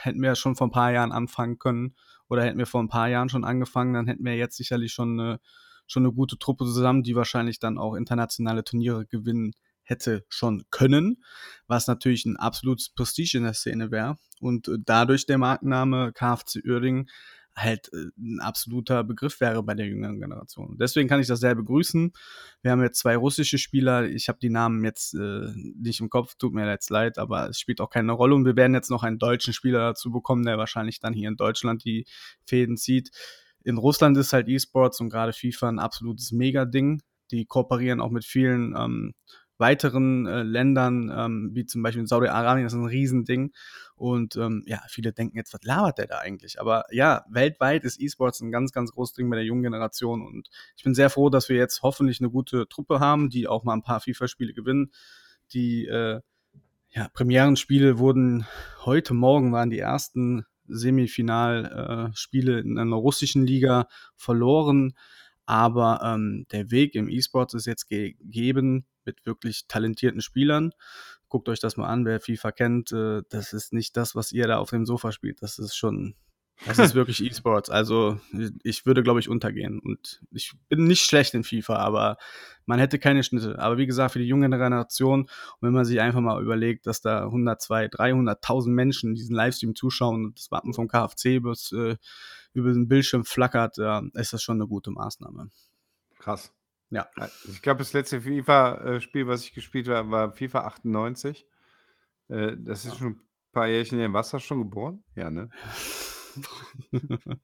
A: Hätten wir schon vor ein paar Jahren anfangen können oder hätten wir vor ein paar Jahren schon angefangen, dann hätten wir jetzt sicherlich schon eine, schon eine gute Truppe zusammen, die wahrscheinlich dann auch internationale Turniere gewinnen hätte schon können, was natürlich ein absolutes Prestige in der Szene wäre. Und äh, dadurch der Markenname KFC Uerdingen halt äh, ein absoluter Begriff wäre bei der jüngeren Generation. Deswegen kann ich das sehr begrüßen. Wir haben jetzt zwei russische Spieler. Ich habe die Namen jetzt äh, nicht im Kopf, tut mir jetzt leid, aber es spielt auch keine Rolle. Und wir werden jetzt noch einen deutschen Spieler dazu bekommen, der wahrscheinlich dann hier in Deutschland die Fäden zieht. In Russland ist halt E-Sports und gerade FIFA ein absolutes Mega-Ding. Die kooperieren auch mit vielen ähm, weiteren äh, Ländern, ähm, wie zum Beispiel in Saudi-Arabien, das ist ein Riesending. Und ähm, ja, viele denken jetzt, was labert der da eigentlich? Aber ja, weltweit ist E-Sports ein ganz, ganz großes Ding bei der jungen Generation. Und ich bin sehr froh, dass wir jetzt hoffentlich eine gute Truppe haben, die auch mal ein paar FIFA-Spiele gewinnen. Die äh, ja, Premierenspiele wurden heute Morgen waren die ersten Semifinalspiele äh, in einer russischen Liga verloren. Aber ähm, der Weg im E-Sports ist jetzt gegeben mit wirklich talentierten Spielern. Guckt euch das mal an, wer FIFA kennt. Äh, das ist nicht das, was ihr da auf dem Sofa spielt. Das ist schon, das ist wirklich E-Sports. Also ich würde, glaube ich, untergehen. Und ich bin nicht schlecht in FIFA, aber man hätte keine Schnitte. Aber wie gesagt, für die junge Generation, und wenn man sich einfach mal überlegt, dass da 100, 200, 300.000 Menschen diesen Livestream zuschauen und das Wappen vom KFC bis, äh, über den Bildschirm flackert, äh, ist das schon eine gute Maßnahme.
B: Krass. Ja. Ich glaube, das letzte FIFA-Spiel, was ich gespielt habe, war FIFA 98. Äh, das ist ja. schon ein paar Jährchen her. Warst du schon geboren? Ja, ne?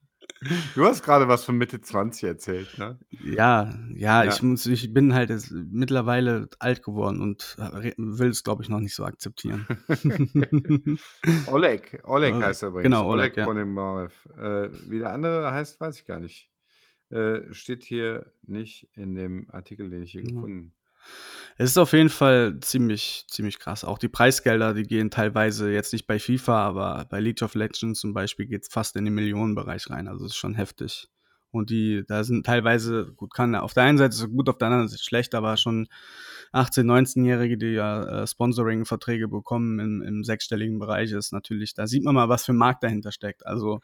B: Du hast gerade was von Mitte 20 erzählt, ne?
A: Ja, ja, ja. Ich, muss, ich bin halt mittlerweile alt geworden und will es, glaube ich, noch nicht so akzeptieren.
B: Oleg, Oleg heißt er übrigens.
A: Genau, Oleg, Oleg
B: ja. Bonemarev. Äh, wie der andere heißt, weiß ich gar nicht. Äh, steht hier nicht in dem Artikel, den ich hier mhm. gefunden
A: es ist auf jeden Fall ziemlich, ziemlich krass. Auch die Preisgelder, die gehen teilweise jetzt nicht bei FIFA, aber bei League of Legends zum Beispiel geht es fast in den Millionenbereich rein. Also es ist schon heftig. Und die, da sind teilweise, gut, kann auf der einen Seite ist es gut, auf der anderen Seite schlecht, aber schon 18-, 19-Jährige, die ja äh, Sponsoring-Verträge bekommen im, im sechsstelligen Bereich, ist natürlich, da sieht man mal, was für ein Markt dahinter steckt. Also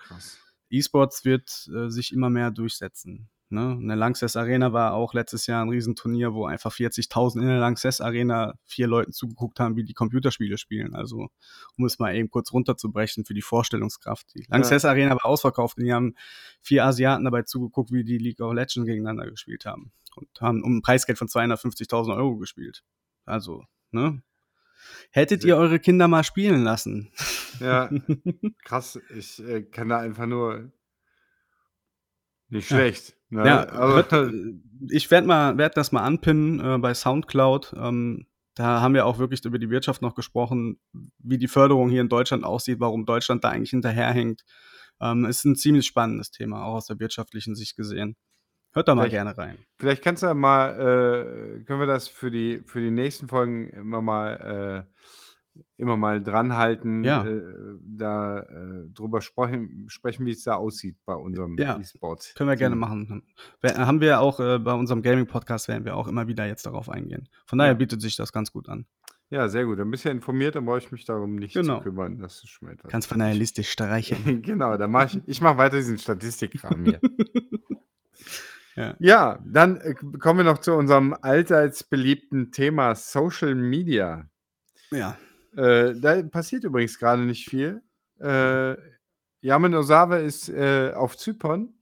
A: E-Sports wird äh, sich immer mehr durchsetzen. Ne? In der Lanxess Arena war auch letztes Jahr ein Riesenturnier, wo einfach 40.000 in der Lanxess Arena vier Leuten zugeguckt haben, wie die Computerspiele spielen. Also, um es mal eben kurz runterzubrechen für die Vorstellungskraft. Die Lanxess ja. Arena war ausverkauft und die haben vier Asiaten dabei zugeguckt, wie die League of Legends gegeneinander gespielt haben. Und haben um ein Preisgeld von 250.000 Euro gespielt. Also, ne? Hättet ihr eure Kinder mal spielen lassen?
B: Ja, krass. Ich äh, kann da einfach nur nicht schlecht.
A: Ja, ne? ja aber ich werde mal werd das mal anpinnen äh, bei Soundcloud. Ähm, da haben wir auch wirklich über die Wirtschaft noch gesprochen, wie die Förderung hier in Deutschland aussieht, warum Deutschland da eigentlich hinterherhängt. Ähm, ist ein ziemlich spannendes Thema, auch aus der wirtschaftlichen Sicht gesehen. Hört da mal gerne rein.
B: Vielleicht kannst du ja mal, äh, können wir das für die, für die nächsten Folgen immer mal äh, immer mal dranhalten,
A: Ja.
B: äh, da, äh, drüber sprechen sprechen, wie es da aussieht bei unserem
A: Ja,
B: E-Sport
A: können wir gerne machen. We haben wir auch, äh, bei unserem Gaming-Podcast werden wir auch immer wieder jetzt darauf eingehen. Von daher
B: Ja.
A: bietet sich das ganz gut an.
B: Ja, sehr gut. Dann bist du ja informiert, dann brauche ich mich darum nicht zu
A: Genau.
B: kümmern. Das ist schon etwas.
A: Kannst von deiner Liste streichen.
B: Genau, dann mache ich ich mache weiter diesen Statistikkram hier.
A: Ja.
B: Ja, dann, äh, kommen wir noch zu unserem allseits beliebten Thema Social Media.
A: Ja.
B: Äh, da passiert übrigens grade nicht viel. Äh, Yamin Osawe ist, äh, auf Zypern,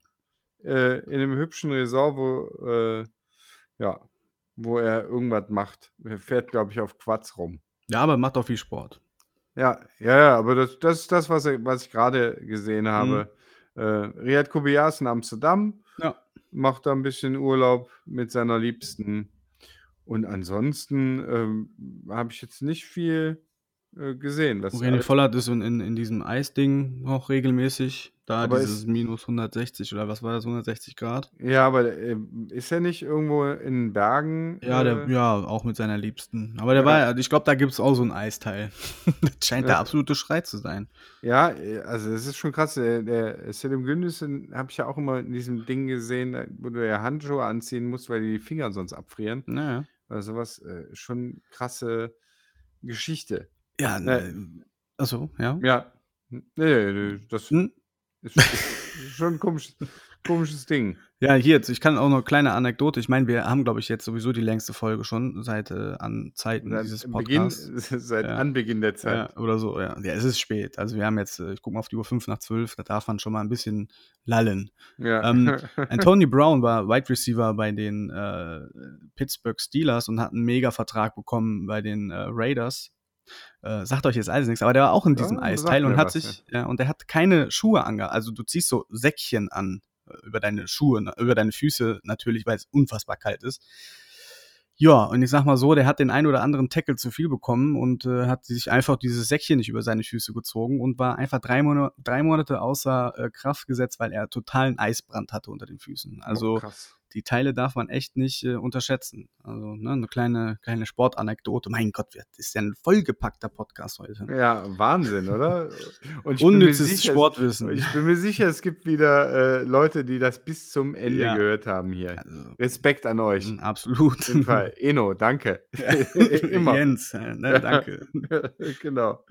B: äh, in 'nem hübschen Resort, wo, äh ja, wo er irgendwas macht. Er fährt, glaube ich, auf Quads rum.
A: Ja, aber macht auch viel Sport.
B: Ja, ja, ja, aber das das ist das, was was ich grade gesehen
A: Mhm.
B: habe. Äh, Riyad Kobiya ist in Amsterdam. Macht da 'n bisschen Urlaub mit seiner Liebsten. Und ansonsten, ähm, habe ich jetzt nicht viel, äh, gesehen. Das
A: René Vollert ist in in in diesem Eisding auch regelmäßig. Da
B: Aber
A: dieses
B: ist
A: minus 160 oder was war das, 160 Grad?
B: Ja, aber, ähm, ist er nicht irgendwo in Bergen,
A: Ja, der
B: äh
A: ja, auch mit seiner Liebsten. Aber der
B: Ja.
A: war ich glaube, da gibt's auch so 'n Eisteil. Das scheint der
B: Ja.
A: absolute Schrei zu sein.
B: Ja, äh, also das ist schon krass. Der der Selim Gündüz, habe ich ja auch immer in diesem Ding gesehen, wo du ja Handschuhe anziehen musst, weil die Finger sonst abfrieren.
A: Ja, ja.
B: Also was, äh, schon krasse Geschichte.
A: Ja, ne ach so, ja?
B: Ja. Ne, ne, ne, das
A: Hm?
B: ist ist schon 'n komisches komisches Ding.
A: Ja, hier jetzt ich kann auch noch kleine Anekdote ich meine, wir haben, glaube ich, jetzt sowieso die längste Folge schon seit, äh, an Zeiten
B: Seit
A: dieses
B: Beginn
A: Podcasts.
B: seit
A: Ja.
B: Anbeginn der Zeit.
A: Ja, oder so, ja. Ja, es ist spät. Also, wir haben jetzt äh, ich gucke mal auf die Uhr 5 nach 12, da darf man schon mal 'n bisschen lallen.
B: Ja.
A: Ähm, Antonio Brown war Wide Receiver bei den, äh, Pittsburgh Steelers und hat 'n Megavertrag bekommen bei den, äh, Raiders. Äh, sagt euch jetzt alles nix, aber der war auch in diesem
B: Ja,
A: Eisteil und hat
B: was,
A: sich ja, und der hat keine Schuhe ange also, du ziehst so Säckchen an, äh, über deine Schuhe, über deine Füße natürlich, weil's unfassbar kalt ist. Ja, und ich sage mal so, der hat den einen oder anderen Tackle zu viel bekommen und, äh, hat sich einfach dieses Säckchen nicht über seine Füße gezogen und war einfach 3 Mona 3 Monate außer, äh, Kraft gesetzt, weil er totalen Eisbrand hatte unter den Füßen.
B: Oh,
A: Also,
B: krass.
A: Die Teile darf man echt nicht, äh, unterschätzen. Also, ne, 'ne kleine kleine Sportanekdote. Mein Gott, wir ist ja 'n vollgepackter Podcast heute.
B: Ja, Wahnsinn, oder? Und
A: Unnützes
B: sicher,
A: Sportwissen.
B: ich bin mir sicher, es gibt wieder, äh, Leute, die das bis zum Ende
A: Ja.
B: gehört haben hier.
A: Also
B: Respekt an euch.
A: Hm, absolut.
B: Auf jeden Fall. Eno, danke. Immer.
A: Jens, äh, ne, danke.
B: Genau.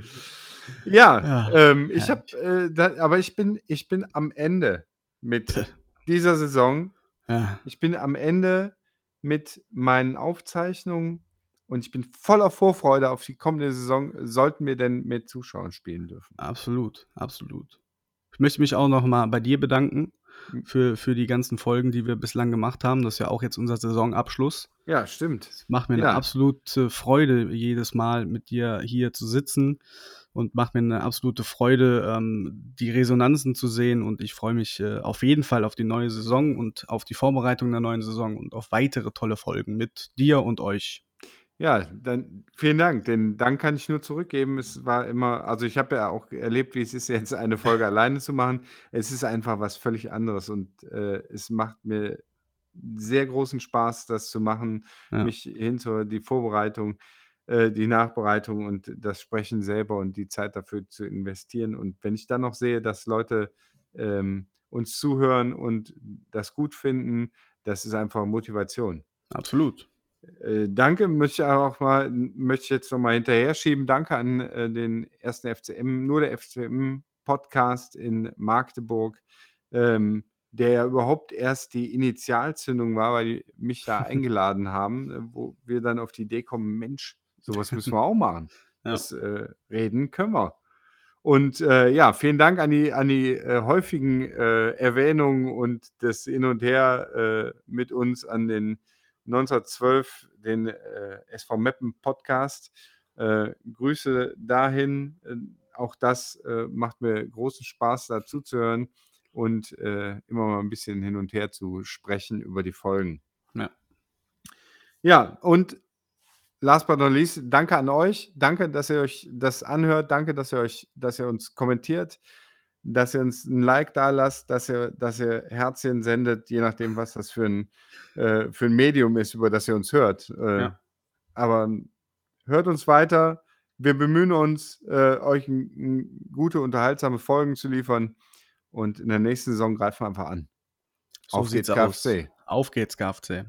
B: Ja,
A: Ja,
B: ähm, ich habe, äh, aber ich bin ich bin am Ende mit dieser Saison.
A: Ja.
B: Ich bin am Ende mit meinen Aufzeichnungen und ich bin voller Vorfreude auf die kommende Saison, sollten wir denn mit Zuschauern spielen dürfen.
A: Absolut, absolut. Ich möchte mich auch noch mal bei dir bedanken
B: Hm.
A: für für die ganzen Folgen, die wir bislang gemacht haben. Das ist ja auch jetzt unser Saisonabschluss.
B: Ja, stimmt.
A: Es macht mir
B: Ja.
A: absolute Freude, jedes Mal mit dir hier zu sitzen und macht mir 'ne absolute Freude, ähm, die Resonanzen zu sehen und ich freue mich, äh, auf jeden Fall auf die neue Saison und auf die Vorbereitung der neuen Saison und auf weitere tolle Folgen mit dir und euch.
B: Ja, dann vielen Dank. Den Dank kann ich nur zurückgeben. Es war immer also, ich habe ja auch erlebt, wie es ist, jetzt eine Folge alleine zu machen. Es ist einfach was völlig anderes und, äh, es macht mir sehr großen Spaß, das zu machen,
A: Ja.
B: mich hinter die Vorbereitung, äh, die Nachbereitung und das Sprechen selber und die Zeit dafür zu investieren. Und wenn ich dann noch sehe, dass Leute, ähm, uns zuhören und das gut finden, das ist einfach Motivation.
A: Absolut.
B: Äh, danke, möchte ich auch mal möchte ich jetzt noch mal hinterher schieben. Danke an, äh, den 1. FCM nur der FCM Podcast in Magdeburg, ähm, der ja überhaupt erst die Initialzündung war, weil die mich da eingeladen haben, wo wir dann auf die Idee kommen: „Mensch, so was müssen wir auch machen.
A: Ja.
B: Das, äh, reden können wir.“ Und, äh, ja, vielen Dank an die an die, äh, häufigen, äh, Erwähnungen und das Hin und Her, äh, mit uns an den 1912, den, äh, SV Meppen Podcast. Grüße dahin. Auch das, macht mir großen Spaß, da zuzuhören und, äh, immer mal 'n bisschen hin und her zu sprechen über die Folgen.
A: Ja.
B: Ja, und last but not least, danke an euch. Danke, dass ihr euch das anhört. Danke, dass ihr euch dass ihr uns kommentiert, dass ihr uns 'n Like dalasst, dass ihr dass ihr Herzchen sendet, je nachdem, was das für 'n äh, für 'n Medium ist, über das ihr uns hört. Äh,
A: Ja.
B: aber hört uns weiter, Wir bemühen uns, äh, euch 'n 'n gute, unterhaltsame Folgen zu liefern und in der nächsten Saison greifen wir einfach an.
A: So
B: Auf geht's
A: aus.
B: KFC.
A: Auf geht's KFC.